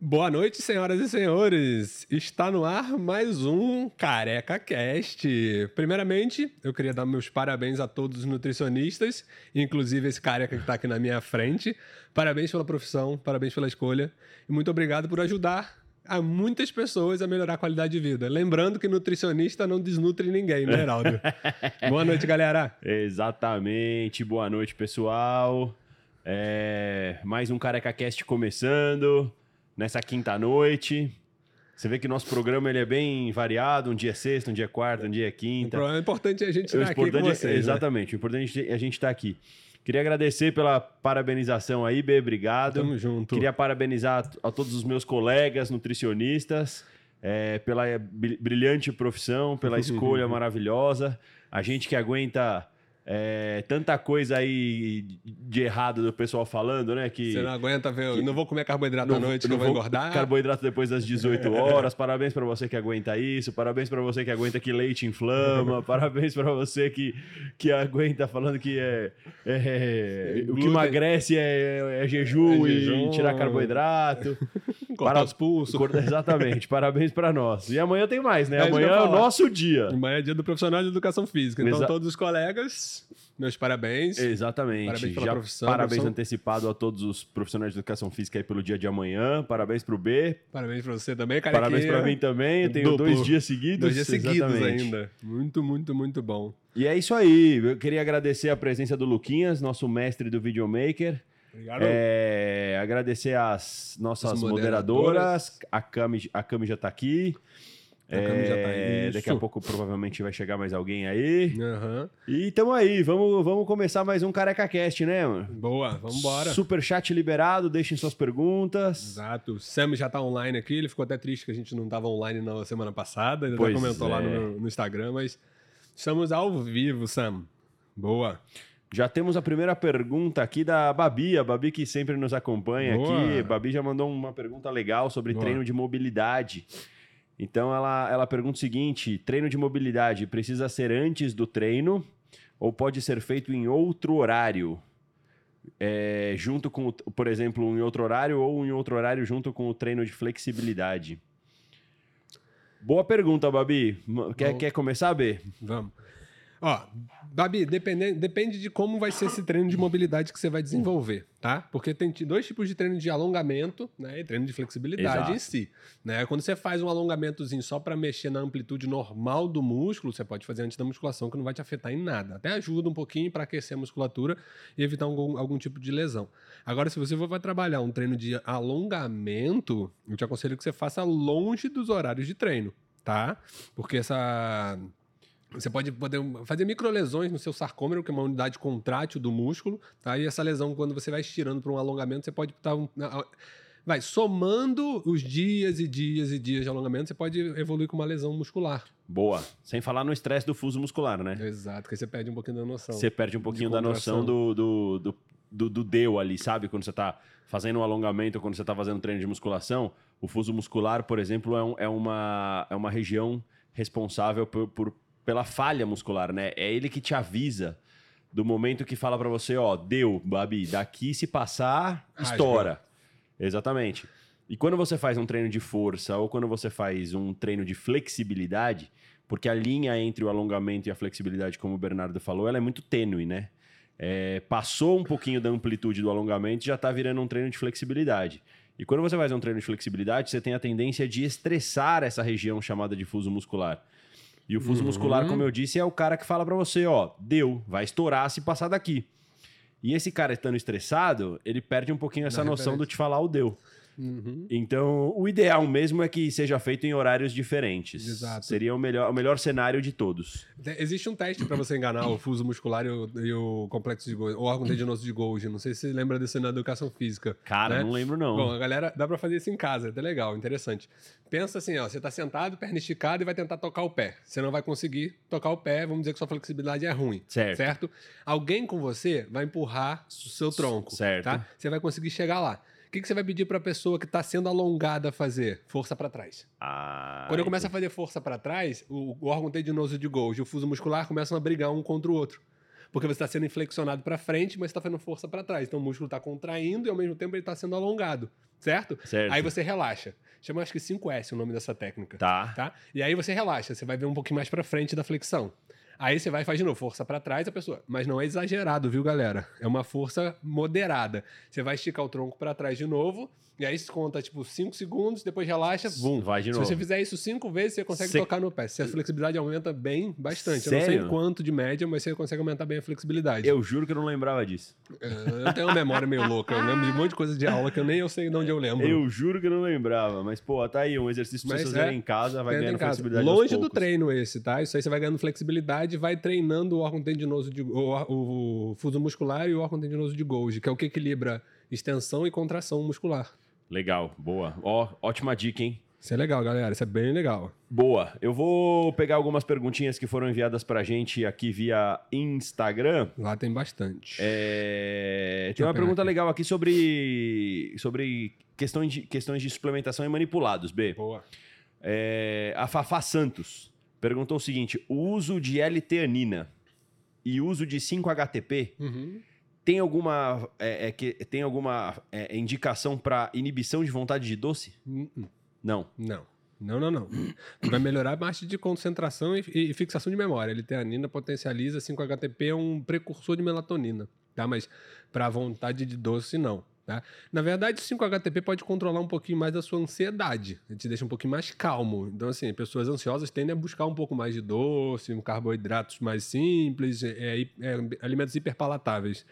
Boa noite, senhoras e senhores. Está no ar mais um Careca Cast. Primeiramente, eu queria dar meus parabéns a todos os nutricionistas, inclusive esse careca que está aqui na minha frente. Parabéns pela profissão, parabéns pela escolha e muito obrigado por ajudar a muitas pessoas a melhorar a qualidade de vida. Lembrando que nutricionista não desnutre ninguém, né, Heraldo? Boa noite, galera. Exatamente. Boa noite, pessoal. É... Mais um Careca Cast começando nessa quinta noite. Você vê que nosso programa ele é bem variado, um dia é sexta, um dia é quarta, um dia é quinta. O importante é a gente estar aqui com vocês. É, exatamente, né? o importante é a gente estar aqui. Queria agradecer pela parabenização aí, B, obrigado. Tamo junto. Queria parabenizar a todos os meus colegas nutricionistas é, pela brilhante profissão, pela escolha maravilhosa. A gente que aguenta é, tanta coisa aí de errado do pessoal falando, né? Que, Você não aguenta ver, que, não vou comer carboidrato não, à noite, não, não vou engordar. Carboidrato depois das 18 horas. Parabéns para você que aguenta isso. Parabéns para você que aguenta que leite inflama. parabéns para você que, que aguenta falando que é, é o que emagrece é, é jejum, é jejum e tirar carboidrato. Cortar para, os pulsos. Exatamente. Parabéns para nós. E amanhã tem mais, né? Amanhã é o nosso dia. Amanhã é dia do profissional de educação física. Então, Exa todos os colegas meus parabéns. Exatamente. Parabéns pela Já profissão. Parabéns profissão. antecipado a todos os profissionais de educação física aí pelo dia de amanhã. Parabéns pro B. Parabéns pra você também, cara. Parabéns pra mim também. Eu tenho Duplo. dois dias seguidos. Dois dias Exatamente. seguidos ainda. Muito, muito, muito bom. E é isso aí. Eu queria agradecer a presença do Luquinhas, nosso mestre do videomaker. Obrigado. É, agradecer as nossas moderadoras. moderadoras. A Cami, a Cami já tá aqui. É, tá daqui a pouco provavelmente vai chegar mais alguém aí. Uhum. E tamo aí, vamos, vamos começar mais um Careca Cast, né, mano? Boa, vamos embora. Super chat liberado, deixem suas perguntas. Exato. O Sam já tá online aqui, ele ficou até triste que a gente não tava online na semana passada, ele pois comentou é. lá no, no Instagram, mas estamos ao vivo, Sam. Boa. Já temos a primeira pergunta aqui da Babi, a Babi que sempre nos acompanha Boa. aqui. Babi já mandou uma pergunta legal sobre Boa. treino de mobilidade. Então ela, ela pergunta o seguinte: treino de mobilidade precisa ser antes do treino ou pode ser feito em outro horário? É, junto com, por exemplo, em outro horário ou em outro horário junto com o treino de flexibilidade? Boa pergunta, Babi. Quer, quer começar, B? Vamos. Ó, Babi, depende, depende de como vai ser esse treino de mobilidade que você vai desenvolver, tá? Porque tem dois tipos de treino de alongamento, né? E treino de flexibilidade Exato. em si. Né? Quando você faz um alongamentozinho só para mexer na amplitude normal do músculo, você pode fazer antes da musculação, que não vai te afetar em nada. Até ajuda um pouquinho para aquecer a musculatura e evitar algum, algum tipo de lesão. Agora, se você vai trabalhar um treino de alongamento, eu te aconselho que você faça longe dos horários de treino, tá? Porque essa você pode poder fazer microlesões no seu sarcômero, que é uma unidade contrátil do músculo, tá? E essa lesão, quando você vai estirando para um alongamento, você pode estar. Um, vai somando os dias e dias e dias de alongamento, você pode evoluir com uma lesão muscular. Boa. Sem falar no estresse do fuso muscular, né? Exato, que você perde um pouquinho da noção. Você perde um pouquinho da noção do, do, do, do, do deu ali, sabe? Quando você está fazendo um alongamento, quando você está fazendo treino de musculação, o fuso muscular, por exemplo, é, um, é, uma, é uma região responsável por, por pela falha muscular, né? É ele que te avisa do momento que fala para você, ó, deu, Babi, daqui se passar, estoura. Exatamente. E quando você faz um treino de força ou quando você faz um treino de flexibilidade, porque a linha entre o alongamento e a flexibilidade, como o Bernardo falou, ela é muito tênue, né? É, passou um pouquinho da amplitude do alongamento já está virando um treino de flexibilidade. E quando você faz um treino de flexibilidade, você tem a tendência de estressar essa região chamada de fuso muscular. E o fuso uhum. muscular, como eu disse, é o cara que fala para você, ó, deu, vai estourar se passar daqui. E esse cara estando estressado, ele perde um pouquinho essa noção do te falar o deu. Uhum. Então, o ideal mesmo é que seja feito em horários diferentes. Exato. Seria o melhor, o melhor cenário de todos. Existe um teste para você enganar o fuso muscular e o, e o, complexo de Golgi, o órgão tendinoso de Golgi. Não sei se você lembra desse na educação física. Cara, né? não lembro não. Bom, a galera dá para fazer isso em casa, é até legal, interessante. Pensa assim, ó, você tá sentado, perna esticada e vai tentar tocar o pé. Você não vai conseguir tocar o pé, vamos dizer que sua flexibilidade é ruim. Certo. Certo? Alguém com você vai empurrar o seu tronco. Certo. Tá? Você vai conseguir chegar lá. O que, que você vai pedir para a pessoa que está sendo alongada fazer? Força para trás. Ah, Quando eu começo a fazer força para trás, o, o órgão tendinoso de Golgi e o fuso muscular começam a brigar um contra o outro. Porque você está sendo inflexionado para frente, mas está fazendo força para trás. Então o músculo está contraindo e ao mesmo tempo ele está sendo alongado, certo? Certo. Aí você relaxa. Chama acho que 5S o nome dessa técnica. Tá. Tá? E aí você relaxa, você vai ver um pouquinho mais para frente da flexão. Aí você vai e faz de novo, força para trás a pessoa. Mas não é exagerado, viu, galera? É uma força moderada. Você vai esticar o tronco para trás de novo e aí você conta, tipo, 5 segundos, depois relaxa, bum. Vai de Se novo. você fizer isso cinco vezes, você consegue Cê- tocar no pé. Se a flexibilidade aumenta bem, bastante. Eu não sei Sério? quanto de média, mas você consegue aumentar bem a flexibilidade. Eu juro que eu não lembrava disso. Eu tenho uma memória meio louca. Eu lembro de um monte de coisa de aula que eu nem eu sei de onde eu lembro. Eu juro que eu não lembrava. Mas, pô, tá aí, um exercício pra Mas vocês fazerem é, em casa, vai ganhando casa. flexibilidade Longe do treino esse, tá? Isso aí você vai ganhando flexibilidade e vai treinando o órgão tendinoso de o, o fuso muscular e o órgão tendinoso de Golgi, que é o que equilibra extensão e contração muscular. Legal, boa. Ó, ótima dica, hein? Isso é legal, galera. Isso é bem legal. Boa. Eu vou pegar algumas perguntinhas que foram enviadas pra gente aqui via Instagram. Lá tem bastante. É, Tem uma pergunta aqui. legal aqui sobre, sobre questões, de, questões de suplementação e manipulados, B. Boa. É, a Fafá Santos perguntou o seguinte: o uso de L-teanina e uso de 5-HTP Uhum. Tem alguma, é, é que, tem alguma é, indicação para inibição de vontade de doce? Hum, hum. Não. Não. Não, não, não. Vai melhorar a marcha de concentração e, e fixação de memória. L-teanina potencializa 5-HTP é um precursor de melatonina, tá? Mas para vontade de doce, não. Tá? Na verdade, o 5-HTP pode controlar um pouquinho mais a sua ansiedade. Ele te deixa um pouquinho mais calmo. Então, assim, pessoas ansiosas tendem a buscar um pouco mais de doce, carboidratos mais simples, é, é, é, alimentos hiperpalatáveis.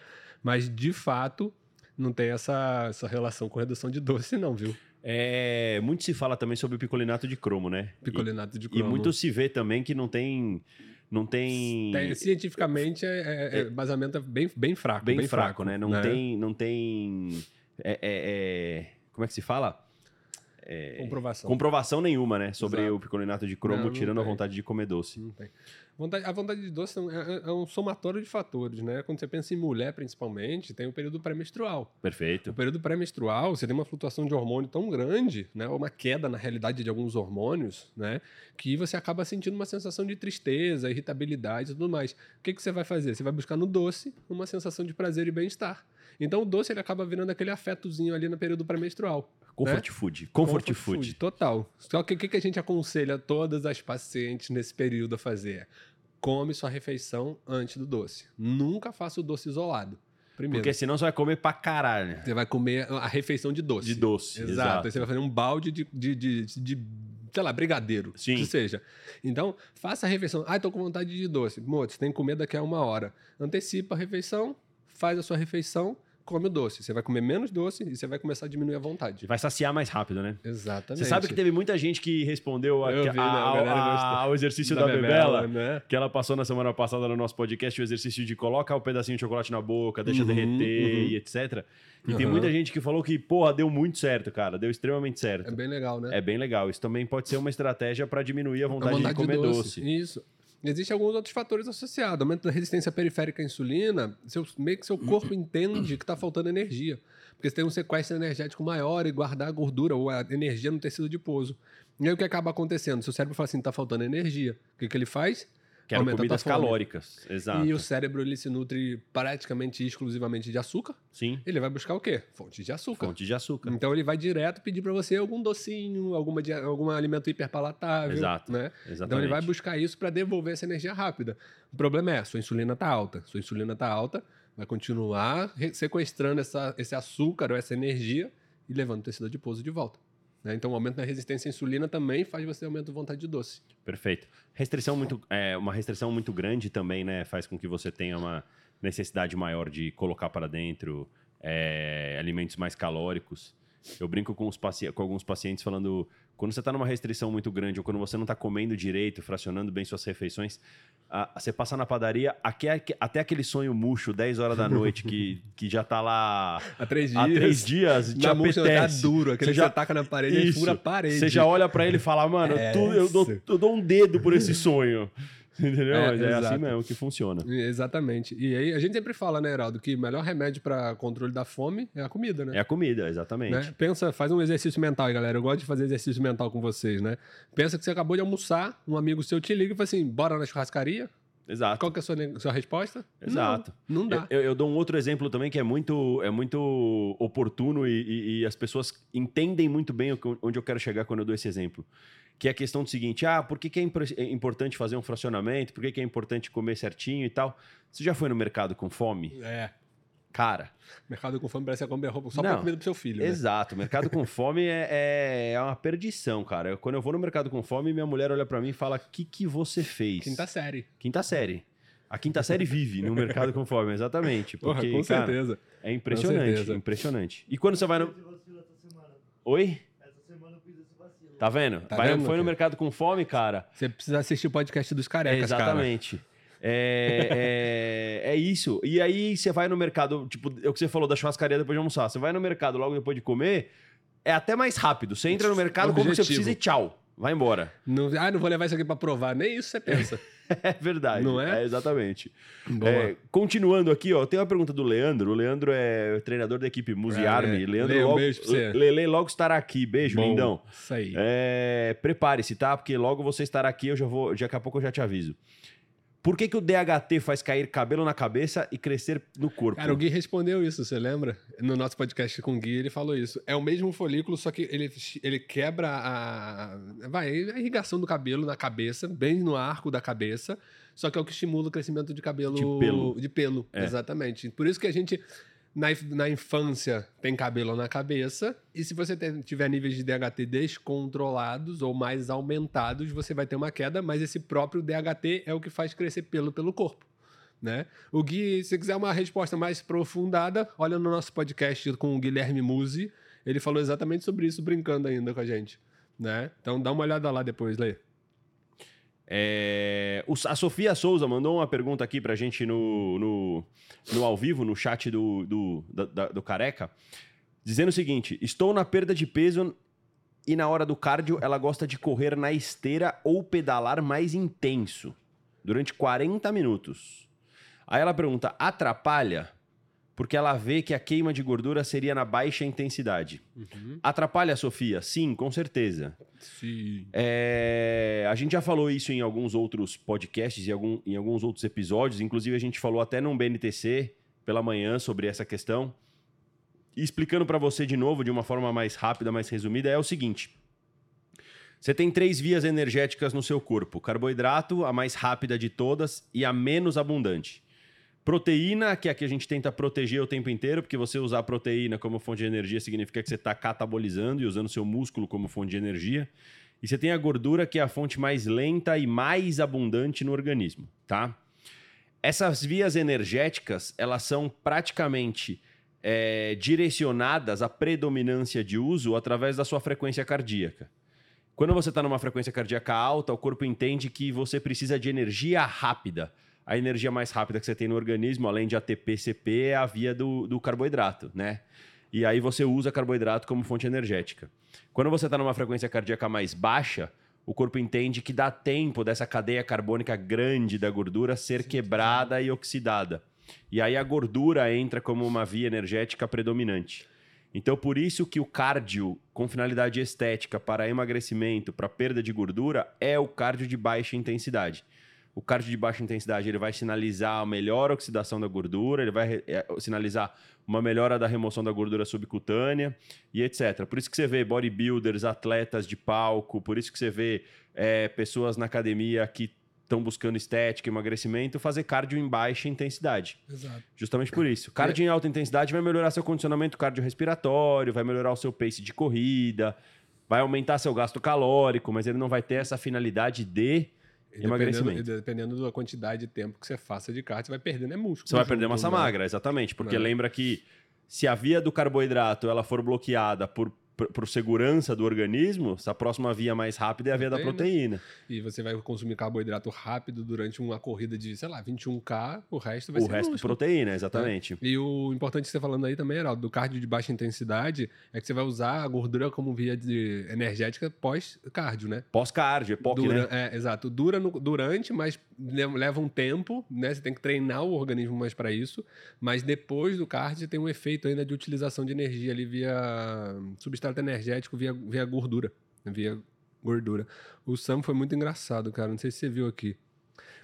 Mas, de fato, não tem essa, essa relação com redução de doce, não, viu? É, muito se fala também sobre o picolinato de cromo, né? Picolinato de E, e cromo. muito se vê também que não tem. Não tem. Tem- cientificamente, é, é, é basamento é bem, bem fraco. bem, fraco, né? Não né? tem. Não tem. é- é- é- como é que se fala? Comprovação. Comprovação nenhuma, né? Sobre Exato. o picolinato de cromo, Não, não tirando a tem. vontade de comer doce. Não tem. Vontade- a vontade de doce é, é- é um somatório de fatores, né? Quando você pensa em mulher, principalmente, tem o período pré-menstrual. O Perfeito. período pré-menstrual, você tem uma flutuação de hormônio tão grande, né? Ou uma queda, na realidade, de alguns hormônios, né? Que você acaba sentindo uma sensação de tristeza, irritabilidade e tudo mais. O que, que você vai fazer? Você vai buscar no doce uma sensação de prazer e bem-estar. Então, o doce ele acaba virando aquele afetozinho ali no período pré-menstrual. Comfort food. Comfort, food. Total. Só que o que que a gente aconselha todas as pacientes nesse período a fazer? Come sua refeição antes do doce. Nunca faça o doce isolado. Primeiro. Porque senão você vai comer pra caralho. Você vai comer a refeição de doce. De doce. Exato. Exato. Aí você vai fazer um balde de, de, de, de, sei lá, brigadeiro. Sim. Que seja. Então, faça a refeição. Ah, tô com vontade de doce. Moço, você tem que comer daqui a uma hora. Antecipa a refeição, faz a sua refeição, come o doce. Você vai comer menos doce e você vai começar a diminuir a vontade. Vai saciar mais rápido, né? Exatamente. Você sabe que teve muita gente que respondeu a- vi, né? a- A ao, a- exercício da, Da bebela, bebela, né? que ela passou na semana passada no nosso podcast, o exercício de coloca o pedacinho de chocolate na boca, deixa Uhum, derreter uhum. e etc. E tem Uhum. muita gente que falou que, porra, deu muito certo, cara. Deu extremamente certo. É bem legal, né? É bem legal. Isso também pode ser uma estratégia para diminuir a vontade, de comer doce. Isso. Existem alguns outros fatores associados. Aumento da resistência periférica à insulina, seu, meio que seu corpo entende que está faltando energia. Porque você tem um sequestro energético maior e guardar a gordura ou a energia no tecido adiposo. E aí o que acaba acontecendo? Seu cérebro fala assim, está faltando energia. O que, que ele faz? Quero Aumenta a comidas calóricas. Exato. E o cérebro ele se nutre praticamente exclusivamente de açúcar. Sim. Ele vai buscar o quê? Fontes de açúcar. Fonte de açúcar. Então ele vai direto pedir para você algum docinho, alguma, algum alimento hiperpalatável. Exato. Né? Exatamente. Então ele vai buscar isso para devolver essa energia rápida. O problema é, sua insulina está alta. Sua insulina está alta, vai continuar sequestrando essa, esse açúcar ou essa energia e levando o tecido adiposo de volta. Né? Então o aumento da resistência à insulina também faz você aumentar a vontade de doce. Perfeito. Restrição muito, é, uma restrição muito grande também, né? Faz com que você tenha uma necessidade maior de colocar para dentro é, alimentos mais calóricos. Eu brinco com, os com alguns pacientes falando, quando você está numa restrição muito grande ou quando você não está comendo direito, fracionando bem suas refeições, a- você passa na padaria, aque- até aquele sonho murcho, 10 horas da noite, que, que já tá lá Há três dias. há três dias, te tá apetece. duro, aquele Você que já- você taca na parede e Isso. fura a parede. Você já olha pra ele e fala, mano, eu, tu- eu dou, eu dou um dedo por esse sonho. Entendeu? É, Mas é exato. assim mesmo que funciona. Exatamente. E aí a gente sempre fala, né, Heraldo, que o melhor remédio para controle da fome é a comida, né? É a comida, exatamente. né? Pensa, faz um exercício mental aí, galera. Eu gosto de fazer exercício mental com vocês, né? Pensa que você acabou de almoçar, um amigo seu te liga e fala assim: bora na churrascaria? Exato. Qual que é a sua, sua resposta? Exato. Não, não dá. Eu, eu, dou um outro exemplo também que é muito, é muito oportuno e, e, e as pessoas entendem muito bem onde eu quero chegar quando eu dou esse exemplo. Que é a questão do seguinte: ah, por que, que é, é importante fazer um fracionamento? Por que, que é importante comer certinho e tal? Você já foi no mercado com fome? É. Cara. Mercado com fome parece que compra roupa só para comida pro seu filho. Né? Exato. Mercado com fome é, é, é, uma perdição, cara. Eu, quando eu vou no mercado com fome, minha mulher olha para mim e fala: O que, que você fez? Quinta série. Quinta série. A quinta série vive no mercado com fome, exatamente. Porque, Porra, com cara, certeza. É impressionante, impressionante. E quando você vai no. Oi? Tá vendo? Tá vai, vendo, foi no mercado com fome, cara. Você precisa assistir o podcast dos carecas, é, exatamente. Cara. É, é, é, isso. E aí você vai no mercado, tipo, é o que você falou da churrascaria depois de almoçar. Você vai no mercado logo depois de comer, é até mais rápido. Você entra no mercado, como você precisa e tchau. Vai embora. Não, ah, não vou levar isso aqui para provar. Nem isso você pensa. é verdade. Não é? é exatamente. É, continuando aqui, ó, tem uma pergunta do Leandro. O Leandro é treinador da equipe Muzi é, Army. Leandro, Lê, logo, beijo pra você. Lele logo estará aqui. Beijo, Bom, lindão. Isso aí. É, Prepare-se, tá? Porque logo você estará aqui, eu já vou. Daqui a pouco eu já te aviso. Por que, que o DHT faz cair cabelo na cabeça e crescer no corpo? Cara, o Gui respondeu isso, você lembra? No nosso podcast com o Gui, ele falou isso. É o mesmo folículo, só que ele, ele quebra a. Vai, a irrigação do cabelo na cabeça, bem no arco da cabeça. Só que é o que estimula o crescimento de cabelo. De pelo. De pelo, é. exatamente. Por isso que a gente na, na infância tem cabelo na cabeça, e se você tiver níveis de DHT descontrolados ou mais aumentados, você vai ter uma queda, mas esse próprio DHT é o que faz crescer pelo pelo corpo. Né? O Gui, se quiser uma resposta mais aprofundada, olha no nosso podcast com o Guilherme Musi. Ele falou exatamente sobre isso, brincando ainda com a gente. Né? Então dá uma olhada lá depois, Lê. É, a Sofia Souza mandou uma pergunta aqui pra gente no, no, no ao vivo, no chat do, do, do, do Careca, dizendo o seguinte: Estou na perda de peso e na hora do cardio ela gosta de correr na esteira ou pedalar mais intenso, durante 40 minutos. Aí ela pergunta: atrapalha? Porque ela vê que a queima de gordura seria na baixa intensidade. Uhum. Atrapalha a Sofia? Sim, com certeza. Sim. É, a gente já falou isso em alguns outros podcasts e algum, em alguns outros episódios. Inclusive, a gente falou até num BNTC pela manhã sobre essa questão. E explicando para você de novo, de uma forma mais rápida, mais resumida, é o seguinte. Você tem três vias energéticas no seu corpo: carboidrato, a mais rápida de todas e a menos abundante. Proteína, que é a que a gente tenta proteger o tempo inteiro, porque você usar proteína como fonte de energia significa que você está catabolizando e usando seu músculo como fonte de energia. E você tem a gordura, que é a fonte mais lenta e mais abundante no organismo, tá? Essas vias energéticas, elas são praticamente é, direcionadas à predominância de uso através da sua frequência cardíaca. Quando você está numa frequência cardíaca alta, o corpo entende que você precisa de energia rápida a energia mais rápida que você tem no organismo, além de ATP, CP, é a via do, do carboidrato, né? E aí você usa carboidrato como fonte energética. Quando você está numa frequência cardíaca mais baixa, o corpo entende que dá tempo dessa cadeia carbônica grande da gordura ser quebrada e oxidada. E aí a gordura entra como uma via energética predominante. Então, por isso que o cardio com finalidade estética para emagrecimento, para perda de gordura, é o cardio de baixa intensidade. O cardio de baixa intensidade ele vai sinalizar a melhor oxidação da gordura, ele vai é, sinalizar uma melhora da remoção da gordura subcutânea e etc. Por isso que você vê bodybuilders, atletas de palco, por isso que você vê é, pessoas na academia que estão buscando estética, emagrecimento, fazer cardio em baixa intensidade. Exato. Justamente por isso. Cardio em alta intensidade vai melhorar seu condicionamento cardiorrespiratório, vai melhorar o seu pace de corrida, vai aumentar seu gasto calórico, mas ele não vai ter essa finalidade de Emagrecimento. Dependendo, dependendo da quantidade de tempo que você faça de cardio, você vai perdendo é músculo. Você vai perder massa né? magra, exatamente. Porque né? lembra que se a via do carboidrato ela for bloqueada por por segurança do organismo, essa próxima via mais rápida é a via da proteína. E você vai consumir carboidrato rápido durante uma corrida de, sei lá, 21K, o resto vai o ser. O resto músculo. proteína, exatamente. É. E o importante que você tá falando aí também, Heraldo, do cardio de baixa intensidade, é que você vai usar a gordura como via de energética pós-cardio, né? Pós-cardio, é POC, Dura, né? É, exato. Dura no, durante, mas leva um tempo, né? Você tem que treinar o organismo mais para isso, mas depois do cardio tem um efeito ainda de utilização de energia ali via substrato energético, via, via gordura, via gordura. O Sam foi muito engraçado, cara, não sei se você viu aqui.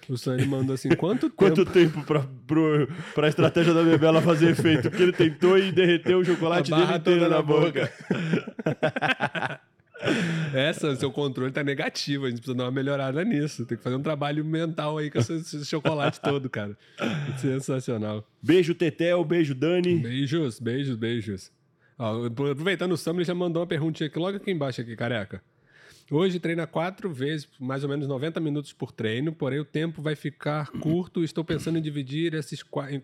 O Sandy mandou assim: quanto tempo. Quanto tempo pra, pro, pra estratégia da Bebela fazer efeito? Porque ele tentou e derreteu o chocolate dele inteiro na boca. boca. Essa, seu controle tá negativo. A gente precisa dar uma melhorada nisso. Tem que fazer um trabalho mental aí com esse, esse chocolate todo, cara. Sensacional. Beijo, Tetel. Beijo, Dani. Beijos, beijos, beijos. Ó, aproveitando o Sam, ele já mandou uma perguntinha aqui logo aqui embaixo, aqui, careca. Hoje treina quatro vezes, mais ou menos 90 minutos por treino, porém o tempo vai ficar curto. Estou pensando em dividir esses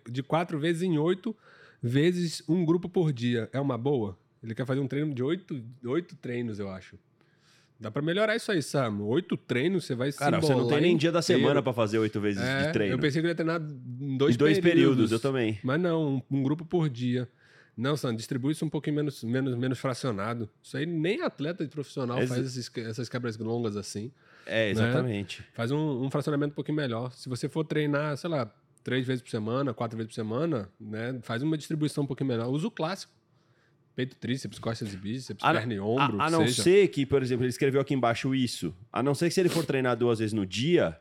de quatro vezes em oito vezes um grupo por dia. É uma boa? Ele quer fazer um treino de oito, oito treinos, eu acho. Dá pra melhorar isso aí, Sam. Oito treinos, você vai Cara, você não tem nem dia da semana para fazer oito vezes é, de treino. Eu pensei que ele ia treinar em dois, em dois períodos. períodos. eu também. Mas não, um, um, grupo por dia. Não, Sam, distribui isso um pouquinho menos, menos, menos fracionado. Isso aí nem atleta profissional Ex faz esses, essas quebras longas assim. É, né? exatamente. Né? Faz um, um fracionamento um pouquinho melhor. Se você for treinar, sei lá, três vezes por semana, quatro vezes por semana, né? Faz uma distribuição um pouquinho melhor. Usa o clássico. Peito, tríceps, costas e bíceps, a, perna e ombro. A, a não seja. ser que, por exemplo, ele escreveu aqui embaixo isso. A não ser que se ele for treinar duas vezes no dia,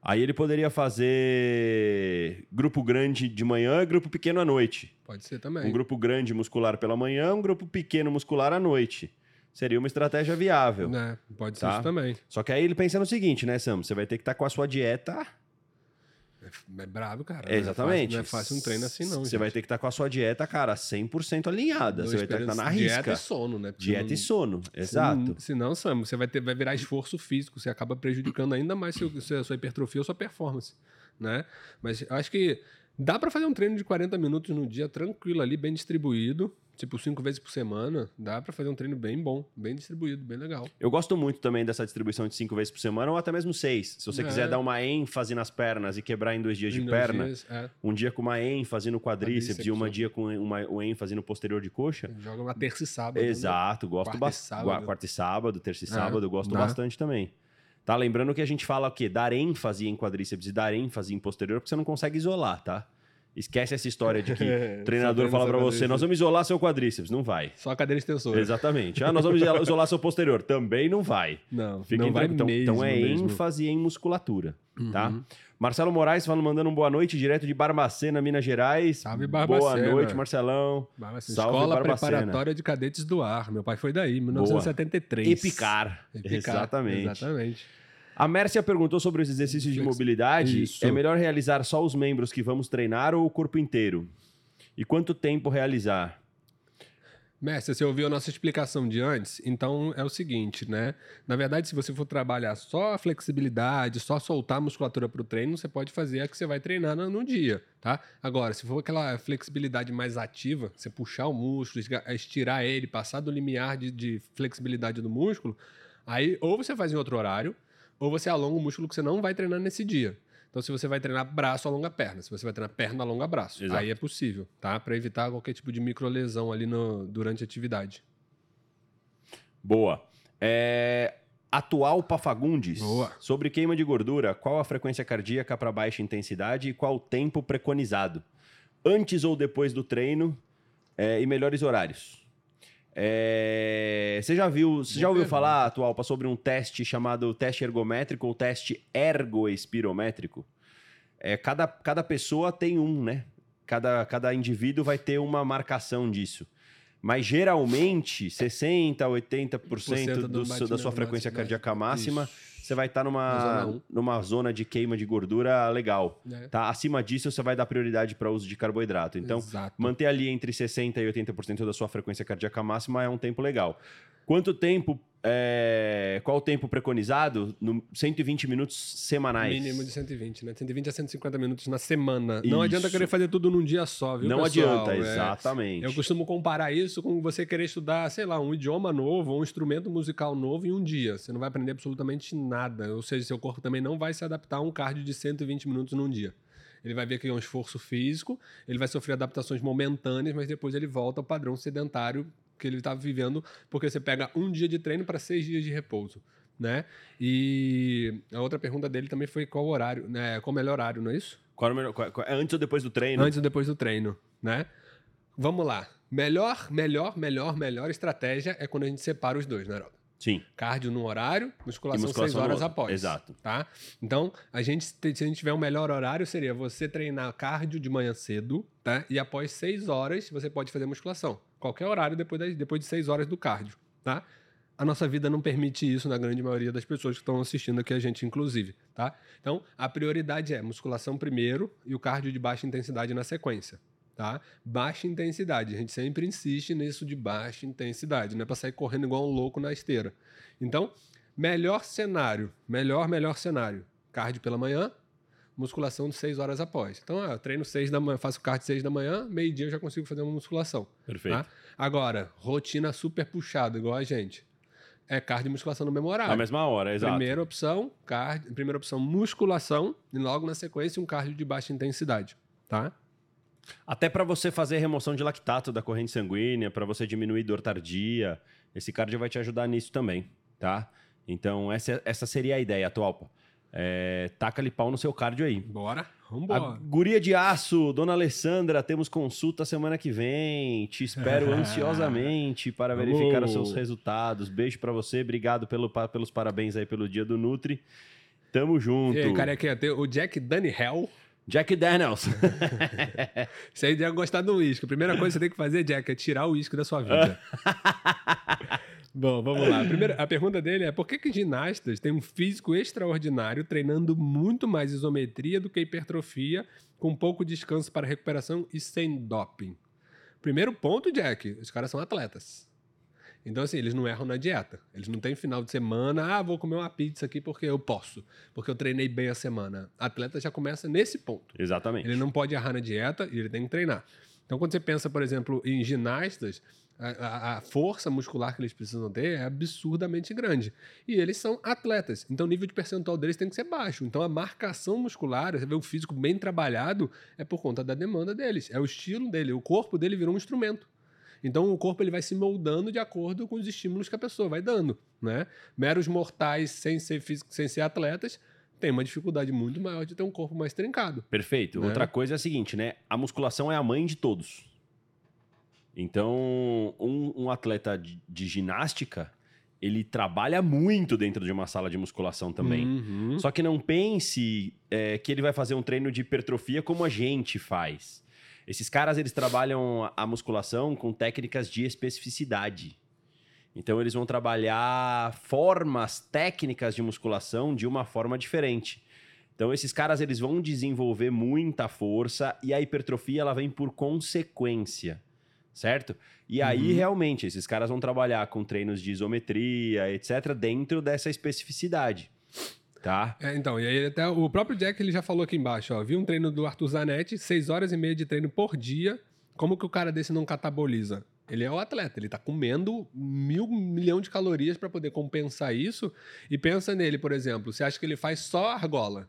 aí ele poderia fazer grupo grande de manhã e grupo pequeno à noite. Pode ser também. Um grupo grande muscular pela manhã, um grupo pequeno muscular à noite. Seria uma estratégia viável. É, pode ser tá? isso também. Só que aí ele pensa no seguinte, né, Sam? Você vai ter que estar tá com a sua dieta é, é brabo, cara. É, exatamente. Não é, fácil, não é fácil um treino assim, não. Você vai ter que estar tá com a sua dieta, cara, 100% alinhada. Você vai ter que estar tá na risca. Dieta e sono, né? Porque dieta não... e sono, exato. Se não, Sam, você vai, ter, vai virar esforço físico. Você acaba prejudicando ainda mais seu, a sua hipertrofia ou sua performance, né? Mas eu acho que dá para fazer um treino de 40 minutos no dia tranquilo ali, bem distribuído tipo, cinco vezes por semana, dá para fazer um treino bem bom, bem distribuído, bem legal. Eu gosto muito também dessa distribuição de cinco vezes por semana, ou até mesmo seis. Se você é. quiser dar uma ênfase nas pernas e quebrar em dois dias em de dois perna, dias, é. um dia com uma ênfase no quadríceps, e uma dia com uma, uma ênfase no posterior de coxa. Joga uma terça e sábado. Né? Exato, né? gosto bastante. Quarta e sábado, terça e é, sábado, eu gosto bastante também. Tá lembrando que a gente fala o quê? Dar ênfase em quadríceps e dar ênfase em posterior, porque você não consegue isolar, tá? Esquece essa história de que o treinador fala para você, nós vamos isolar seu quadríceps. Não vai. Só a cadeira extensora. Exatamente. Ah, nós vamos isolar seu posterior. Também não vai. Não, Fiquem não vai então, mesmo, então é mesmo. ênfase em musculatura, tá? uhum. tá? Marcelo Moraes falando, mandando um boa noite direto de Barbacena, Minas Gerais. Salve, Barbacena. Boa noite, Marcelão. Barbacena. Salve, Escola Barbacena. Preparatória de Cadetes do Ar. Meu pai foi daí, 1973. Boa. Epicar. Epicar. Exatamente. Exatamente. A Mércia perguntou sobre os exercícios de mobilidade. Isso. É melhor realizar só os membros que vamos treinar ou o corpo inteiro? E quanto tempo realizar? Mércia, você ouviu a nossa explicação de antes? Então é o seguinte, né? Na verdade, se você for trabalhar só a flexibilidade, só soltar a musculatura para o treino, você pode fazer a que você vai treinar no, dia, tá? Agora, se for aquela flexibilidade mais ativa, você puxar o músculo, estirar ele, passar do limiar de, de flexibilidade do músculo, aí ou você faz em outro horário, ou você alonga o músculo que você não vai treinar nesse dia. Então, se você vai treinar braço, alonga perna. Se você vai treinar perna, alonga braço. Exato. Aí é possível, tá? Para evitar qualquer tipo de microlesão ali no, durante a atividade. Boa. É... Atual Pafagundes. Boa. Sobre queima de gordura, qual a frequência cardíaca para baixa intensidade e qual o tempo preconizado? Antes ou depois do treino é... e melhores horários? É... Você já viu, você já ouviu falar, atual, sobre um teste chamado teste ergométrico ou teste ergoespirométrico? É, cada, cada pessoa tem um, né? Cada, cada indivíduo vai ter uma marcação disso. Mas geralmente, 60% a 80% do, do, da sua frequência cardíaca máxima. Isso você vai estar tá numa, zona numa zona de queima de gordura legal. É. Tá? Acima disso, você vai dar prioridade para o uso de carboidrato. Então, Exato. manter ali entre 60% e 80% da sua frequência cardíaca máxima é um tempo legal. Quanto tempo é, qual o tempo preconizado? No 120 minutos semanais. Mínimo de 120, né? 120 a 150 minutos na semana. Isso. Não adianta querer fazer tudo num dia só, viu, Não pessoal? adianta, é, exatamente. Eu costumo comparar isso com você querer estudar, sei lá, um idioma novo ou um instrumento musical novo em um dia. Você não vai aprender absolutamente nada. Ou seja, seu corpo também não vai se adaptar a um cardio de 120 minutos num dia. Ele vai ver que é um esforço físico, ele vai sofrer adaptações momentâneas, mas depois ele volta ao padrão sedentário que ele estava vivendo, porque você pega um dia de treino para seis dias de repouso. Né? E a outra pergunta dele também foi qual horário, né? Qual o melhor horário, não é isso? Qual, qual, é antes ou depois do treino? Antes ou depois do treino, né? Vamos lá. Melhor, melhor, melhor, melhor estratégia é quando a gente separa os dois, né, Heraldo? Sim. Cardio no horário, musculação, musculação seis horas após. Exato. Tá? Então, a gente, se a gente tiver um melhor horário, seria você treinar cardio de manhã cedo, tá? E após seis horas, você pode fazer musculação. Qualquer horário depois, das, depois de seis horas do cardio, tá? A nossa vida não permite isso na grande maioria das pessoas que estão assistindo aqui a gente, inclusive, tá? Então, a prioridade é musculação primeiro e o cardio de baixa intensidade na sequência, tá? Baixa intensidade, a gente sempre insiste nisso de baixa intensidade, não é para sair correndo igual um louco na esteira. Então, melhor cenário, melhor, melhor cenário, cardio pela manhã, musculação de 6 horas após. Então, ah, eu treino 6 da manhã, faço cardio 6 da manhã, meio-dia eu já consigo fazer uma musculação. Perfeito. Tá? Agora, rotina super puxada, igual a gente. É cardio e musculação no mesmo horário. Na mesma hora, exato. Primeira opção, cardio, primeira opção, musculação, e logo na sequência, um cardio de baixa intensidade. Tá? Até para você fazer remoção de lactato da corrente sanguínea, para você diminuir dor tardia, esse cardio vai te ajudar nisso também, tá? Então, essa, essa seria a ideia, Atualpa. É, taca-lhe pau no seu cardio aí. Bora, A vambora. guria de aço, dona Alessandra, temos consulta semana que vem. Te espero ansiosamente para verificar os seus resultados. Beijo para você, obrigado pelo, pelos parabéns aí pelo dia do Nutri. Tamo junto. E aí, carequinha, tem o Jack Daniel. Jack Daniels. Você aí deve gostar do uísque. A primeira coisa que você tem que fazer, Jack, é tirar o uísque da sua vida. Bom, vamos lá. A, primeira, a pergunta dele é: por que, que ginastas têm um físico extraordinário treinando muito mais isometria do que hipertrofia, com pouco descanso para recuperação e sem doping? Primeiro ponto, Jack: os caras são atletas. Então, assim, eles não erram na dieta. Eles não têm final de semana, ah, vou comer uma pizza aqui porque eu posso, porque eu treinei bem a semana. Atleta já começa nesse ponto. Exatamente. Ele não pode errar na dieta e ele tem que treinar. Então, quando você pensa, por exemplo, em ginastas, a, a- força muscular que eles precisam ter é absurdamente grande. E eles são atletas. Então, o nível de percentual deles tem que ser baixo. Então, a marcação muscular, você vê o físico bem trabalhado, é por conta da demanda deles. É o estilo dele. O corpo dele virou um instrumento. Então o corpo ele vai se moldando de acordo com os estímulos que a pessoa vai dando, né? Meros mortais sem ser físico, sem ser atletas, tem uma dificuldade muito maior de ter um corpo mais trincado. Perfeito. Né? Outra coisa é a seguinte, né? A musculação é a mãe de todos. Então, um, um atleta de, de ginástica, ele trabalha muito dentro de uma sala de musculação também. Uhum. Só que não pense é, que ele vai fazer um treino de hipertrofia como a gente faz. Esses caras, eles trabalham a musculação com técnicas de especificidade. Então, eles vão trabalhar formas técnicas de musculação de uma forma diferente. Então, esses caras, eles vão desenvolver muita força e a hipertrofia, ela vem por consequência, certo? E aí, Uhum. realmente, esses caras vão trabalhar com treinos de isometria, etc., dentro dessa especificidade, tá? É, então, e aí até o próprio Jack ele já falou aqui embaixo, ó, vi um treino do Arthur Zanetti, seis horas e meia de treino por dia. Como que o cara desse não cataboliza? Ele é o atleta, ele tá comendo mil milhão de calorias para poder compensar isso. E pensa nele, por exemplo, você acha que ele faz só argola?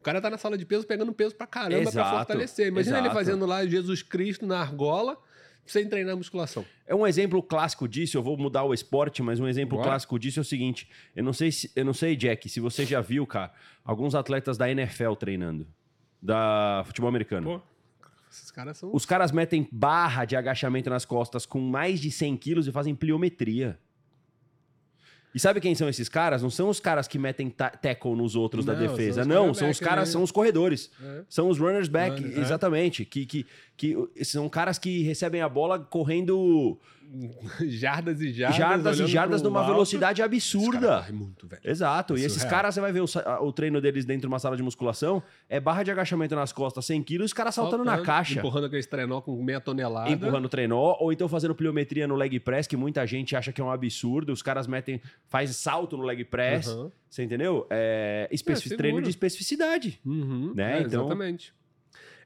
O cara tá na sala de peso pegando peso pra caramba pra Exato, fortalecer. Imagina ele exato. fazendo lá Jesus Cristo na argola sem treinar musculação. É um exemplo clássico disso, eu vou mudar o esporte, mas um exemplo Bora. clássico disso é o seguinte: eu não sei, se, eu não sei, Jack, se você já viu, cara, alguns atletas da NFL treinando, da futebol americano. Pô, esses caras são. Os caras metem barra de agachamento nas costas com mais de 100 quilos e fazem pliometria. E sabe quem são esses caras? Não são os caras que metem ta- tackle nos outros da Não, são defesa. os Não, são os caras, né? são os corredores. É. São os runners back, Runner, é. exatamente. Que, que, que são caras que recebem a bola correndo jardas e jardas. jardas e jardas numa alto. velocidade absurda. muito, velho. Exato. E É esses surreal. caras, você vai ver o, o treino deles dentro de uma sala de musculação, é barra de agachamento nas costas, 100 quilos, os caras saltando na caixa, Empurrando aquele trenó com meia tonelada. empurrando o trenó, ou então fazendo pliometria no leg press, que muita gente acha que é um absurdo. Os caras metem, faz salto no leg press, Aham. você entendeu? É, especi- seguro. treino de especificidade. Uhum, Né? é, Então- Exatamente.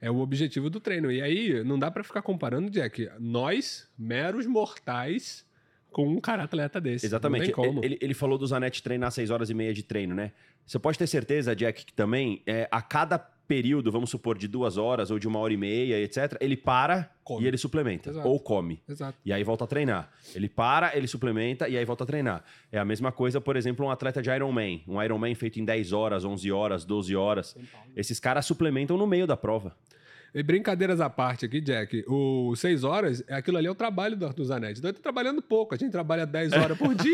É o objetivo do treino. E aí, não dá pra ficar comparando, Jack, nós, meros mortais, com um cara atleta desse. Exatamente. Ele, ele falou do Zanetti treinar 6 horas e meia de treino, né? Você pode ter certeza, Jack, que também é, a cada período, vamos supor, de duas horas ou de uma hora e meia, etc., ele para Come. e ele suplementa. Exato. Ou come. Exato. E aí volta a treinar. Ele para, ele suplementa e aí volta a treinar. É a mesma coisa, por exemplo, um atleta de Ironman. Um Ironman feito em 10 horas, 11 horas, 12 horas. Esses caras suplementam no meio da prova. E brincadeiras à parte aqui, Jack. O 6 horas, aquilo ali é o trabalho do Arthur Zanetti. Então ele tá trabalhando pouco. A gente trabalha 10 horas por dia.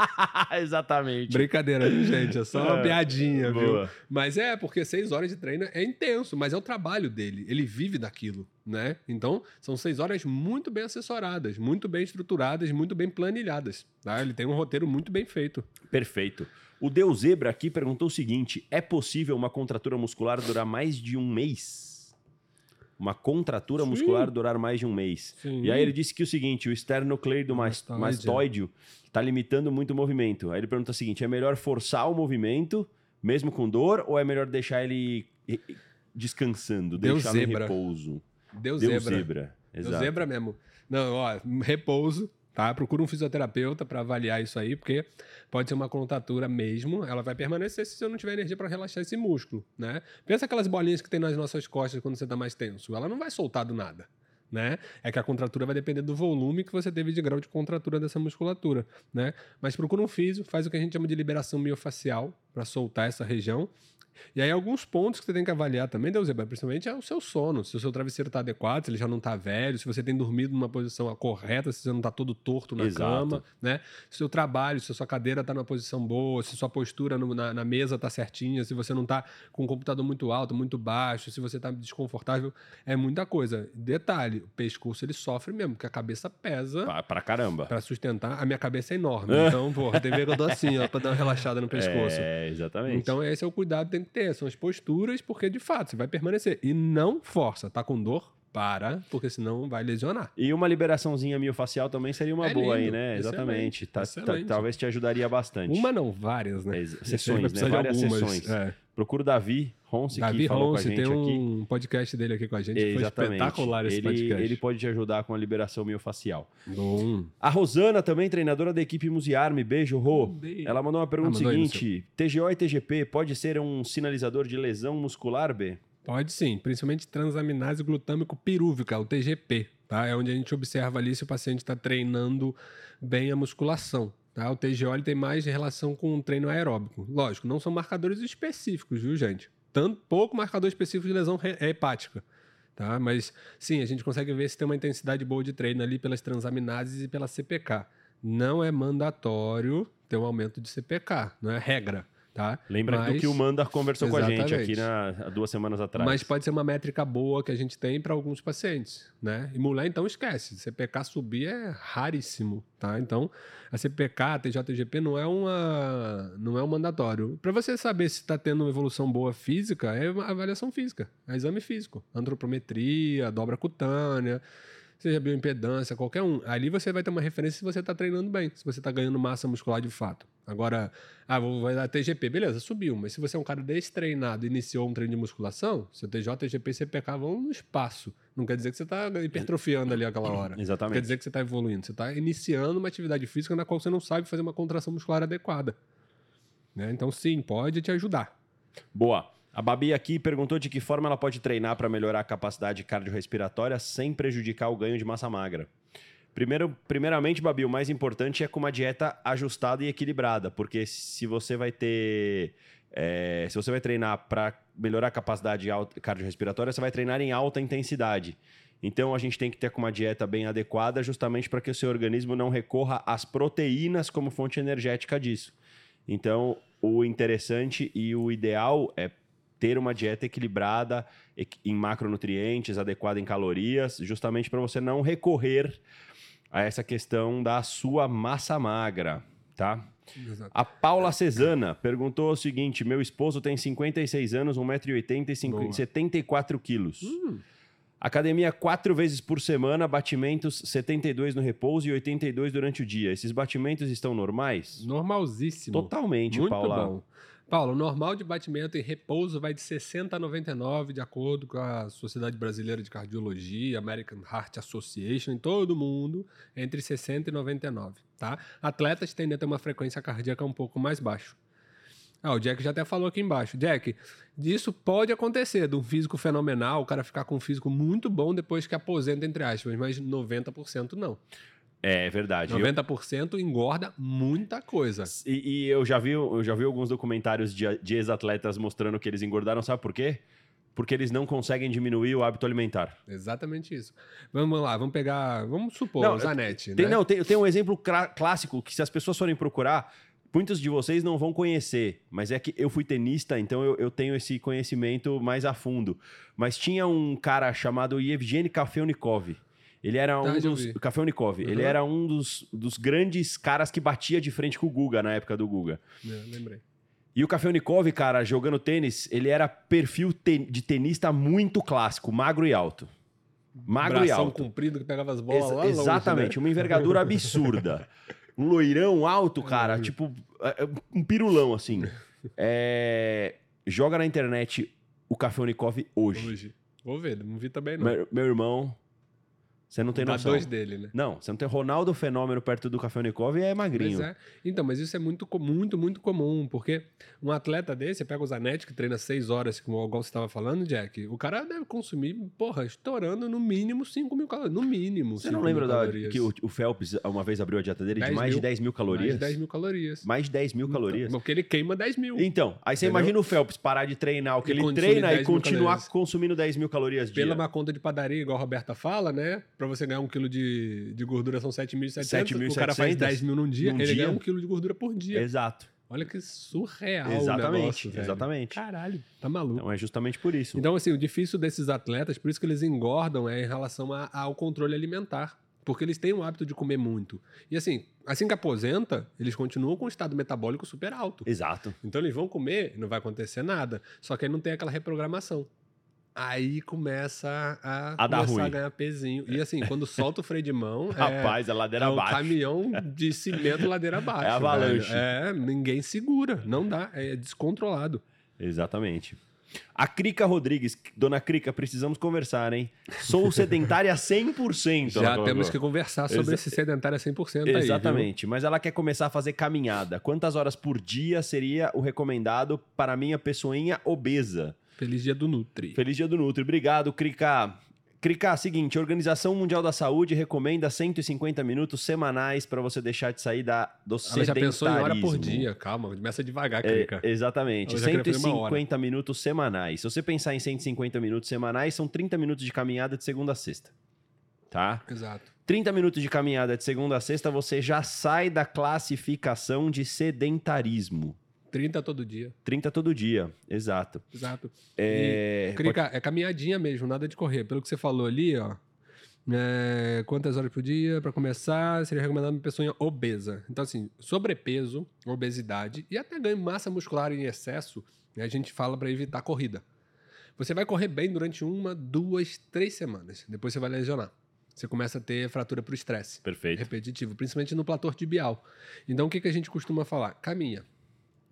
Exatamente. Brincadeira, gente? É só uma é, piadinha, boa. viu? Mas é, porque 6 horas de treino é intenso, mas é o trabalho dele. Ele vive daquilo, né? Então, são 6 horas muito bem assessoradas, muito bem estruturadas, muito bem planilhadas. Tá? Ele tem um roteiro muito bem feito. Perfeito. O Deus Zebra aqui perguntou o seguinte: é possível uma contratura muscular durar mais de um mês? Uma contratura Sim. muscular durar mais de um mês. Sim. E aí ele disse que o seguinte: o esternocleido mastoide está limitando muito o movimento. Aí ele pergunta o seguinte: é melhor forçar o movimento, mesmo com dor, ou é melhor deixar ele descansando, Deus deixar zebra. no repouso? Deus, Deus zebra. zebra. Exato. Deus zebra mesmo. Não, ó, repouso, tá? Procura um fisioterapeuta para avaliar isso aí, porque pode ser uma contratura mesmo, ela vai permanecer se você não tiver energia para relaxar esse músculo, né? Pensa aquelas bolinhas que tem nas nossas costas quando você está mais tenso, ela não vai soltar do nada. Né? É que a contratura vai depender do volume que você teve de grau de contratura dessa musculatura, né? Mas procura um físio, faz o que a gente chama de liberação miofacial para soltar essa região e aí, alguns pontos que você tem que avaliar também, Deuseba, principalmente é o seu sono. Se o seu travesseiro está adequado, se ele já não está velho, se você tem dormido numa posição correta, se você não está todo torto na Exato. cama, né? Se o seu trabalho, se a sua cadeira está numa posição boa, se sua postura no, na, na, mesa está certinha, se você não está com o computador muito alto, muito baixo, se você está desconfortável, é muita coisa. Detalhe, o pescoço ele sofre mesmo, porque a cabeça pesa. Pra, pra caramba. Para sustentar. A minha cabeça é enorme. então, porra, tem ver que eu dou assim, ó, para dar uma relaxada no pescoço. É, exatamente. Então, esse é o cuidado que tem que ter, são as posturas, porque de fato você vai permanecer. E não força, tá com dor? Para, porque senão vai lesionar. E uma liberaçãozinha miofacial também seria uma é boa lindo, aí, né? Exatamente. Tá, tá, talvez te ajudaria bastante. Uma não, várias, né? sessões, né? Várias sessões. É. Procura o Davi Ronce, Davi que falou Ronce, com a gente tem um aqui. podcast dele aqui com a gente. Exatamente. Foi espetacular esse ele, podcast. Ele pode te ajudar com a liberação miofacial. Bom. A Rosana, também treinadora da equipe Musiarme. Beijo, Rô. Ela mandou uma pergunta ah, seguinte. TGO e TGP pode ser um sinalizador de lesão muscular, B? Pode sim, principalmente transaminase glutâmico pirúvica, o TGP. Tá? É onde a gente observa ali se o paciente está treinando bem a musculação. Tá? O TGO tem mais relação com o treino aeróbico. Lógico, não são marcadores específicos, viu, gente? Tanto pouco marcador específico de lesão hepática. Tá? Mas sim, a gente consegue ver se tem uma intensidade boa de treino ali pelas transaminases e pela CPK. Não é mandatório ter um aumento de CPK, não é regra. Tá? Lembra Mas, do que o Manda conversou exatamente. com a gente aqui na, há duas semanas atrás. Mas pode ser uma métrica boa que a gente tem para alguns pacientes, né? E mulher, então, esquece. CPK subir é raríssimo, tá? Então, a CPK, a TJGP não é, uma, não é um mandatório. Para você saber se está tendo uma evolução boa física, é uma avaliação física, é exame físico. Antropometria, dobra cutânea seja bioimpedância, qualquer um. Ali você vai ter uma referência se você está treinando bem, se você está ganhando massa muscular de fato. Agora, ah, vou vai dar TGP, beleza, subiu. Mas se você é um cara destreinado e iniciou um treino de musculação, seu TJ, TGP e CPK vão no espaço. Não quer dizer que você está hipertrofiando ali aquela hora. Exatamente. Quer dizer que você está evoluindo. Você está iniciando uma atividade física na qual você não sabe fazer uma contração muscular adequada. Né? Então, sim, pode te ajudar. Boa. A Babi aqui perguntou de que forma ela pode treinar para melhorar a capacidade cardiorrespiratória sem prejudicar o ganho de massa magra. Primeiro, primeiramente, Babi, o mais importante é com uma dieta ajustada e equilibrada, porque se você vai ter. É, se você vai treinar para melhorar a capacidade cardiorrespiratória, você vai treinar em alta intensidade. Então a gente tem que ter uma dieta bem adequada, justamente para que o seu organismo não recorra às proteínas como fonte energética disso. Então, o interessante e o ideal é ter uma dieta equilibrada em macronutrientes, adequada em calorias, justamente para você não recorrer a essa questão da sua massa magra, tá? Exato. A Paula Cesana perguntou o seguinte: meu esposo tem 56 anos, 1,80m e 74 quilos. Hum. Academia quatro vezes por semana, batimentos 72 no repouso e 82 durante o dia. Esses batimentos estão normais? Normalzíssimo. Totalmente, Muito Paula. Bom. Paulo, o normal de batimento em repouso vai de 60 a 99, de acordo com a Sociedade Brasileira de Cardiologia, American Heart Association, em todo mundo, entre 60 e 99, tá? Atletas tendem a ter uma frequência cardíaca um pouco mais baixa. Ah, o Jack já até falou aqui embaixo. Jack, isso pode acontecer, de um físico fenomenal, o cara ficar com um físico muito bom depois que aposenta, entre aspas, mas 90% não. É verdade. 90% eu... engorda muita coisa. E, e, eu, já vi, eu já vi alguns documentários de, de ex-atletas mostrando que eles engordaram, sabe por quê? porque eles não conseguem diminuir o hábito alimentar. Exatamente isso. Vamos lá, vamos pegar, vamos supor, não, Zanetti. Tem, né? Não, tem, tem um exemplo clássico que se as pessoas forem procurar, muitos de vocês não vão conhecer, mas é que eu fui tenista, então eu, eu tenho esse conhecimento mais a fundo. Mas tinha um cara chamado Yevgeny Kafelnikov. Ele era um ah, dos. Kafelnikov. Uhum. Ele era um dos, dos grandes caras que batia de frente com o Guga na época do Guga. É, lembrei. E o Kafelnikov, cara, jogando tênis, ele era perfil ten de tenista muito clássico, magro e alto. Magro Bração e alto. comprido que pegava as bolas Ex lá Exatamente, longe, né? uma envergadura absurda. um loirão alto, cara, tipo é, é, um pirulão, assim. É... Joga na internet o Kafelnikov hoje. Hoje. Vou ver, não vi também não. Meu, meu irmão, você não tem noção. dois dele, né? Não, você não tem Ronaldo Fenômeno perto do Kafelnikov e é magrinho. É. Então, mas isso é muito, muito, muito comum, porque um atleta desse, você pega o Zanetti, que treina seis horas, como o você estava falando, Jack, o cara deve consumir, porra, estourando no mínimo 5 mil calorias. No mínimo. Você não lembra da, que o, o, Phelps uma vez abriu a dieta dele de mais mil, de 10 mil calorias? Mais de 10 mil calorias. Mais de 10 mil então, calorias. Porque ele queima 10 mil. Então, aí você entendeu? imagina o Phelps parar de treinar o que e ele treina e continuar consumindo 10 mil calorias dia. Pela uma conta de padaria, igual a Roberta fala, né? Pra você ganhar um quilo de de, gordura são 7.700, o cara faz 10 mil num dia, num ele dia? ganha um quilo de gordura por dia. Exato. Olha que surreal exatamente, negócio, Exatamente. Caralho, tá maluco. Então é justamente por isso. Então, assim, o difícil desses atletas, por isso que eles engordam, é em relação a, ao controle alimentar. Porque eles têm o hábito de comer muito. E assim, assim que aposenta, eles continuam com o estado metabólico super alto. Exato. Então eles vão comer, não vai acontecer nada. Só que aí não tem aquela reprogramação. Aí começa a, a, dar ruim. a ganhar pezinho. E assim, quando solta o freio de mão. Rapaz, é, é ladeira é abaixo. um caminhão de cimento ladeira abaixo. É avalanche. Velho. É, ninguém segura. Não dá. É descontrolado. Exatamente. A Crica Rodrigues, dona Crica, precisamos conversar, hein? Sou sedentária 100%. Já temos que conversar sobre Exa esse sedentária 100% aí. Exatamente, mas ela quer começar a fazer caminhada. Quantas horas por dia seria o recomendado para minha pessoinha obesa? Feliz dia do Nutri. Feliz dia do Nutri. Obrigado, Crica. Crica, seguinte, a Organização Mundial da Saúde recomenda 150 minutos semanais para você deixar de sair da, do Ela sedentarismo. já pensou em hora por dia, calma, começa devagar, Crica. É, exatamente, 150 minutos semanais. Se você pensar em 150 minutos semanais, são 30 minutos de caminhada de segunda a sexta. Tá? Exato. 30 minutos de caminhada de segunda a sexta, você já sai da classificação de sedentarismo. 30 todo dia. 30 todo dia, exato. Exato. É, e, pode... é caminhadinha mesmo, nada de correr. Pelo que você falou ali, ó. É, quantas horas por dia? Para começar, seria recomendado uma pessoa obesa. Então, assim, sobrepeso, obesidade e até ganho massa muscular em excesso, né, a gente fala para evitar corrida. Você vai correr bem durante uma, duas, três semanas. Depois você vai lesionar. Você começa a ter fratura para o estresse. Perfeito. Repetitivo, principalmente no platô tibial. Então, o que, que a gente costuma falar? Caminha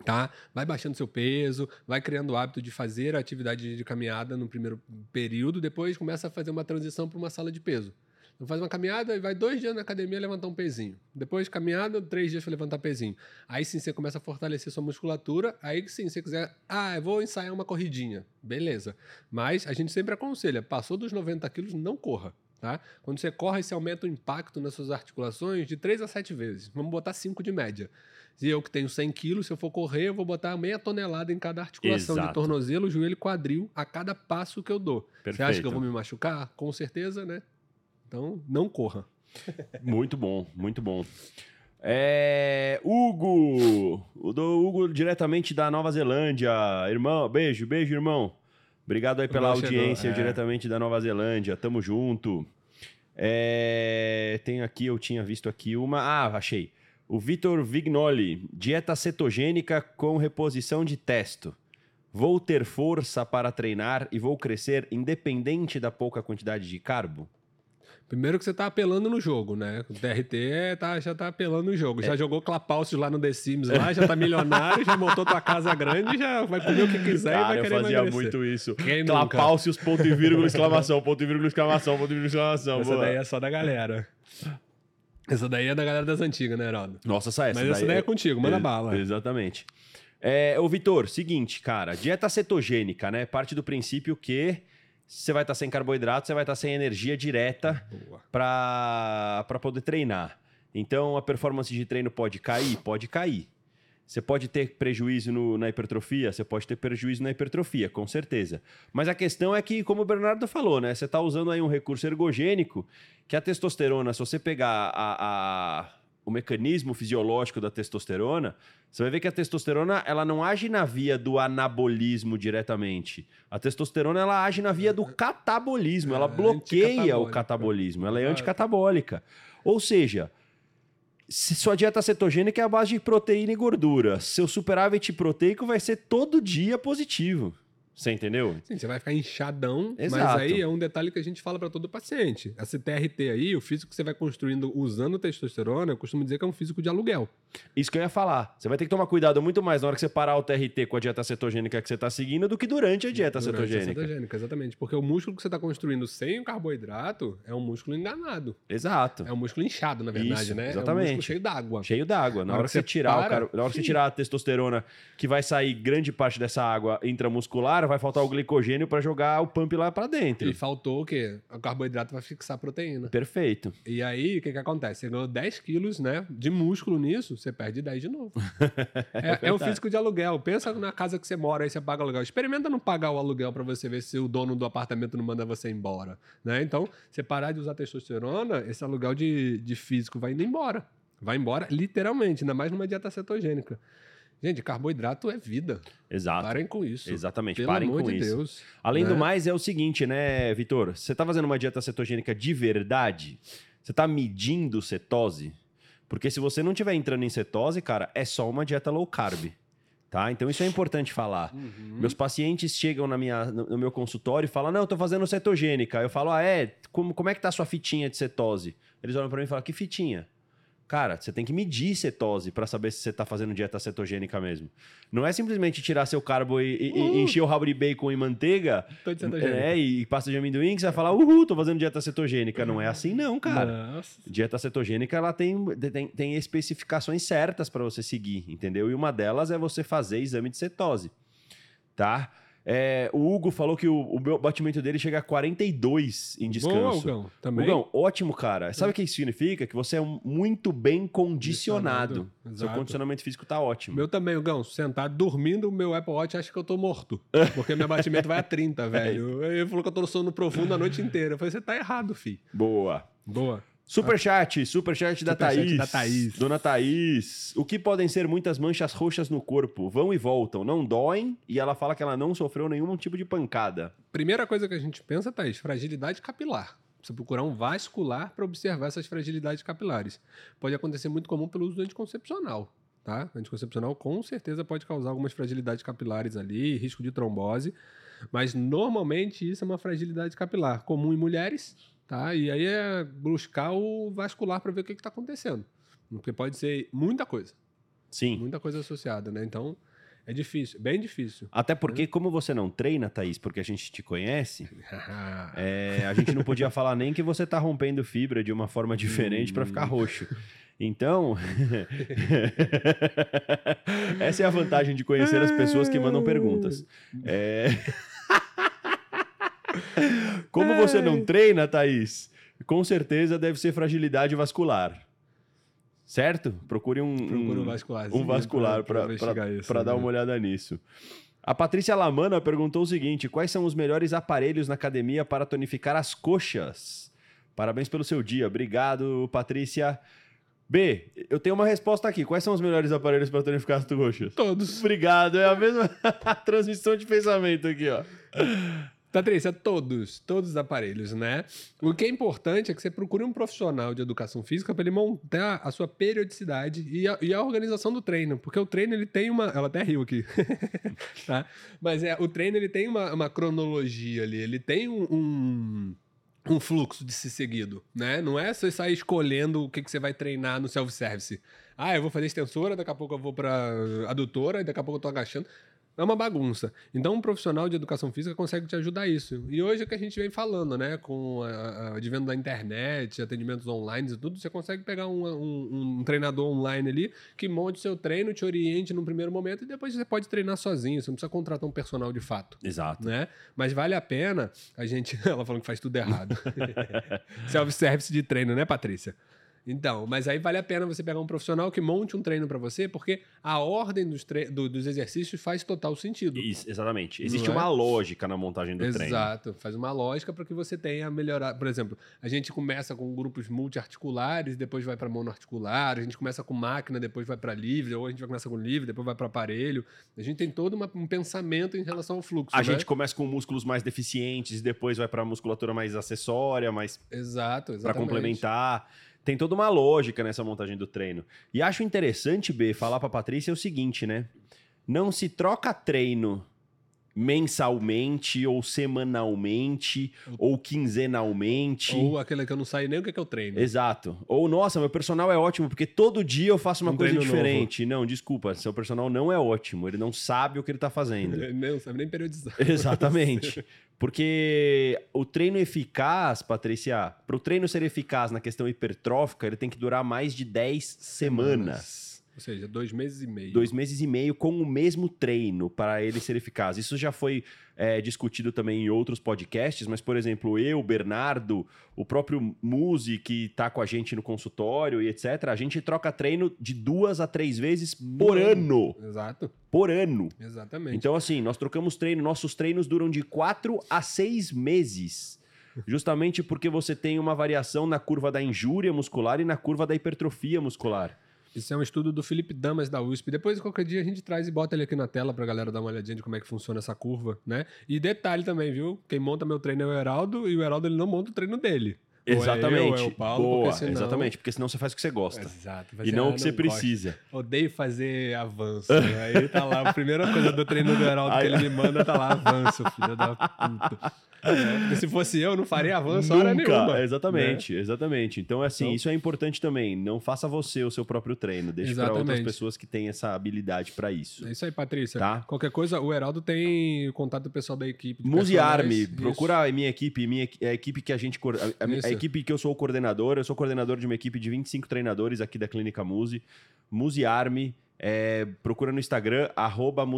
tá? Vai baixando seu peso, vai criando o hábito de fazer a atividade de caminhada no primeiro período, depois começa a fazer uma transição para uma sala de peso. Então faz uma caminhada e vai dois dias na academia levantar um pezinho. Depois caminhada, três dias para levantar pezinho. Aí sim você começa a fortalecer sua musculatura. Aí sim, se você quiser, ah, eu vou ensaiar uma corridinha. Beleza. Mas a gente sempre aconselha, passou dos 90 quilos, não corra. Tá? Quando você corre, você aumenta o impacto nas suas articulações de 3 a 7 vezes. Vamos botar 5 de média. Se eu que tenho 100 quilos, se eu for correr, eu vou botar meia tonelada em cada articulação Exato. de tornozelo, joelho e quadril a cada passo que eu dou. Perfeito. Você acha que eu vou me machucar? Com certeza, né? Então, não corra. Muito bom, muito bom. É, Hugo, o do Hugo diretamente da Nova Zelândia. Irmão, beijo, beijo, irmão. Obrigado aí pela audiência é. diretamente da Nova Zelândia. Tamo junto. É, tem aqui, eu tinha visto aqui uma. Ah, achei. O Vitor Vignoli, dieta cetogênica com reposição de testo. Vou ter força para treinar e vou crescer independente da pouca quantidade de carbo? Primeiro que você tá apelando no jogo, né? O DRT tá, já tá apelando no jogo. É. Já jogou Clapalcios lá no The Sims lá, já tá milionário, já montou tua casa grande, já vai comer o que quiser Cara, e vai querer eu fazia emagrecer. muito isso. Clapalcios, ponto e vírgula, exclamação, ponto e vírgula, exclamação, ponto e vírgula, exclamação. Essa Boa. daí é só da galera. Essa daí é da galera das antigas, né, Heraldo? Nossa, essa, essa Mas essa daí é, é contigo, manda é, bala. Exatamente. É, ô, Vitor, seguinte, cara, dieta cetogênica, né? Parte do princípio que você vai estar tá sem carboidrato, você vai estar tá sem energia direta para poder treinar. Então, a performance de treino pode cair? Pode cair. Você pode ter prejuízo no, na hipertrofia? Você pode ter prejuízo na hipertrofia, com certeza. Mas a questão é que, como o Bernardo falou, né? Você está usando aí um recurso ergogênico que a testosterona, se você pegar a, a, o mecanismo fisiológico da testosterona, você vai ver que a testosterona ela não age na via do anabolismo diretamente. A testosterona ela age na via do catabolismo, ela é, bloqueia o catabolismo, ela é anticatabólica. Ou seja, se sua dieta cetogênica é a base de proteína e gordura, seu superávit proteico vai ser todo dia positivo. Você entendeu? Sim, você vai ficar inchadão, Exato. mas aí é um detalhe que a gente fala para todo paciente. Essa TRT aí, o físico que você vai construindo usando testosterona, eu costumo dizer que é um físico de aluguel. Isso que eu ia falar. Você vai ter que tomar cuidado muito mais na hora que você parar o TRT com a dieta cetogênica que você está seguindo do que durante a dieta durante cetogênica. A cetogênica, exatamente. Porque o músculo que você está construindo sem o carboidrato é um músculo enganado. Exato. É um músculo inchado, na verdade, Isso, né? Exatamente. É um músculo cheio d'água. Cheio d'água. Na, na, hora que você tirar para, o car... na hora que você tirar a testosterona, que vai sair grande parte dessa água intramuscular, vai faltar o glicogênio para jogar o pump lá para dentro. E faltou o quê? O carboidrato vai fixar a proteína. Perfeito. E aí, o que, que acontece? Você ganhou 10 quilos né, de músculo nisso, você perde 10 de novo. é, é, o físico de aluguel. Pensa na casa que você mora, aí você paga aluguel. Experimenta não pagar o aluguel para você ver se o dono do apartamento não manda você embora. Né? Então, você parar de usar testosterona, esse aluguel de, de físico vai indo embora. Vai embora, literalmente, ainda mais numa dieta cetogênica. Gente, carboidrato é vida. Exato. Parem com isso. Exatamente, Pelo parem com de isso. Deus, Além né? do mais, é o seguinte, né, Vitor? Você está fazendo uma dieta cetogênica de verdade? Você está medindo cetose? Porque se você não estiver entrando em cetose, cara, é só uma dieta low carb. Tá? Então isso é importante falar. Uhum. Meus pacientes chegam na minha, no meu consultório e falam: Não, eu tô fazendo cetogênica. Eu falo: Ah, é? Como, como é que tá a sua fitinha de cetose? Eles olham para mim e falam: Que fitinha? Cara, você tem que medir cetose para saber se você está fazendo dieta cetogênica mesmo. Não é simplesmente tirar seu carbo e, uh! encher o rabo de bacon e manteiga é, e pasta de amendoim que você vai falar, uhul, tô fazendo dieta cetogênica. Não é assim não, cara. Nossa. Dieta cetogênica, ela tem, tem, tem especificações certas para você seguir, entendeu? E uma delas é você fazer exame de cetose, tá? É, o Hugo falou que o, o batimento dele chega a 42 em descanso. Boa, Hugão. Também. Hugão, ótimo, cara. Sabe o que isso significa? Que você é muito bem condicionado. Seu condicionamento físico tá ótimo. Meu também, Hugão. Sentado dormindo, o meu Apple Watch acha que eu tô morto. Porque meu batimento vai a 30, velho. Ele falou que eu tô no sono profundo a noite inteira. Eu falei, você tá errado, fi. Boa. Boa. Superchat, superchat da, super Thaís, da Thaís. Dona Thaís. O que podem ser muitas manchas roxas no corpo? Vão e voltam, não doem, e ela fala que ela não sofreu nenhum tipo de pancada. Primeira coisa que a gente pensa, Thaís, fragilidade capilar. Você procurar um vascular para observar essas fragilidades capilares. Pode acontecer muito comum pelo uso do anticoncepcional. Tá? Anticoncepcional com certeza pode causar algumas fragilidades capilares ali, risco de trombose, mas normalmente isso é uma fragilidade capilar comum em mulheres Tá? E aí é buscar o vascular para ver o que está acontecendo. Porque pode ser muita coisa. Sim. Muita coisa associada, né? Então, é difícil, bem difícil. Até porque, né? como você não treina, Thaís, porque a gente te conhece, é, a gente não podia falar nem que você está rompendo fibra de uma forma diferente para ficar roxo. Então, essa é a vantagem de conhecer as pessoas que mandam perguntas. É... Como você não treina, Thaís, com certeza deve ser fragilidade vascular. Certo? Procure um, Procure um vascular, um vascular para né? dar uma olhada nisso. A Patrícia Lamana perguntou o seguinte: quais são os melhores aparelhos na academia para tonificar as coxas? Parabéns pelo seu dia. Obrigado, Patrícia. B, eu tenho uma resposta aqui. Quais são os melhores aparelhos para tonificar as coxas? Todos. Obrigado. É a mesma transmissão de pensamento aqui, ó. Patrícia, todos, todos os aparelhos, né? O que é importante é que você procure um profissional de educação física para ele montar a sua periodicidade e a, e a, organização do treino, porque o treino ele tem uma, ela até riu aqui, tá? Mas é, o treino ele tem uma, uma cronologia ali, ele tem um, um um fluxo de se seguido, né? Não é você sair escolhendo o que, que você vai treinar no self-service. Ah, eu vou fazer extensora, daqui a pouco eu vou para adutora, daqui a pouco eu tô agachando. É uma bagunça. Então, um profissional de educação física consegue te ajudar isso. E hoje é que a gente vem falando, né? Com o advento da internet, atendimentos online e tudo, você consegue pegar um, um, um, treinador online ali que monte seu treino, te oriente no primeiro momento e depois você pode treinar sozinho. Você não precisa contratar um personal de fato. Exato. Né? Mas vale a pena a gente. Ela falando que faz tudo errado. Self-service de treino, né, Patrícia? Então, mas aí vale a pena você pegar um profissional que monte um treino para você, porque a ordem dos, do, dos exercícios faz total sentido. Isso, exatamente. Existe uma é? lógica na montagem do Exato. treino. Exato. Faz uma lógica para que você tenha melhorar. Por exemplo, a gente começa com grupos multiarticulares, depois vai para monoarticular, a gente começa com máquina, depois vai para livre, ou a gente vai começar com livre, depois vai para aparelho. A gente tem todo uma, um pensamento em relação ao fluxo. A né? gente começa com músculos mais deficientes, depois vai para musculatura mais acessória, mais. Exato, Para complementar tem toda uma lógica nessa montagem do treino. E acho interessante, B, falar para Patrícia o seguinte, né? Não se troca treino mensalmente ou semanalmente ou quinzenalmente. Ou aquele que eu não saio nem o que, é que eu treino. Exato. Ou, nossa, meu personal é ótimo porque todo dia eu faço uma um coisa diferente. Novo. Não, desculpa, seu personal não é ótimo. Ele não sabe o que ele está fazendo. Não sabe nem periodizar. Exatamente. Porque o treino eficaz, Patrícia, para o treino ser eficaz na questão hipertrófica, ele tem que durar mais de 10 semanas. semanas. Ou seja, dois meses e meio. Dois meses e meio com o mesmo treino para ele ser eficaz. Isso já foi é, discutido também em outros podcasts, mas, por exemplo, eu, Bernardo, o próprio Muzi, que está com a gente no consultório e etc., a gente troca treino de duas a três vezes por ano. Exato. Por ano. Exatamente. Então, assim, nós trocamos treino, nossos treinos duram de quatro a seis meses justamente porque você tem uma variação na curva da injúria muscular e na curva da hipertrofia muscular. Isso é um estudo do Felipe Damas da USP. Depois, qualquer dia, a gente traz e bota ele aqui na tela pra galera dar uma olhadinha de como é que funciona essa curva, né? E detalhe também, viu? Quem monta meu treino é o Heraldo e o Heraldo ele não monta o treino dele. Exatamente. É eu, é Paulo, Boa, porque senão... exatamente, porque senão você faz o que você gosta. Exato. E não o que você precisa. Odeio fazer avanço. Né? Aí tá lá, a primeira coisa do treino do Heraldo que ele me manda tá lá, avanço, filho da puta. Porque se fosse eu, não faria avanço Nunca, hora nenhuma. Exatamente, né? exatamente. Então, assim, então, isso é importante também. Não faça você o seu próprio treino. Deixe para outras pessoas que têm essa habilidade para isso. É isso aí, Patrícia. Tá? Qualquer coisa, o Heraldo tem contato do pessoal da equipe. Musearme. Procura a minha equipe, minha, a equipe que a gente. A, a, a, equipe que eu sou o coordenador. Eu sou coordenador de uma equipe de 25 treinadores aqui da Clínica Muse. Musearme. É, procura no Instagram, arroba.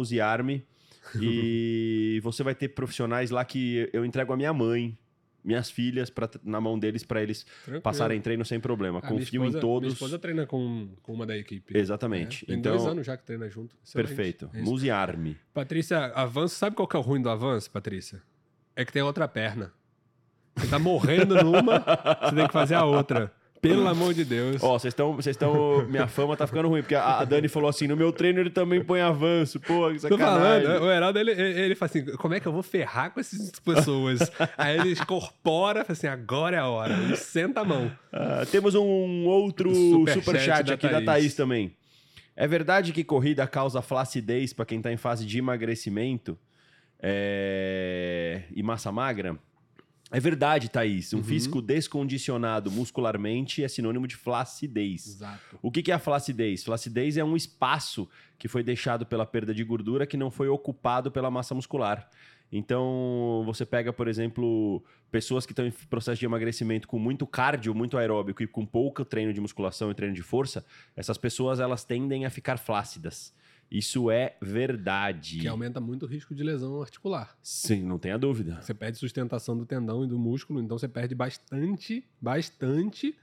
E você vai ter profissionais lá que eu entrego a minha mãe, minhas filhas pra, na mão deles para eles Tranquilo. passarem treino sem problema. Confio esposa, em todos. Minha esposa treina com, com uma da equipe. Exatamente. É. Tem então, dois anos já que treina junto. Excelente. Perfeito. É Musearme. Patrícia, avanço. Sabe qual que é o ruim do avanço, Patrícia? É que tem outra perna. Você tá morrendo numa, você tem que fazer a outra. Pelo amor de Deus. Ó, vocês estão. Vocês estão. Minha fama tá ficando ruim, porque a, Dani falou assim: no meu treino ele também põe avanço. Pô, que Tô falando, o Heraldo, ele, ele fala assim: como é que eu vou ferrar com essas pessoas? Aí ele incorpora, fala assim: agora é a hora. Ele senta a mão. Ah, temos um outro superchat super da aqui Thaís. da Thaís também. É verdade que corrida causa flacidez para quem tá em fase de emagrecimento é... e massa magra? É verdade, Thaís. Um uhum. físico descondicionado muscularmente é sinônimo de flacidez. Exato. O que é a flacidez? Flacidez é um espaço que foi deixado pela perda de gordura que não foi ocupado pela massa muscular. Então, você pega, por exemplo, pessoas que estão em processo de emagrecimento com muito cardio, muito aeróbico e com pouco treino de musculação e treino de força, essas pessoas elas tendem a ficar flácidas. Isso é verdade. Que aumenta muito o risco de lesão articular. Sim, não tenha dúvida. Você perde sustentação do tendão e do músculo, então você perde bastante, bastante.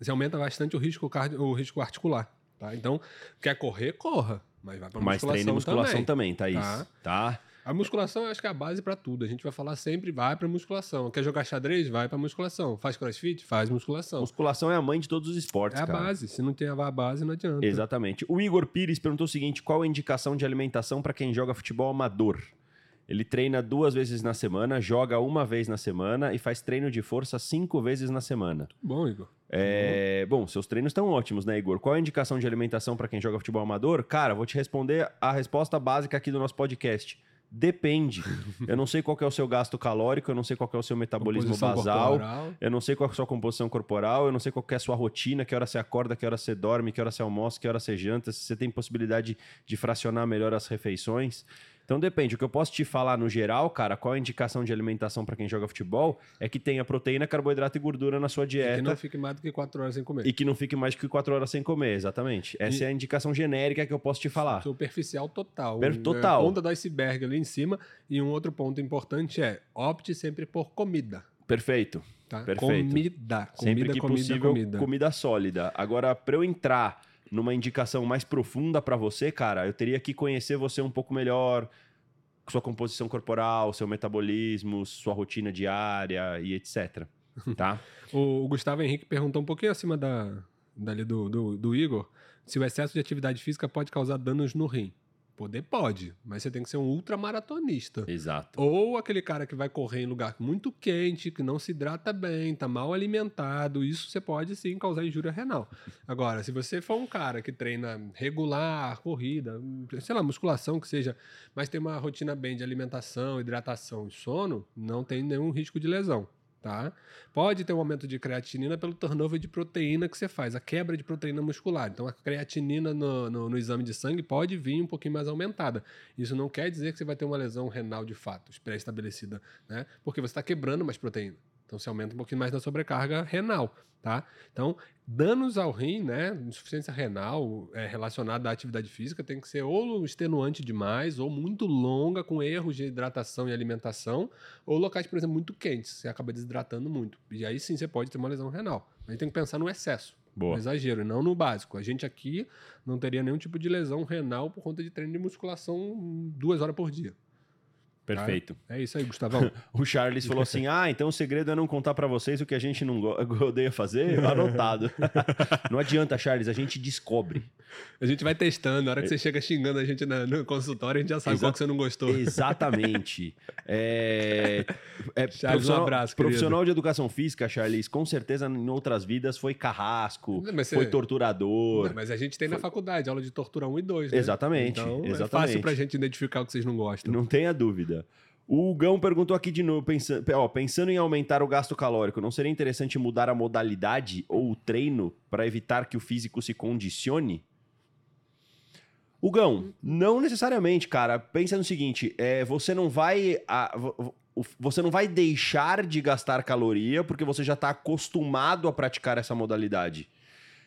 Você aumenta bastante o risco, cardio, o risco articular. Tá? Então, quer correr, corra. Mas vai para musculação Mas treine musculação também, também Thaís. Tá? tá? A musculação eu acho que é a base para tudo. A gente vai falar sempre, vai para musculação. Quer jogar xadrez? Vai para musculação. Faz crossfit? Faz musculação. Musculação é a mãe de todos os esportes, É a cara. base. Se não tem a base, não adianta. Exatamente. O Igor Pires perguntou o seguinte: qual a indicação de alimentação para quem joga futebol amador? Ele treina duas vezes na semana, joga uma vez na semana e faz treino de força cinco vezes na semana. Bom, Igor. É, bom, seus treinos estão ótimos, né, Igor? Qual a indicação de alimentação para quem joga futebol amador? Cara, vou te responder a resposta básica aqui do nosso podcast. Depende. Eu não sei qual é o seu gasto calórico, eu não sei qual é o seu metabolismo composição basal, corporal. eu não sei qual é a sua composição corporal, eu não sei qual é a sua rotina, que hora você acorda, que hora você dorme, que hora você almoça, que hora você janta, se você tem possibilidade de fracionar melhor as refeições. Então depende. O que eu posso te falar no geral, cara, qual a indicação de alimentação para quem joga futebol é que tenha proteína, carboidrato e gordura na sua dieta. E que não fique mais do que 4 horas sem comer. E que não fique mais do que 4 horas sem comer, exatamente. Essa e... é a indicação genérica que eu posso te falar. Superficial total. Per total. Ponta do iceberg ali em cima. E um outro ponto importante é opte sempre por comida. Perfeito. Tá? Perfeito. Comida, comida, Sempre que comida, possível, comida. comida sólida. Agora, para eu entrar numa indicação mais profunda para você, cara, eu teria que conhecer você um pouco melhor, sua composição corporal, seu metabolismo, sua rotina diária e etc. Tá? o, Gustavo Henrique perguntou um pouquinho acima da, dali do, do, do Igor se o excesso de atividade física pode causar danos no rim. Poder pode, mas você tem que ser um ultramaratonista. Exato. Ou aquele cara que vai correr em lugar muito quente, que não se hidrata bem, tá mal alimentado, isso você pode sim causar injúria renal. Agora, se você for um cara que treina regular, corrida, sei lá, musculação que seja, mas tem uma rotina bem de alimentação, hidratação e sono, não tem nenhum risco de lesão. Tá? Pode ter um aumento de creatinina pelo turnover de proteína que você faz, a quebra de proteína muscular. Então, a creatinina no, no, no, exame de sangue pode vir um pouquinho mais aumentada. Isso não quer dizer que você vai ter uma lesão renal de fato, pré-estabelecida, né? Porque você está quebrando mais proteína. Então, você aumenta um pouquinho mais da sobrecarga renal, tá? Então, danos ao rim, né? Insuficiência renal é, relacionada à atividade física tem que ser ou extenuante demais, ou muito longa, com erros de hidratação e alimentação, ou locais, por exemplo, muito quentes, você acaba desidratando muito. E aí sim você pode ter uma lesão renal. A gente tem que pensar no excesso. Boa. No exagero, não no básico. A gente aqui não teria nenhum tipo de lesão renal por conta de treino de musculação duas horas por dia. Perfeito. É isso aí, Gustavão. o Charles falou assim: ah, então o segredo é não contar para vocês o que a gente não odeia fazer? Anotado. não adianta, Charles, a gente descobre. A gente vai testando. Na hora que você chega xingando a gente no consultório, a gente já sabe Exa qual que você não gostou. Exatamente. é, é Charles, profissional, um abraço, profissional de educação física, Charles, com certeza em outras vidas foi carrasco, você... foi torturador. Não, mas a gente tem foi... na faculdade aula de tortura 1 e 2. Né? Exatamente. Então exatamente. é fácil pra gente identificar o que vocês não gostam. Não tenha dúvida. O Gão perguntou aqui de novo, pensando, ó, pensando em aumentar o gasto calórico, não seria interessante mudar a modalidade ou o treino para evitar que o físico se condicione? O Gão, não necessariamente, cara. Pensa no seguinte: é, você não vai. A, você não vai deixar de gastar caloria porque você já está acostumado a praticar essa modalidade.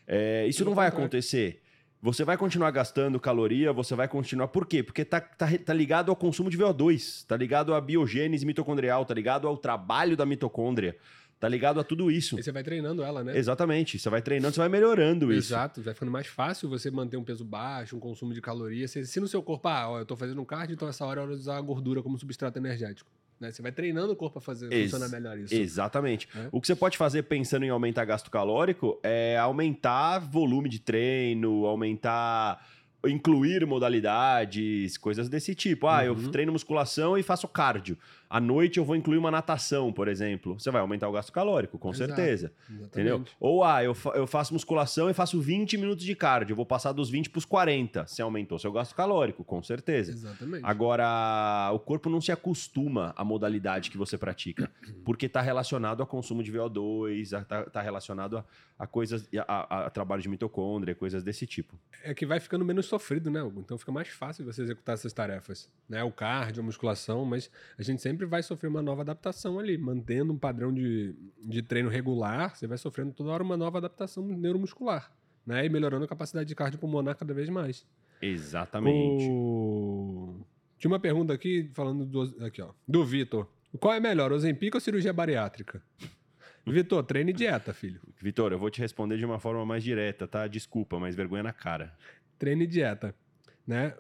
É, isso não vai acontecer. Você vai continuar gastando caloria, você vai continuar. Por quê? Porque tá, tá, tá ligado ao consumo de VO2, tá ligado à biogênese mitocondrial, tá ligado ao trabalho da mitocôndria. Tá ligado a tudo isso. E você vai treinando ela, né? Exatamente. Você vai treinando, você vai melhorando isso. Exato. Vai ficando mais fácil você manter um peso baixo, um consumo de calorias. Se, se no seu corpo, ah, ó, eu tô fazendo um cardio, então essa hora é hora de usar a gordura como substrato energético. Né? Você vai treinando o corpo para fazer Ex funcionar melhor isso. Exatamente. É? O que você pode fazer pensando em aumentar gasto calórico é aumentar volume de treino, aumentar incluir modalidades, coisas desse tipo. Ah, uhum. eu treino musculação e faço cardio. À noite eu vou incluir uma natação, por exemplo. Você vai aumentar o gasto calórico, com Exato. certeza. Exatamente. Entendeu? Ou, ah, eu, fa eu faço musculação e faço 20 minutos de cardio. Eu vou passar dos 20 para os 40. Você aumentou seu gasto calórico, com certeza. Exatamente. Agora, o corpo não se acostuma à modalidade que você pratica, porque está relacionado ao consumo de VO2, está tá relacionado a, a coisas, a, a, a, trabalho de mitocôndria, coisas desse tipo. É que vai ficando menos sofrido, né, Hugo? Então fica mais fácil você executar essas tarefas. Né? O cardio, a musculação, mas a gente sempre sempre vai sofrer uma nova adaptação ali, mantendo um padrão de, de treino regular, você vai sofrendo toda hora uma nova adaptação neuromuscular, né? E melhorando a capacidade de cardiopulmonar cada vez mais. Exatamente. O... Tinha uma pergunta aqui, falando do, aqui, ó, do Vitor. Qual é melhor, Ozempic ou cirurgia bariátrica? Vitor, treine dieta, filho. Vitor, eu vou te responder de uma forma mais direta, tá? Desculpa, mas vergonha na cara. Treine dieta, né?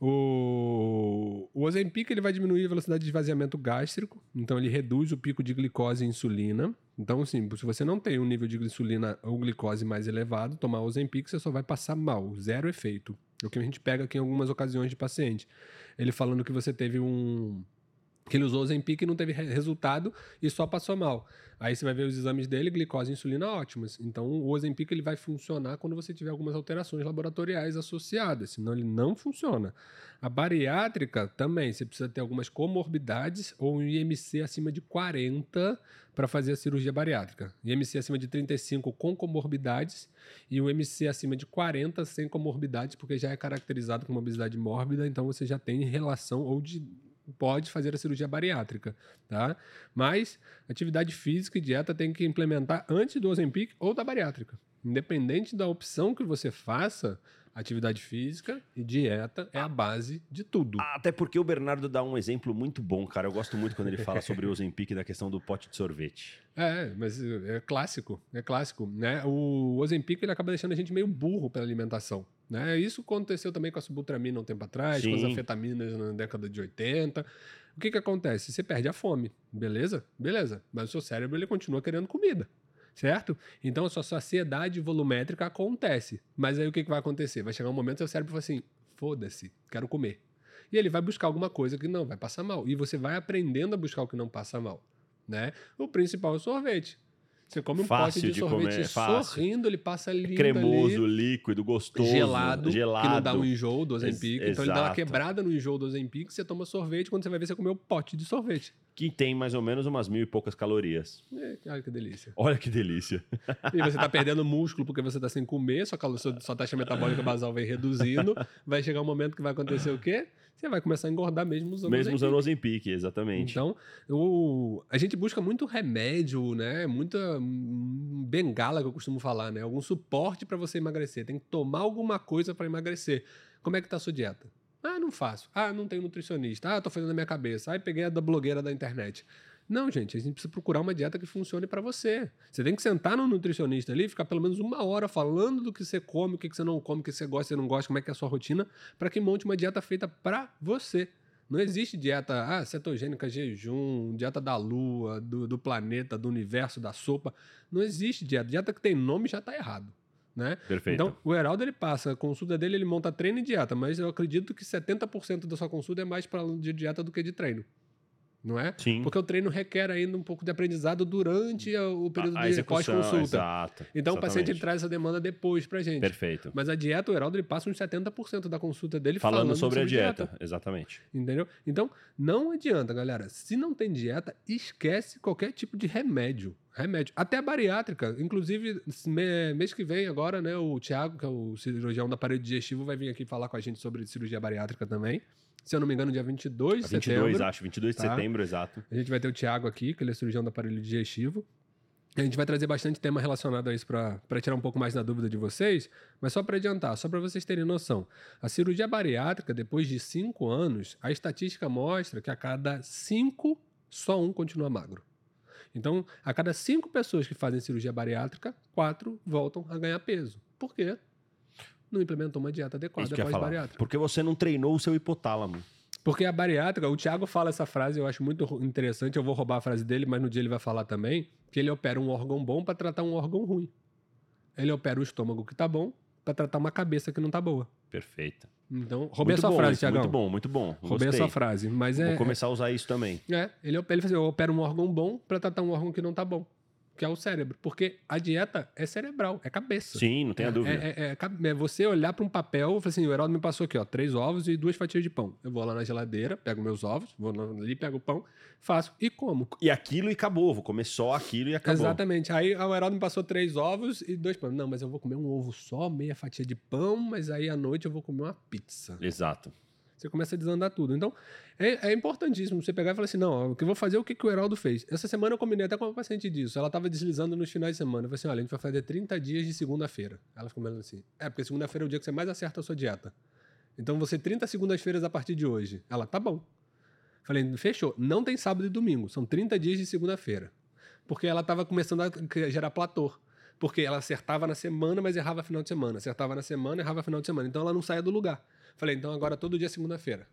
O, o Ozempic ele vai diminuir a velocidade de esvaziamento gástrico, então ele reduz o pico de glicose e insulina. Então, assim, se você não tem um nível de insulina ou glicose mais elevado, tomar Ozempic você só vai passar mal, zero efeito. É o que a gente pega aqui em algumas ocasiões de paciente. Ele falando que você teve um que ele usou Ozempic e não teve resultado e só passou mal. Aí você vai ver os exames dele, glicose e insulina ótimas. Então o Ozempic ele vai funcionar quando você tiver algumas alterações laboratoriais associadas, senão ele não funciona. A bariátrica também, você precisa ter algumas comorbidades ou um IMC acima de 40 para fazer a cirurgia bariátrica. IMC acima de 35 com comorbidades e o IMC acima de 40 sem comorbidades, porque já é caracterizado como obesidade mórbida, então você já tem relação ou de pode fazer a cirurgia bariátrica, tá? Mas atividade física e dieta tem que implementar antes do Ozempic ou da bariátrica. Independente da opção que você faça, Atividade física e dieta é a base de tudo. Até porque o Bernardo dá um exemplo muito bom, cara. Eu gosto muito quando ele fala sobre o Ozempic da questão do pote de sorvete. É, mas é clássico, é clássico, né? O Ozempic ele acaba deixando a gente meio burro pela alimentação, né? Isso aconteceu também com a subutramina um tempo atrás, Sim. com as anfetaminas na década de 80. O que que acontece? Você perde a fome, beleza? Beleza. Mas o seu cérebro ele continua querendo comida certo? Então a sua saciedade volumétrica acontece. Mas aí o que, que vai acontecer? Vai chegar um momento que seu cérebro fala assim: foda-se, quero comer. E ele vai buscar alguma coisa que não vai passar mal. E você vai aprendendo a buscar o que não passa mal. Né? O principal é o sorvete. Você come um fácil pote de, de sorvete comer, sorrindo, ele passa lindo Cremoso, ali, líquido, gostoso. Gelado, gelado. que não dá um enjoo do Ozempic. Ex então ele dá uma quebrada no enjoo do Ozempic, você toma sorvete, quando você vai ver, você comeu um pote de sorvete. Que tem mais ou menos umas mil e poucas calorias. É, olha que delícia. Olha que delícia. E você tá perdendo músculo porque você tá sem comer, sua, sua taxa metabólica basal vem reduzindo. Vai chegar um momento que vai acontecer o quê? Você vai começar a engordar mesmo usando Mesmo usando o Ozempic, exatamente. Então, o, a gente busca muito remédio, né? Muita bengala que eu costumo falar, né? Algum suporte para você emagrecer. Tem que tomar alguma coisa para emagrecer. Como é que tá a sua dieta? Ah, não faço. Ah, não tenho nutricionista. Ah, tô fazendo na minha cabeça. Ah, peguei a da blogueira da internet. Não, gente, a gente precisa procurar uma dieta que funcione para você. Você tem que sentar no nutricionista ali, ficar pelo menos uma hora falando do que você come, o que você não come, o que você gosta, o que você não gosta, como é que é a sua rotina, para que monte uma dieta feita para você. Não existe dieta ah, cetogênica, jejum, dieta da lua, do, do planeta, do universo, da sopa. Não existe dieta. Dieta que tem nome já está errado. Né? Perfeito. Então, o Heraldo ele passa, a consulta dele ele monta treino e dieta, mas eu acredito que 70% da sua consulta é mais para de dieta do que de treino não é? Sim. Porque o treino requer ainda um pouco de aprendizado durante o período a, de pós-consulta. Exato. Então exatamente. o paciente ele traz essa demanda depois pra gente. Perfeito. Mas a dieta, o Heraldo, ele passa uns 70% da consulta dele falando, falando sobre, sobre, a dieta. dieta. Exatamente. Entendeu? Então, não adianta, galera. Se não tem dieta, esquece qualquer tipo de remédio. Remédio. Até a bariátrica. Inclusive, mês que vem, agora, né, o Thiago, que é o cirurgião da parede digestiva, vai vir aqui falar com a gente sobre cirurgia bariátrica também se eu não me engano, dia 22 de 22, setembro. acho, 22 de tá? setembro, exato. A gente vai ter o Thiago aqui, que ele é cirurgião do aparelho digestivo. A gente vai trazer bastante tema relacionado a isso para tirar um pouco mais na dúvida de vocês, mas só para adiantar, só para vocês terem noção. A cirurgia bariátrica, depois de cinco anos, a estatística mostra que a cada cinco, só um continua magro. Então, a cada cinco pessoas que fazem cirurgia bariátrica, quatro voltam a ganhar peso. Por quê? Não implementou uma dieta adequada pós-bariátrica. Porque você não treinou o seu hipotálamo. Porque a bariátrica, o Thiago fala essa frase, eu acho muito interessante, eu vou roubar a frase dele, mas no dia ele vai falar também, que ele opera um órgão bom para tratar um órgão ruim. Ele opera o estômago que tá bom para tratar uma cabeça que não tá boa. Perfeito. Então, roubei muito a sua bom, frase, Thiago. Muito bom, muito bom. Roubei a sua frase, mas é... Vou começar a usar isso também. É, ele, ele assim, eu opero um órgão bom para tratar um órgão que não tá bom que é o cérebro. Porque a dieta é cerebral, é cabeça. Sim, não tenha é, dúvida. É, é, é, você olhar para um papel e falar assim: o Heraldo me passou aqui, ó, três ovos e duas fatias de pão. Eu vou lá na geladeira, pego meus ovos, vou ali, pego o pão, faço e como. E aquilo e acabou, vou comer só aquilo e acabou. Exatamente. Aí o Heraldo me passou três ovos e dois pães. Não, mas eu vou comer um ovo só, meia fatia de pão, mas aí à noite eu vou comer uma pizza. Exato. Você começa a desandar tudo. Então, é, é importantíssimo você pegar e falar assim: não, o que eu vou fazer o que, que o Heraldo fez. Essa semana eu combinei até com uma paciente disso. Ela estava deslizando nos finais de semana. Eu falei assim: olha, a gente vai fazer 30 dias de segunda-feira. Ela ficou meio assim: é, porque segunda-feira é o dia que você mais acerta a sua dieta. Então, você 30 segundas-feiras a partir de hoje. Ela, tá bom. Falei, fechou. Não tem sábado e domingo. São 30 dias de segunda-feira. Porque ela estava começando a gerar platô. Porque ela acertava na semana, mas errava final de semana. Acertava na semana, errava final de semana. Então ela não saía do lugar. Falei, então agora todo dia é segunda-feira.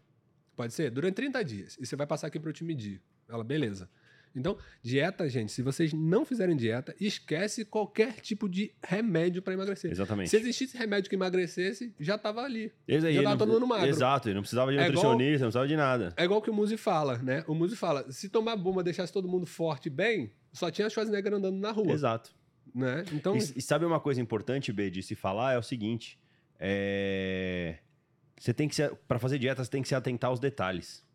Pode ser? Durante 30 dias. E você vai passar aqui para eu te medir. Ela, beleza. Então, dieta, gente, se vocês não fizerem dieta, esquece qualquer tipo de remédio para emagrecer. Exatamente. Se existisse remédio que emagrecesse, já tava ali. Aí, já tava todo mundo magro. Exato, não precisava de é nutricionista, igual, não precisava de nada. É igual que o Muzi fala, né? O Muzi fala, se tomar bomba deixasse todo mundo forte e bem, só tinha Schwarzenegger andando na rua. Exato. Né? Então... E, e sabe uma coisa importante, B, de se falar? É o seguinte, é... Você tem que para fazer dieta, você tem que se atentar aos detalhes.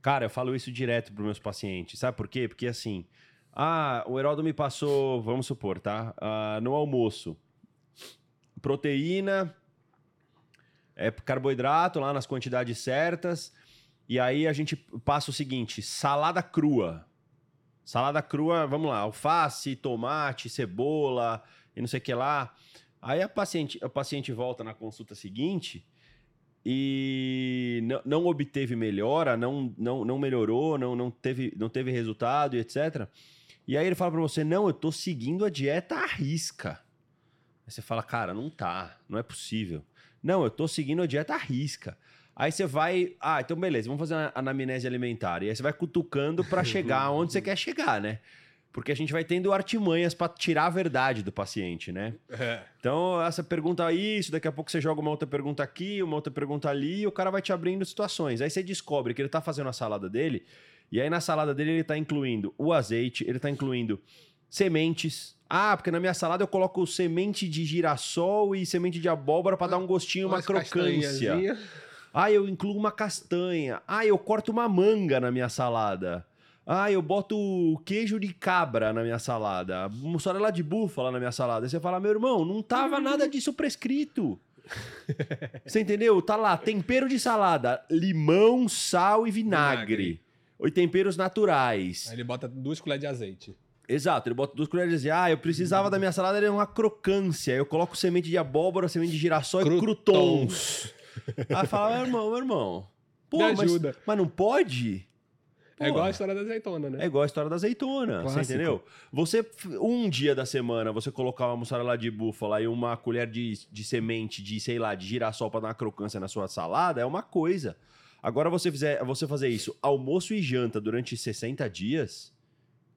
Cara, eu falo isso direto para meus pacientes. Sabe por quê? Porque assim, ah, o Heraldo me passou, vamos supor, tá? Ah, no almoço, proteína, é carboidrato lá nas quantidades certas. E aí a gente passa o seguinte: salada crua. Salada crua, vamos lá, alface, tomate, cebola e não sei o que lá. Aí a paciente, a paciente volta na consulta seguinte e não, não obteve melhora, não, não, não melhorou, não, não, teve, não teve resultado e etc. E aí ele fala para você: não, eu tô seguindo a dieta à risca. Aí você fala, cara, não tá, não é possível. Não, eu tô seguindo a dieta à risca. Aí você vai, ah, então beleza, vamos fazer uma anamnese alimentar. E aí você vai cutucando para chegar onde você quer chegar, né? Porque a gente vai tendo artimanhas para tirar a verdade do paciente, né? É. Então, essa pergunta isso, daqui a pouco você joga uma outra pergunta aqui, uma outra pergunta ali, e o cara vai te abrindo situações. Aí você descobre que ele tá fazendo a salada dele, e aí na salada dele ele tá incluindo o azeite, ele tá incluindo sementes. Ah, porque na minha salada eu coloco semente de girassol e semente de abóbora para dar um gostinho, uma crocância. Ah, eu incluo uma castanha. Ah, eu corto uma manga na minha salada. Ah, eu boto queijo de cabra na minha salada, mussarela de búfala na minha salada. Aí você fala, meu irmão, não tava nada disso prescrito. Você entendeu? Tá lá, tempero de salada, limão, sal e vinagre. vinagre. Temperos naturais. Aí ele bota duas colheres de azeite. Exato, ele bota duas colheres de azeite. Ah, eu precisava da minha salada, era uma crocância. Eu coloco semente de abóbora, semente de girassol Crutons. e crutons. Aí fala, meu irmão, meu irmão. Pô, Me ajuda. Mas, mas não pode? É igual a história da azeitona, né? É igual a história da azeitona, Clássico. você entendeu? Você, um dia da semana, você colocar uma mussarela de búfala e uma colher de, de semente de, sei lá, de girassol para dar uma crocância na sua salada é uma coisa. Agora você fizer, você fazer isso almoço e janta durante 60 dias,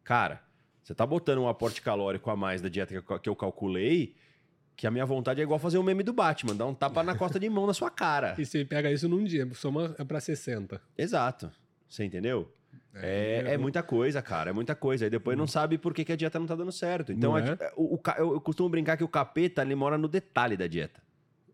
cara, você tá botando um aporte calórico a mais da dieta que eu calculei, que a minha vontade é igual fazer o um meme do Batman, dar um tapa na costa de mão na sua cara. E você pega isso num dia, soma para 60. Exato. Você entendeu? É, é, é, muita coisa, cara. É muita coisa. E depois hum. não sabe por que, que, a dieta não tá dando certo. Então, a, é? o, o, eu costumo brincar que o capeta ele mora no detalhe da dieta.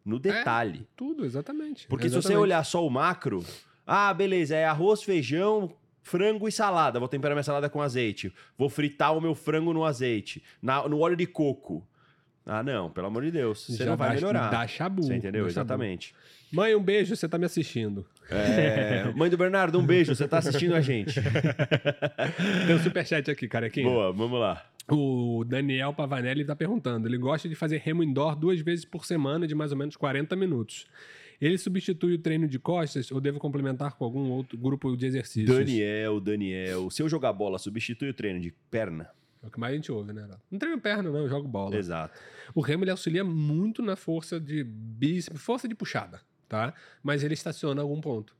No detalhe. É, tudo, exatamente. Porque exatamente. se você olhar só o macro, ah, beleza, é arroz, feijão, frango e salada. Vou temperar minha salada com azeite. Vou fritar o meu frango no azeite, na, no óleo de coco. Ah, não, pelo amor de Deus. Você Já não vai melhorar. Dá chabu. Você entendeu? Exatamente. Mãe, um beijo, você tá me assistindo. É... Mãe do Bernardo, um beijo, você tá assistindo a gente. Tem um superchat aqui, carequinha. Boa, vamos lá. O Daniel Pavanelli tá perguntando. Ele gosta de fazer remo indoor duas vezes por semana, de mais ou menos 40 minutos. Ele substitui o treino de costas ou devo complementar com algum outro grupo de exercícios? Daniel, Daniel. Se eu jogar bola, substitui o treino de perna? É o que mais a gente ouve, né? Não treino perna, não, eu jogo bola. Exato. O remo ele auxilia muito na força de bíceps, força de puxada tá? Mas ele estaciona em algum ponto.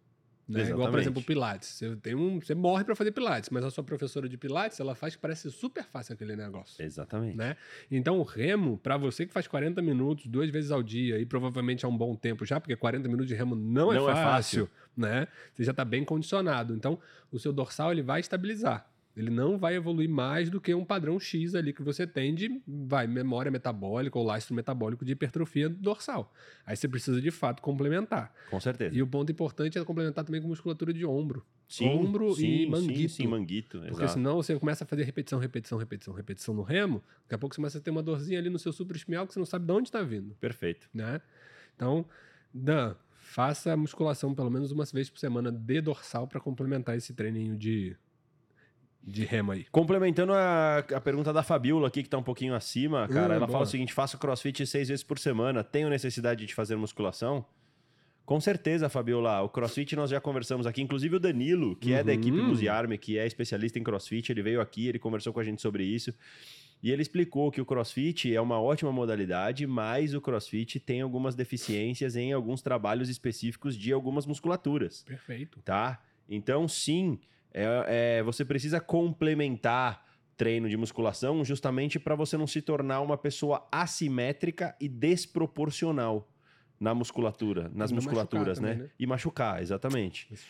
Né? Igual, por exemplo, o Pilates. Você, tem um, você morre para fazer Pilates, mas a sua professora de Pilates, ela faz que parece super fácil aquele negócio. Exatamente. Né? Então, o remo, para você que faz 40 minutos, duas vezes ao dia, e provavelmente há um bom tempo já, porque 40 minutos de remo não, é não é, fácil, é fácil, né? Você já está bem condicionado. Então, o seu dorsal ele vai estabilizar. Ele não vai evoluir mais do que um padrão X ali que você tem de vai, memória metabólica ou lastro metabólico de hipertrofia dorsal. Aí você precisa de fato complementar. Com certeza. E o ponto importante é complementar também com musculatura de ombro. Sim, ombro sim, e manguito. Sim, sim, manguito. Porque exato. senão você começa a fazer repetição, repetição, repetição, repetição no remo. Daqui a pouco você começa a ter uma dorzinha ali no seu supraespinhal que você não sabe de onde está vindo. Perfeito. Né? Então, Dan, faça musculação pelo menos uma vez por semana de dorsal para complementar esse treininho de de remo aí. Complementando a, a pergunta da Fabiola aqui, que tá um pouquinho acima, cara, uh, ela fala o seguinte: faço crossfit seis vezes por semana, tenho necessidade de fazer musculação? Com certeza, Fabiola. O CrossFit nós já conversamos aqui. Inclusive o Danilo, que uhum. é da equipe uhum. Musiarme, que é especialista em CrossFit, ele veio aqui, ele conversou com a gente sobre isso. E ele explicou que o CrossFit é uma ótima modalidade, mas o CrossFit tem algumas deficiências em alguns trabalhos específicos de algumas musculaturas. Perfeito. Tá? Então, sim, é, é, você precisa complementar treino de musculação justamente para você não se tornar uma pessoa assimétrica e desproporcional na musculatura, nas e musculaturas, né? Também, né? E machucar, exatamente. Isso.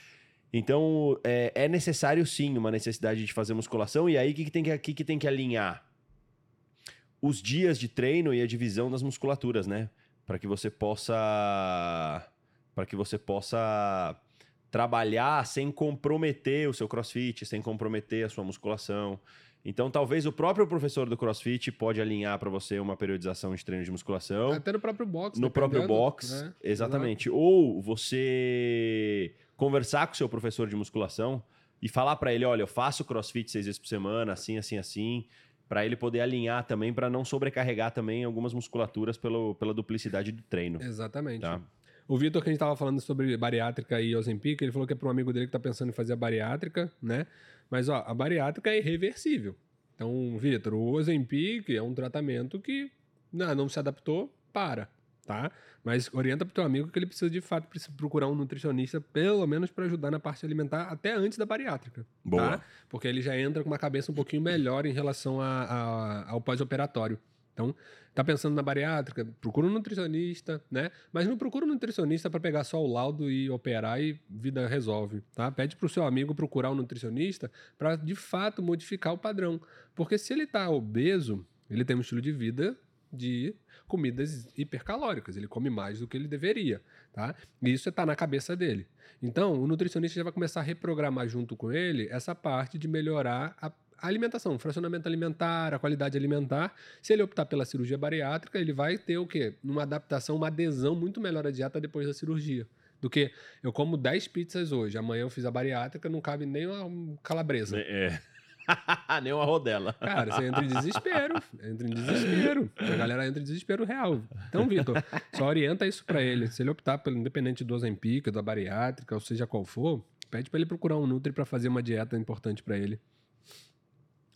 Então, é, é, necessário sim uma necessidade de fazer musculação, e aí o que, que, tem que, que, que tem que alinhar? Os dias de treino e a divisão das musculaturas, né? Para que você possa. Para que você possa trabalhar sem comprometer o seu crossfit, sem comprometer a sua musculação. Então, talvez o próprio professor do CrossFit pode alinhar para você uma periodização de treino de musculação. Até no próprio box. No próprio box, né? exatamente. Exato. Ou você conversar com o seu professor de musculação e falar para ele, olha, eu faço CrossFit seis vezes por semana, assim, assim, assim, para ele poder alinhar também, para não sobrecarregar também algumas musculaturas pelo, pela duplicidade do treino. Exatamente. Tá? O Vitor, que a gente estava falando sobre bariátrica e Ozempic, ele falou que é para um amigo dele que está pensando em fazer a bariátrica, né? Mas, ó, a bariátrica é irreversível. Então, Vitor, o Ozempic é um tratamento que não, não se adaptou, para, tá? Mas orienta pro teu amigo que ele precisa de fato procurar um nutricionista, pelo menos para ajudar na parte alimentar, até antes da bariátrica. Boa. Tá? Porque ele já entra com uma cabeça um pouquinho melhor em relação a, a, ao pós-operatório. Então, tá pensando na bariátrica, procura um nutricionista, né? Mas não procura um nutricionista para pegar só o laudo e operar e vida resolve, tá? Pede pro seu amigo procurar um nutricionista para de fato modificar o padrão. Porque se ele tá obeso, ele tem um estilo de vida de comidas hipercalóricas. Ele come mais do que ele deveria, tá? E isso está na cabeça dele. Então, o nutricionista já vai começar a reprogramar junto com ele essa parte de melhorar a alimentação, o fracionamento alimentar, a qualidade alimentar. Se ele optar pela cirurgia bariátrica, ele vai ter o quê? Uma adaptação, uma adesão muito melhor à dieta depois da cirurgia. Do que eu como 10 pizzas hoje, amanhã eu fiz a bariátrica, não cabe nem uma calabresa. É. Nem uma rodela. Cara, você entra em desespero. Entra em desespero. A galera entra em desespero real. Então, Vitor, só orienta isso para ele. Se ele optar pelo independente do Ozempic, da bariátrica, ou seja qual for, pede para ele procurar um Nutri para fazer uma dieta importante para ele.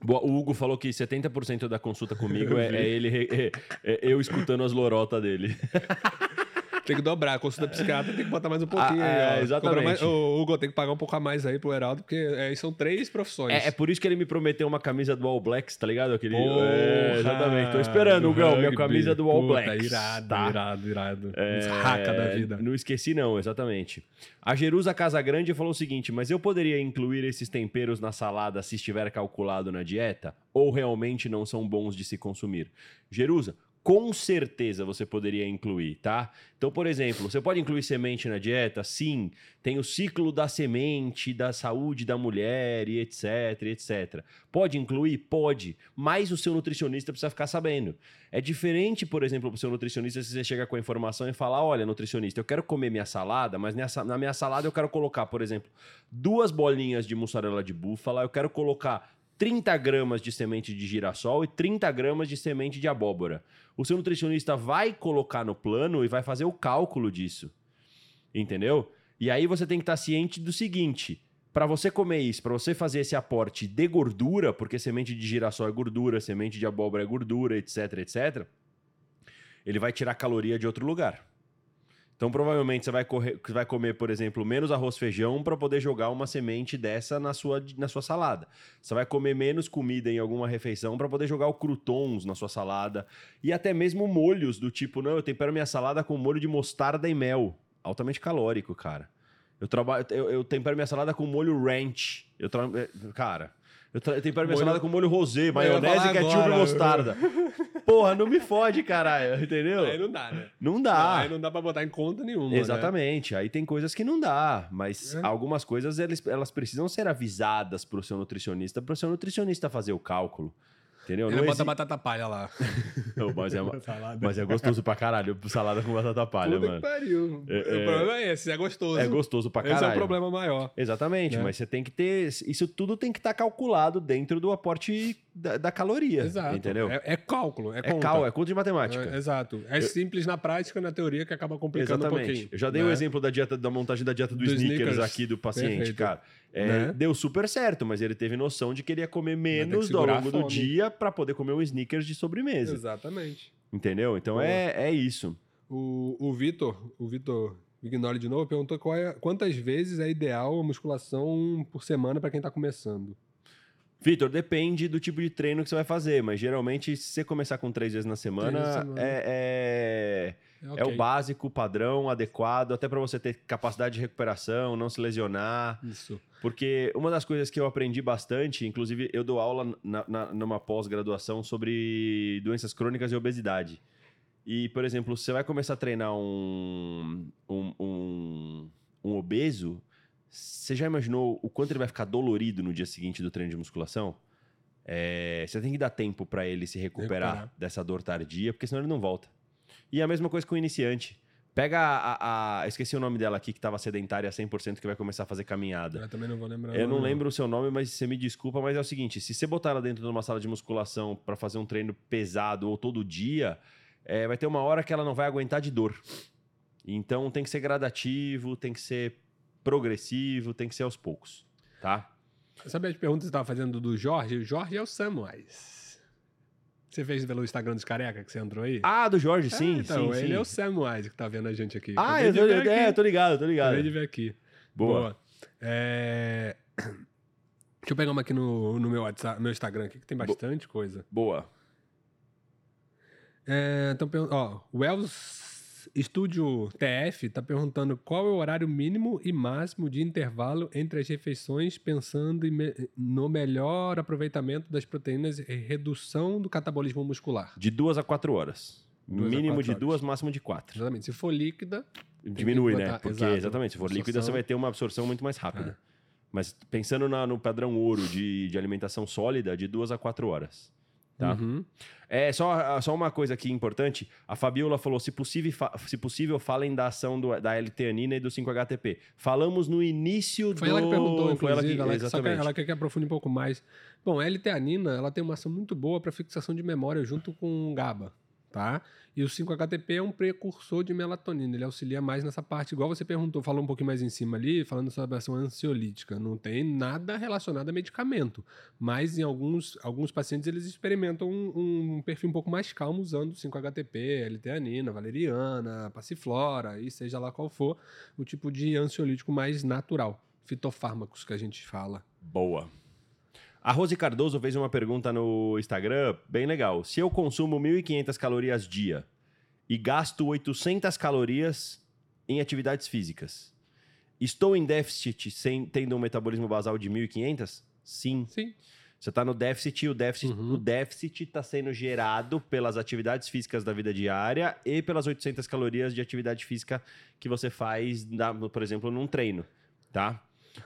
Boa, o Hugo falou que 70% da consulta comigo é, é ele é, é, eu escutando as lorotas dele. Tem que dobrar. A consulta psiquiatra tem que botar mais um pouquinho ah, aí, é, Exatamente. Mais, o Hugo tem que pagar um pouco a mais aí pro Heraldo, porque é, são três profissões. É, é, por isso que ele me prometeu uma camisa do All Blacks, tá ligado? Aquele... É, exatamente. Tô esperando, Hugo, minha camisa do All Puta, Blacks. Irado, tá? irado, irado. É, Raca da vida. Não esqueci não, exatamente. A Jerusa Casagrande falou o seguinte, mas eu poderia incluir esses temperos na salada se estiver calculado na dieta? Ou realmente não são bons de se consumir? Jerusa, com certeza você poderia incluir, tá? Então, por exemplo, você pode incluir semente na dieta? Sim. Tem o ciclo da semente, da saúde da mulher e etc, etc. Pode incluir? Pode. Mas o seu nutricionista precisa ficar sabendo. É diferente, por exemplo, para o seu nutricionista se você chega com a informação e falar: olha, nutricionista, eu quero comer minha salada, mas na minha salada eu quero colocar, por exemplo, duas bolinhas de mussarela de búfala, eu quero colocar 30 gramas de semente de girassol e 30 gramas de semente de abóbora. O seu nutricionista vai colocar no plano e vai fazer o cálculo disso. Entendeu? E aí você tem que estar ciente do seguinte: para você comer isso, para você fazer esse aporte de gordura, porque semente de girassol é gordura, semente de abóbora é gordura, etc, etc, ele vai tirar caloria de outro lugar. Então, provavelmente, você vai, correr, vai comer, por exemplo, menos arroz feijão para poder jogar uma semente dessa na sua, na sua salada. Você vai comer menos comida em alguma refeição para poder jogar o croutons na sua salada. E até mesmo molhos do tipo, não, eu tempero minha salada com molho de mostarda e mel. Altamente calórico, cara. Eu, trabalho, eu, eu tempero minha salada com molho ranch. Eu tra... É, cara, eu, tra... eu tempero minha molho... salada com molho rosé, maionese, ketchup e mostarda. Porra, não me fode, caralho, entendeu? Aí não dá, né? Não dá. Não, aí não dá pra botar em conta nenhuma. Né? Exatamente. Né? Aí tem coisas que não dá, mas é. algumas coisas elas, elas precisam ser avisadas pro seu nutricionista, pro seu nutricionista fazer o cálculo. Entendeu? Ele não bota exi... batata palha lá. Não, mas, é, mas é gostoso pra caralho. Salada com batata palha, Puta mano. Que pariu. É, o é... problema é esse, é gostoso. É gostoso pra caralho. Esse é o problema maior. Exatamente, né? mas você tem que ter. Isso tudo tem que estar tá calculado dentro do aporte da, da caloria. Exato. Entendeu? É, é cálculo, é, é. Cal, é conta de matemática. É, exato. É eu... simples na prática, na teoria, que acaba complicando Exatamente. um pouquinho. Eu já dei o né? um exemplo da dieta, da montagem da dieta do, do sneakers, sneakers, aqui do paciente, Perfeito. cara. É, né? Deu super certo, mas ele teve noção de que ele ia comer menos ao longo do dia para poder comer um sneakers de sobremesa. Exatamente. Entendeu? Então é, é isso. O, o Vitor, o Vitor Ignore de novo, perguntou é, quantas vezes é ideal a musculação por semana para quem está começando. Vitor, depende do tipo de treino que você vai fazer, mas geralmente, se você começar com três vezes na semana, semana. É, é, okay. é, o básico, padrão, adequado, até para você ter capacidade de recuperação, não se lesionar. Isso. Porque uma das coisas que eu aprendi bastante, inclusive eu dou aula na, na, numa pós-graduação sobre doenças crônicas e obesidade. E, por exemplo, você vai começar a treinar um, um, um, um obeso, você já imaginou o quanto ele vai ficar dolorido no dia seguinte do treino de musculação? É, você tem que dar tempo para ele se recuperar, recuperar, dessa dor tardia, porque senão ele não volta. E a mesma coisa com o iniciante. Pega a, a, Esqueci o nome dela aqui, que estava sedentária 100%, que vai começar a fazer caminhada. Eu também não vou lembrar. Eu não lembro o seu nome, mas você me desculpa, mas é o seguinte: se você botar ela dentro de uma sala de musculação para fazer um treino pesado ou todo dia, é, vai ter uma hora que ela não vai aguentar de dor. Então tem que ser gradativo, tem que ser progressivo, tem que ser aos poucos, tá? Sabe as perguntas que você estava fazendo do Jorge? O Jorge é o Samwise. Você fez pelo Instagram dos careca que você entrou aí? Ah, do Jorge, sim, é, então, sim, ele sim. é o Samwise que tá vendo a gente aqui. Ah, eu tô, é, tô ligado, tô ligado. Acabei de ver aqui. Boa. Boa. É... Deixa eu pegar uma aqui no, no meu, WhatsApp, meu Instagram aqui, que tem bastante Bo coisa. Boa. É, então, ó, Wells Estúdio TF está perguntando qual é o horário mínimo e máximo de intervalo entre as refeições, pensando me no melhor aproveitamento das proteínas e redução do catabolismo muscular. De duas a quatro horas. Duas mínimo quatro de horas. duas, máximo de quatro. Exatamente. Se for líquida. Diminui, né? Porque, exato. exatamente, se for absorção... líquida, você vai ter uma absorção muito mais rápida. É. Mas pensando na, no padrão ouro de, de alimentação sólida, de duas a quatro horas. Tá? Uhum. É, só, só uma coisa aqui importante. A Fabiola falou: se possível, se possível falem da ação do, da L-teanina e do 5-HTP. Falamos no início Foi do... ela que perguntou, Foi ela que, ela, exatamente. Que ela quer que aprofunde um pouco mais. Bom, a L-teanina ela tem uma ação muito boa para fixação de memória junto com GABA tá? E o 5-HTP é um precursor de melatonina, ele auxilia mais nessa parte, igual você perguntou, falou um pouquinho mais em cima ali, falando sobre a ação ansiolítica. Não tem nada relacionado a medicamento, mas em alguns, alguns pacientes eles experimentam um, um perfil um pouco mais calmo usando 5-HTP, L-teanina, valeriana, passiflora, e seja lá qual for, o tipo de ansiolítico mais natural, fitofármacos que a gente fala. Boa. A Rose Cardoso fez uma pergunta no Instagram bem legal. Se eu consumo 1.500 calorias dia e gasto 800 calorias em atividades físicas, estou em déficit sem tendo um metabolismo basal de 1.500? Sim. Sim. Você está no déficit e o déficit uhum. o déficit está sendo gerado pelas atividades físicas da vida diária e pelas 800 calorias de atividade física que você faz, por exemplo, num treino, tá?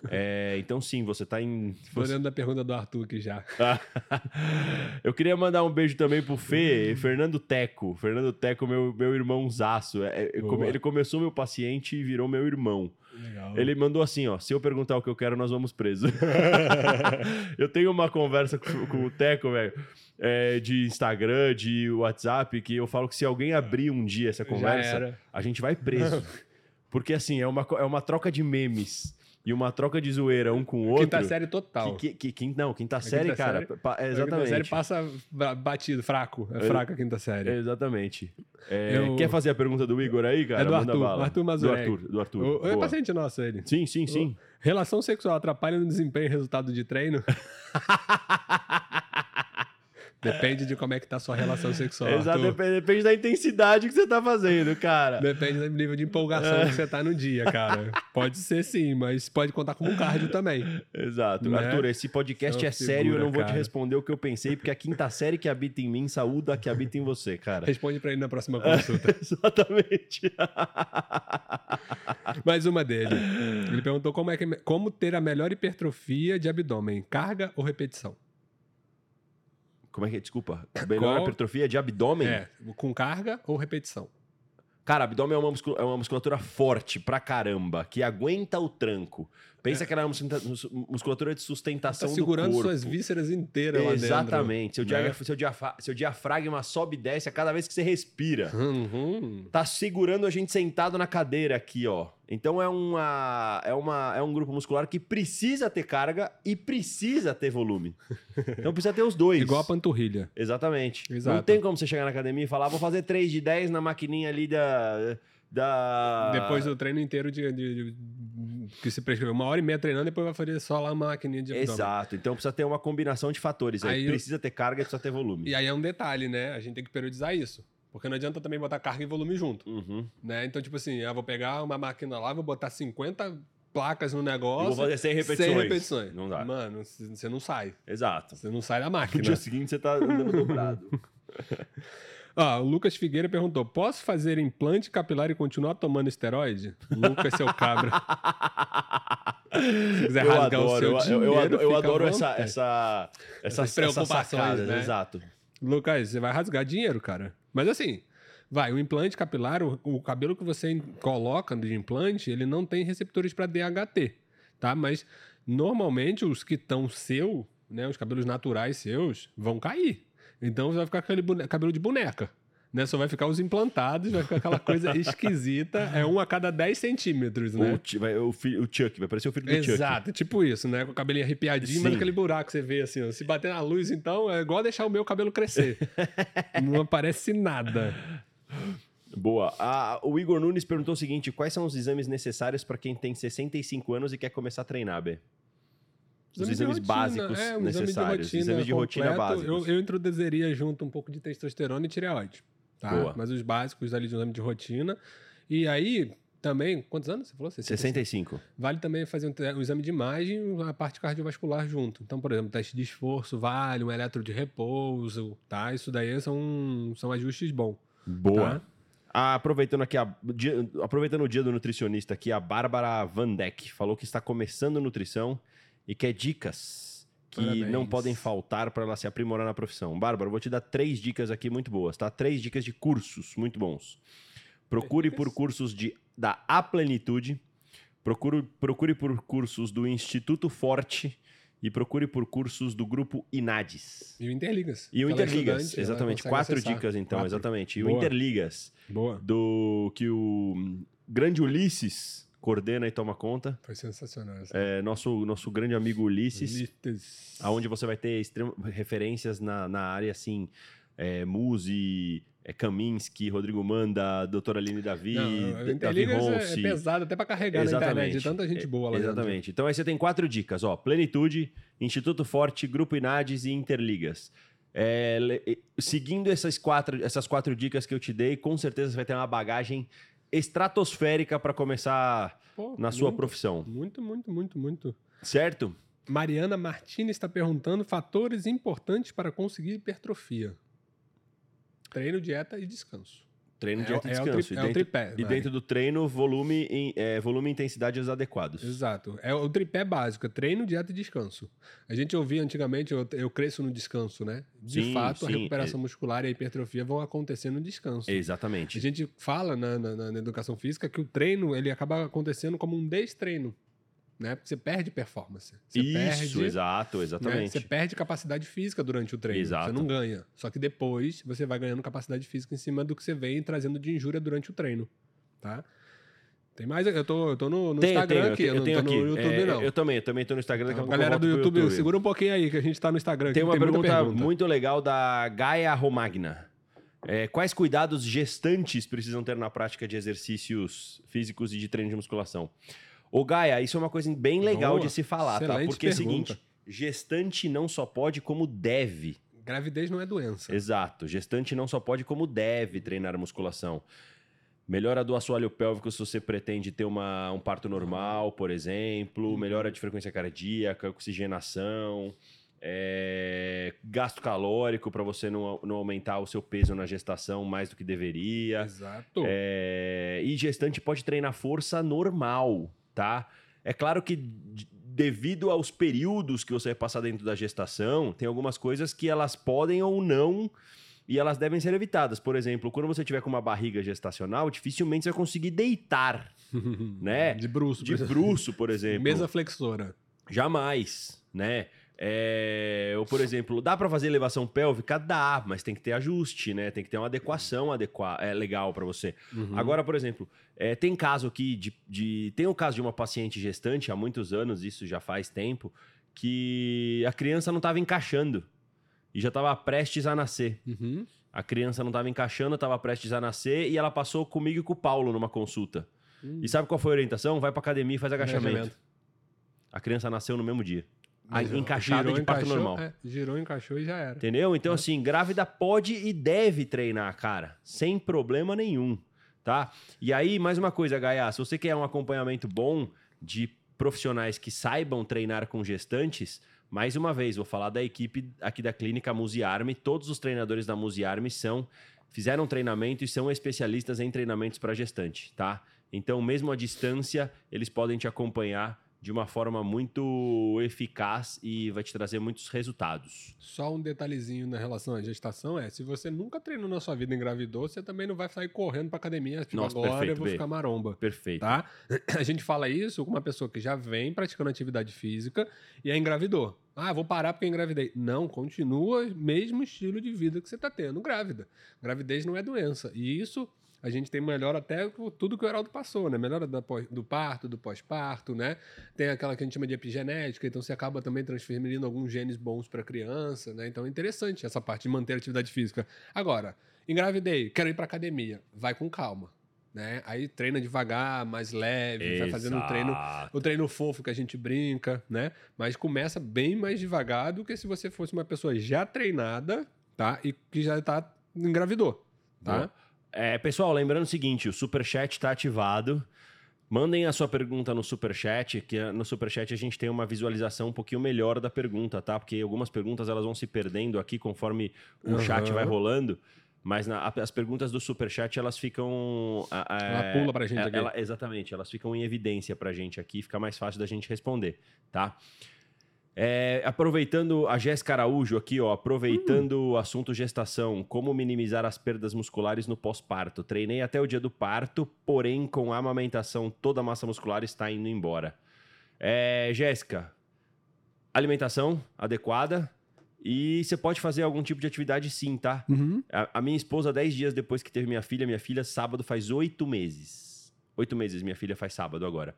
É, então, sim, você está em. Estou olhando a pergunta do Arthur aqui já. eu queria mandar um beijo também pro Fê, Fernando Teco. Fernando Teco, meu, meu irmãozaço. É, ele começou meu paciente e virou meu irmão. Legal. Ele mandou assim, ó, se eu perguntar o que eu quero, nós vamos preso. eu tenho uma conversa com, com o Teco, velho, é, de Instagram, de WhatsApp, que eu falo que se alguém abrir um dia essa conversa, a gente vai preso. Porque assim, é uma, é uma troca de memes e uma troca de zoeira um com o outro. Quinta série total. Que, que, que, não, quinta série, quinta cara. Série, pa, exatamente. Quinta série passa batido, fraco. É fraca a quinta série. Exatamente. É, Eu... Quer fazer a pergunta do Igor aí, cara? É do Arthur, Arthur Mazurek. Do Arthur. Do Arthur. O, é paciente nosso, ele. Sim, sim, sim. O, relação sexual atrapalha no desempenho e resultado de treino? Depende de como é que tá a sua relação sexual. Exato, depende, depende, da intensidade que você tá fazendo, cara. Depende do nível de empolgação é. que você tá no dia, cara. pode ser sim, mas pode contar como um cardio também. Exato. Né? Arthur, esse podcast é sério, eu não vou cara. te responder o que eu pensei, porque a quinta série que habita em mim saúda a que habita em você, cara. Responde para ele na próxima consulta. Exatamente. Mais uma dele. Ele perguntou como, é que, como ter a melhor hipertrofia de abdômen, carga ou repetição? Como é que é? Desculpa. Melhor Qual? hipertrofia de abdômen? É, com carga ou repetição. Cara, abdômen é uma, musculatura, é uma musculatura forte pra caramba, que aguenta o tranco. Pensa é. que ela é uma musculatura de sustentação tá segurando suas vísceras inteiras lá Exatamente. Seu, né? seu, diafra seu, diafragma sobe e desce a cada vez que você respira. Uhum. Tá segurando a gente sentado na cadeira aqui, ó. Então é, uma, é, uma, é um grupo muscular que precisa ter carga e precisa ter volume. Então precisa ter os dois. Igual a panturrilha. Exatamente. Exato. Não tem como você chegar na academia e falar, vou fazer 3 de 10 na maquininha ali da da. Depois do treino inteiro de, de, de, que se prescreveu. Uma hora e meia treinando, depois vai fazer só lá a máquina de abdômen. Exato. Então precisa ter uma combinação de fatores. Aí, aí precisa ter carga e precisa ter volume. E aí é um detalhe, né? A gente tem que periodizar isso. Porque não adianta também botar carga e volume junto. Uhum. Né? Então, tipo assim, eu vou pegar uma máquina lá, vou botar 50 placas no negócio. Eu vou fazer 100 repetições. 100 repetições. Não dá. Mano, você não sai. Exato. Você não sai da máquina. No dia seguinte você tá andando dobrado. Ó, o Lucas Figueira perguntou: posso fazer implante capilar e continuar tomando esteroide? Lucas, seu cabra. Se quiser eu rasgar adoro, o seu eu, dinheiro, eu, adoro, eu adoro essa, essa, essas, preocupações, essa né? Exato. Lucas, você vai rasgar dinheiro, cara. Mas assim, Vai, o implante capilar, o, o cabelo que você coloca de implante, ele não tem receptores para DHT, tá? Mas normalmente os que estão seu, né, os cabelos naturais seus, vão cair. Então você vai ficar com aquele cabelo de boneca né? Só vai ficar os implantados, vai ficar aquela coisa esquisita. É um a cada 10 centímetros, né? O, vai, o, o Chuck, vai parecer o filho do Exato, Chuck. Exato, tipo isso, né? Com o cabelinho arrepiadinho, Sim. mas aquele buraco que você vê assim, ó. se bater na luz, então, é igual deixar o meu cabelo crescer. Não aparece nada. Boa. Ah, o Igor Nunes perguntou o seguinte: quais são os exames necessários para quem tem 65 anos e quer começar a treinar, B? Os exames básicos é, um necessários. Exame de rotina, exame de rotina básicos. Eu, eu introduziria junto um pouco de testosterona e tireoide. Tá? Boa. Mas os básicos ali de exame de rotina. E aí, também, quantos anos você falou? 65. Vale também fazer um, um, exame de imagem a parte cardiovascular junto. Então, por exemplo, teste de esforço vale, um eletro de repouso, tá? Isso daí são, são ajustes bons. Boa. Tá? Ah, aproveitando aqui, a, dia, aproveitando o dia do nutricionista aqui, a Bárbara Van Deck falou que está começando nutrição e quer dicas que Parabéns. não podem faltar para ela se aprimorar na profissão. Bárbara, vou te dar três dicas aqui muito boas, tá? Três dicas de cursos muito bons. Procure por cursos de, da A Plenitude, procure, procure por cursos do Instituto Forte e procure por cursos do grupo Inades. E o Interligas. E o é Interligas, exatamente. Quatro acessar. dicas, então, Quatro. exatamente. E Boa. o Interligas. Boa. Do que o grande Ulisses coordena e toma conta. Foi sensacional. É, nosso, nosso grande amigo Ulisses, Ulisses. aonde você vai ter extrema, referências na, na área, assim, é, Muzi, é, Kaminsky, Rodrigo Manda, Doutora Aline Davi, Não, Davi Ronce. É, pesado até para carregar exatamente. na internet, tanta gente boa lá Exatamente. Dentro. Então aí você tem quatro dicas, ó, Plenitude, Instituto Forte, Grupo Inades e Interligas. É, seguindo essas quatro, essas quatro dicas que eu te dei, com certeza você vai ter uma bagagem estratosférica para começar Pô, na sua profissão. Muito, muito, muito, muito. Certo? Mariana Martins está perguntando fatores importantes para conseguir hipertrofia. Treino, dieta e descanso. Treino, dieta é, e descanso. É o, tri, e, dentro, é o tripé. E dentro do treino, volume, é, volume e intensidades adequados. Exato. É o tripé básico: é treino, dieta e descanso. A gente ouvia antigamente, eu, eu cresço no descanso, né? De sim, fato, sim, a recuperação é... muscular e a hipertrofia vão acontecer no descanso. Exatamente. A gente fala na, na, na educação física que o treino ele acaba acontecendo como um destreino né? Porque você perde performance. Você Isso, perde, exato, né? exatamente. Né? Você perde capacidade física durante o treino. Exato. Você não ganha. Só que depois você vai ganhando capacidade física em cima do que você vem trazendo de injúria durante o treino, tá? Tem mais? Eu tô, eu tô no, no Instagram tenho, aqui, eu, eu tenho não tô aqui. no YouTube, é, não. Eu também, eu também tô no Instagram, daqui então, a pouco Galera do YouTube, YouTube, segura um pouquinho aí, que a gente tá no Instagram. Tem uma tem pergunta, pergunta, muito legal da Gaia Romagna. É, quais cuidados gestantes precisam ter na prática de exercícios físicos e de treino de musculação? Ô, Gaia, isso é uma coisa bem legal Boa. de se falar, tá? Porque pergunta. é o seguinte: gestante não só pode, como deve. Gravidez não é doença. Exato. Gestante não só pode, como deve treinar musculação. Melhora do assoalho pélvico se você pretende ter uma, um parto normal, por exemplo. Uhum. Melhora de frequência cardíaca, oxigenação. É, gasto calórico para você não, não aumentar o seu peso na gestação mais do que deveria. Exato. É, e gestante pode treinar força normal tá? É claro que devido aos períodos que você vai passar dentro da gestação, tem algumas coisas que elas podem ou não e elas devem ser evitadas. Por exemplo, quando você tiver com uma barriga gestacional, dificilmente você vai conseguir deitar, né? De bruxo. De bruxo, por exemplo. Mesa flexora. Jamais, né? É, ou, por exemplo, dá para fazer elevação pélvica? Dá, mas tem que ter ajuste, né? Tem que ter uma adequação adequa é, legal para você. Uhum. Agora, por exemplo, é, tem caso aqui de, de. Tem o caso de uma paciente gestante há muitos anos, isso já faz tempo, que a criança não estava encaixando e já estava prestes a nascer. Uhum. A criança não estava encaixando, estava prestes a nascer e ela passou comigo e com o Paulo numa consulta. Uhum. E sabe qual foi a orientação? Vai para academia e faz agachamento. agachamento. A criança nasceu no mesmo dia encaixada girou, de parto encaixou, normal. É, girou, encaixou e já era. Entendeu? Então, é. assim, grávida pode e deve treinar, cara, sem problema nenhum, tá? E aí, mais uma coisa, Gaia, se você quer um acompanhamento bom de profissionais que saibam treinar com gestantes, mais uma vez, vou falar da equipe aqui da clínica Muziarme. Todos os treinadores da Muziarme são fizeram treinamento e são especialistas em treinamentos para gestante, tá? Então, mesmo à distância, eles podem te acompanhar de uma forma muito eficaz e vai te trazer muitos resultados. Só um detalhezinho na relação à gestação é, se você nunca treinou na sua vida engravidou, você também não vai sair correndo para academia, tipo, Nossa, agora perfeito, eu vou B. ficar maromba. Perfeito. Tá? A gente fala isso com uma pessoa que já vem praticando atividade física e é engravidou. Ah, vou parar porque engravidei. Não, continua mesmo estilo de vida que você está tendo grávida. Gravidez não é doença. E isso a gente tem melhor até tudo que o Heraldo passou, né? Melhora do parto, do pós-parto, né? Tem aquela que a gente chama de epigenética, então você acaba também transferindo alguns genes bons para a criança, né? Então é interessante essa parte de manter a atividade física. Agora, engravidei, quero ir para academia, vai com calma. Né? Aí treina devagar, mais leve, Exato. vai fazendo o treino, o treino fofo que a gente brinca, né? Mas começa bem mais devagar do que se você fosse uma pessoa já treinada, tá? E que já tá engravidou, tá? É, pessoal, lembrando o seguinte, o Superchat está ativado. Mandem a sua pergunta no Superchat, que no Superchat a gente tem uma visualização um pouquinho melhor da pergunta, tá? Porque algumas perguntas elas vão se perdendo aqui conforme o uhum. chat vai rolando. Mas na, as perguntas do Superchat, elas ficam... ela é, pula pra gente aqui. Ela, exatamente, elas ficam em evidência pra gente aqui, fica mais fácil da gente responder, tá? É, aproveitando a Jéssica Araújo aqui, ó, aproveitando hum. o assunto gestação, como minimizar as perdas musculares no pós-parto. Treinei até o dia do parto, porém com a amamentação toda a massa muscular está indo embora. É, Jéssica, alimentação adequada e você pode fazer algum tipo de atividade sim, tá? Uhum. A, a, minha esposa, 10 dias depois que teve minha filha, minha filha sábado faz oito meses. Oito meses minha filha faz sábado agora.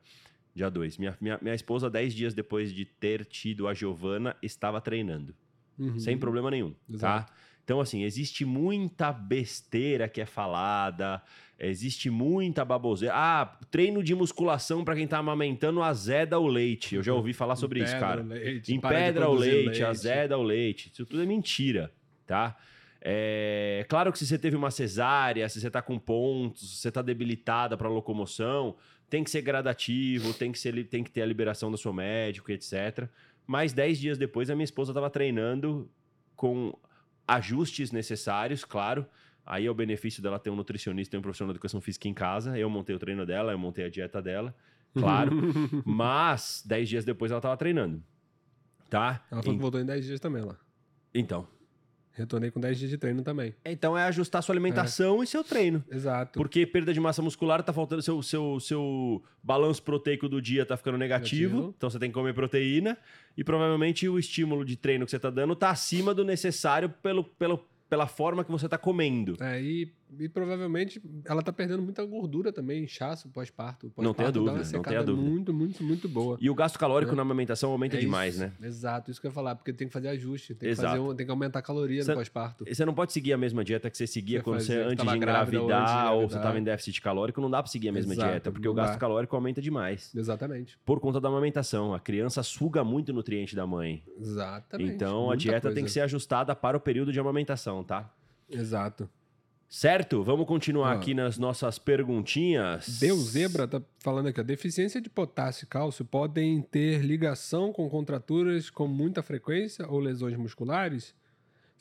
Dia 2. Minha, minha, minha esposa, 10 dias depois de ter tido a Giovana, estava treinando. Uhum. Sem problema nenhum, tá? Exato. tá? Então, assim, existe muita besteira que é falada, existe muita baboseira. Ah, treino de musculação para quem tá amamentando azeda o leite. Eu já ouvi falar sobre isso, cara. Leite, Empedra o leite, leite, azeda o leite. Isso tudo é mentira, tá? É claro que se você teve uma cesárea, se você tá com pontos, se você tá debilitada para locomoção, tem que ser gradativo, tem que, ser, tem que ter a liberação do seu médico, etc. Mas 10 dias depois, a minha esposa estava treinando com ajustes necessários, claro. Aí é o benefício dela ter um nutricionista e um profissional de educação física em casa. Eu montei o treino dela, eu montei a dieta dela, claro. Mas 10 dias depois ela estava treinando. Tá? Ela falou que voltou em 10 dias também lá. Então, Retornei com 10 dias de treino também. Então é ajustar sua alimentação é. e seu treino. Exato. Porque perda de massa muscular tá faltando seu seu seu balanço proteico do dia tá ficando negativo, negativo. então você tem que comer proteína e provavelmente o estímulo de treino que você tá dando tá acima do necessário pelo, pelo pela forma que você está comendo. É, e, e, provavelmente ela está perdendo muita gordura também, inchaço pós-parto. Pós não tem a dúvida, não tem a dúvida. Muito, muito, muito boa. E o gasto calórico é. na amamentação aumenta é demais, né? Exato, isso que eu ia falar, porque tem que fazer ajuste, tem, Exato. Que, fazer um, tem que aumentar a caloria no pós-parto. Você não pode seguir a mesma dieta que você seguia você quando você antes de engravidar ou, ou você estava em déficit calórico, não dá para seguir a mesma Exato, dieta, porque o gasto dá. calórico aumenta demais. Exatamente. Por conta da amamentação, a criança suga muito nutriente da mãe. Exatamente. Então a dieta coisa. tem que ser ajustada para o período de amamentação, tá? Exato. Certo? Vamos continuar ah. aqui nas nossas perguntinhas. Deus Zebra tá falando aqui, a deficiência de potássio e cálcio podem ter ligação com contraturas com muita frequência ou lesões musculares?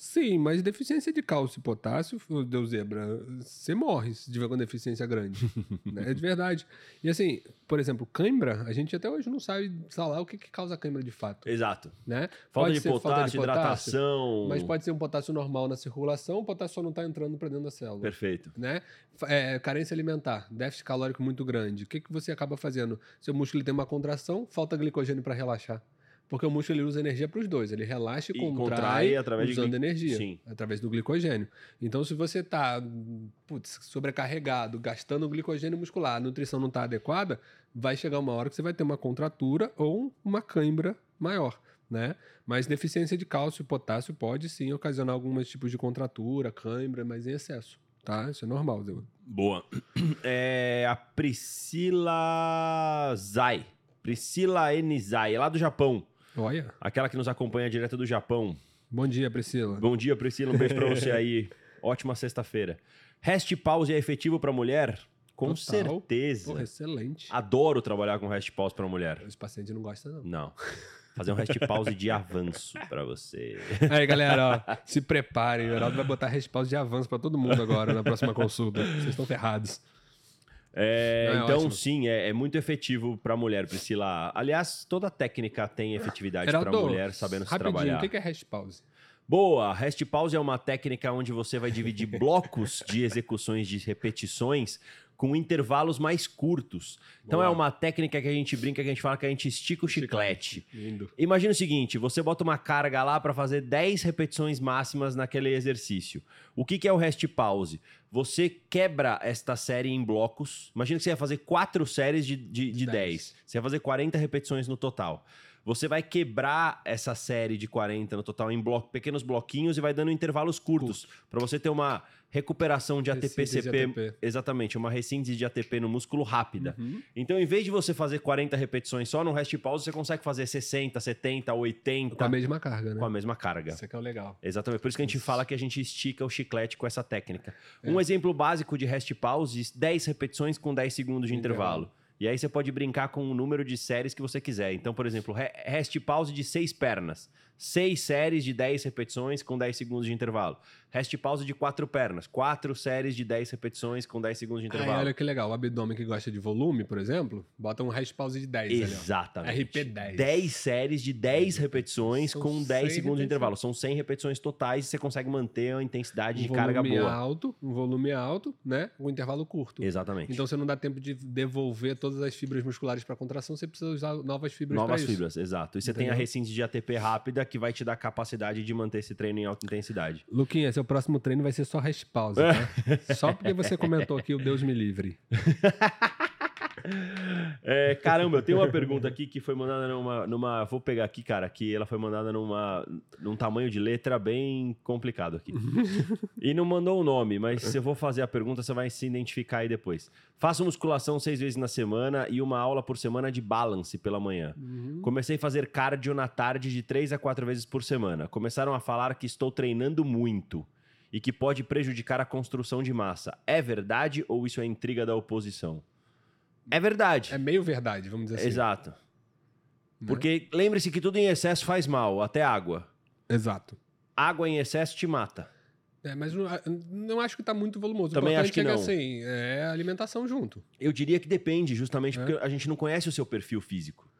Sim, mas deficiência de cálcio e potássio, Deus zebra, você morre se tiver com deficiência grande. né? É de verdade. E assim, por exemplo, cãibra, a gente até hoje não sabe falar o que, que causa cãibra de fato. Exato. Né? Falta, de potássio, falta de potássio, hidratação. Mas pode ser um potássio normal na circulação, o potássio só não está entrando para dentro da célula. Perfeito. Né? É, carência alimentar, déficit calórico muito grande. O que, que você acaba fazendo? Seu músculo tem uma contração, falta glicogênio para relaxar. Porque o músculo ele usa energia para os dois. Ele relaxa e, e contrai, contrai através usando de energia. Sim. Através do glicogênio. Então, se você está sobrecarregado, gastando glicogênio muscular, a nutrição não está adequada, vai chegar uma hora que você vai ter uma contratura ou uma cãibra maior. Né? Mas deficiência de cálcio e potássio pode sim ocasionar alguns tipos de contratura, cãibra, mas em excesso. Tá? Isso é normal. Boa. É a Priscila Zai. Priscila Enizai, é lá do Japão. Olha. Aquela que nos acompanha direto do Japão. Bom dia, Priscila. Bom dia, Priscila. Um beijo pra você aí. Ótima sexta-feira. Rest pause é efetivo para mulher? Com Total. certeza. Porra, excelente. Adoro trabalhar com rest pause para mulher. Os pacientes não gostam, não. Não. Fazer um rest pause de avanço para você. Aí, galera, ó, se preparem. O Heraldo vai botar rest pause de avanço para todo mundo agora na próxima consulta. Vocês estão ferrados. É, é então, ótimo. sim, é, é, muito efetivo para a mulher, Priscila. Aliás, toda técnica tem efetividade para a mulher sabendo se trabalhar. O que é rest pause? Boa! Rest pause é uma técnica onde você vai dividir blocos de execuções de repetições com intervalos mais curtos. Então é Boa. é uma técnica que a gente brinca, que a gente fala que a gente estica o chiclete. Lindo. Imagina o seguinte, você bota uma carga lá para fazer 10 repetições máximas naquele exercício. O que, que é o rest pause? Você quebra esta série em blocos. Imagina que você ia fazer quatro séries de, de, de 10. 10. Você ia fazer 40 repetições no total. Você vai quebrar essa série de 40 no total em bloco, pequenos bloquinhos e vai dando intervalos curtos. Curto. Para você ter uma recuperação de ATP-CP. Exatamente, uma ressíntese de ATP no músculo rápida. Uhum. Então, em vez de você fazer 40 repetições só no rest pause, você consegue fazer 60, 70, 80. Com a mesma carga, né? Com a mesma carga. Isso aqui é o legal. Exatamente. Por isso que a gente isso. fala que a gente estica o chiclete com essa técnica. É. Um exemplo básico de rest pause: 10 repetições com 10 segundos de intervalo. intervalo. E aí você pode brincar com o número de séries que você quiser. Então, por exemplo, rest pause de seis pernas. Seis séries de 10 repetições com 10 segundos de intervalo. Rest pause de quatro pernas. Quatro séries de 10 repetições com 10 segundos de intervalo. olha que legal. O abdômen que gosta de volume, por exemplo, bota um rest pause de 10. Exatamente. Ali, RP10. 10 séries de 10 repetições São com 10 segundos de intervalo. São 100 repetições totais e você consegue manter a intensidade um de carga boa. alto, um volume alto, né? Um intervalo curto. Exatamente. Então você não dá tempo de devolver todas as fibras musculares para contração, você precisa usar novas fibras Novas fibras, exato. E você Entendeu? tem a recinte de ATP rápida que vai te dar capacidade de manter esse treino em alta intensidade. Luquinha, seu próximo treino vai ser só rest pause, tá? só porque você comentou aqui o Deus me livre. É, caramba, eu tenho uma pergunta aqui que foi mandada numa, numa. Vou pegar aqui, cara, que ela foi mandada numa, num tamanho de letra bem complicado aqui. e não mandou o nome, mas se eu vou fazer a pergunta, você vai se identificar aí depois. Faço musculação seis vezes na semana e uma aula por semana de balance pela manhã. Uhum. Comecei a fazer cardio na tarde de três a quatro vezes por semana. Começaram a falar que estou treinando muito e que pode prejudicar a construção de massa. É verdade ou isso é intriga da oposição? É verdade. É meio verdade, vamos dizer assim. Exato. Né? Porque lembre-se que tudo em excesso faz mal, até água. Exato. Água em excesso te mata. É, mas não, não acho que está muito volumoso. Também acho que é não. Que, assim, é alimentação junto. Eu diria que depende, justamente é. porque a gente não conhece o seu perfil físico.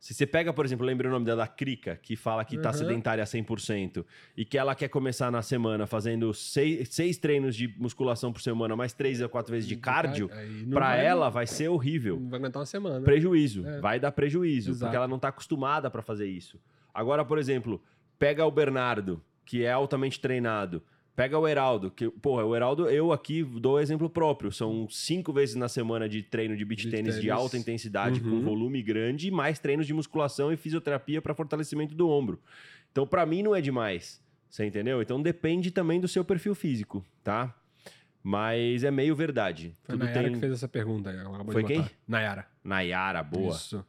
Se você pega, por exemplo, lembra o nome dela, Krika, que fala que está uhum. sedentária 100% e que ela quer começar na semana fazendo seis, seis treinos de musculação por semana, mais três a quatro vezes de cardio, para ela vai ser horrível. Não vai aguentar uma semana. Prejuízo. É. Vai dar prejuízo, Exato. porque ela não está acostumada para fazer isso. Agora, por exemplo, pega o Bernardo, que é altamente treinado Pega o Heraldo, que, porra, o Heraldo, eu aqui dou exemplo próprio. São cinco vezes na semana de treino de beach, tênis de alta intensidade, uhum. com volume grande, e mais treinos de musculação e fisioterapia para fortalecimento do ombro. Então, para mim, não é demais. Você entendeu? Então depende também do seu perfil físico, tá? Mas é meio verdade. Foi Tudo Nayara tem... que fez essa pergunta. Foi quem? Nayara. Nayara, boa. Isso.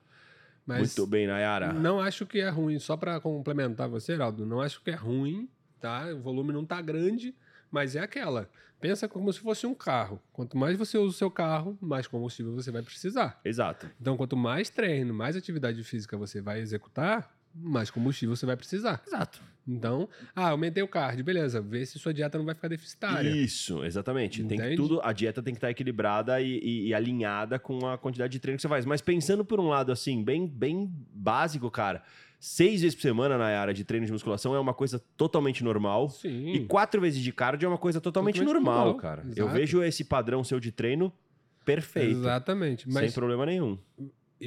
Mas Muito bem, Nayara. Não acho que é ruim, só para complementar você, Heraldo, não acho que é ruim tá? O volume não tá grande, mas é aquela. Pensa como se fosse um carro. Quanto mais você usa o seu carro, mais combustível você vai precisar. Exato. Então, quanto mais treino, mais atividade física você vai executar, mais combustível você vai precisar. Exato. Então, ah, aumentei o cardio, beleza. Vê se sua dieta não vai ficar deficitária. Isso, exatamente. Tem que tudo, a dieta tem que estar equilibrada e, e, e, alinhada com a quantidade de treino que você faz. Mas pensando por um lado assim, bem, bem básico, cara seis vezes por semana na área de treino de musculação é uma coisa totalmente normal. Sim. E quatro vezes de cardio é uma coisa totalmente, totalmente normal, normal, cara. Exato. Eu vejo esse padrão seu de treino perfeito. Exatamente. Mas, sem problema nenhum.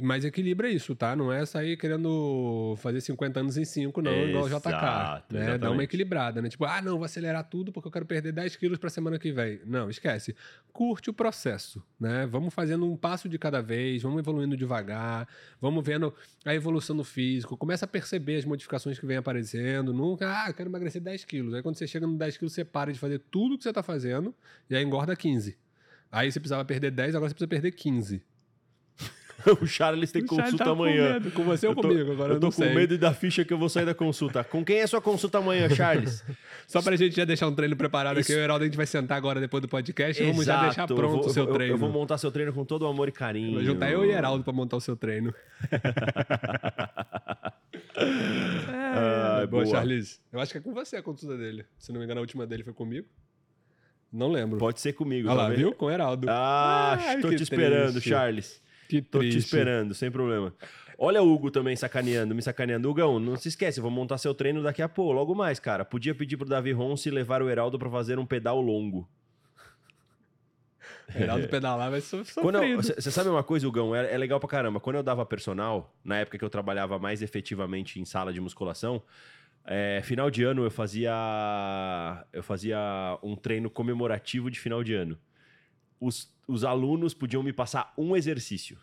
Mas equilibra isso, tá? Não é sair querendo fazer 50 anos em 5, não, Exato, igual o JK. Né? Dá uma equilibrada, né? Tipo, ah, não, vou acelerar tudo porque eu quero perder 10 quilos pra semana que vem. Não, esquece. Curte o processo, né? Vamos fazendo um passo de cada vez, vamos evoluindo devagar, vamos vendo a evolução do físico, começa a perceber as modificações que vem aparecendo. Nunca, ah, eu quero emagrecer 10 quilos. Aí quando você chega no 10 quilos, você para de fazer tudo que você tá fazendo e aí engorda 15. Aí você precisava perder 10, agora você precisa perder 15. o Charles tem o consulta tá amanhã. Com, com você ou comigo? Agora eu tô com sei. medo da ficha que eu vou sair da consulta. Com quem é sua consulta amanhã, Charles? Só pra gente já deixar um treino preparado Isso. aqui, o Heraldo, a gente vai sentar agora depois do podcast e vamos já deixar pronto vou, o seu eu, treino. Eu vou montar seu treino com todo o amor e carinho. Vou juntar eu e Heraldo pra montar o seu treino. é, boa, boa, Charles. Eu acho que é com você a consulta dele. Se não me engano, a última dele foi comigo. Não lembro. Pode ser comigo. Olha lá, viu? Com o Heraldo. Ah, tô te esperando, triste. Charles. Que tô triste. te esperando, sem problema. Olha o Hugo também sacaneando, me sacaneando. Hugão, não se esquece, eu vou montar seu treino daqui a pouco, logo mais, cara. Podia pedir pro Davi Ronce levar o Heraldo para fazer um pedal longo. Heraldo pedalar vai sofrido. Você sabe uma coisa, Hugão? É, é legal pra caramba. Quando eu dava personal, na época que eu trabalhava mais efetivamente em sala de musculação, é, final de ano eu fazia eu fazia um treino comemorativo de final de ano. Os, os alunos podiam me passar um exercício.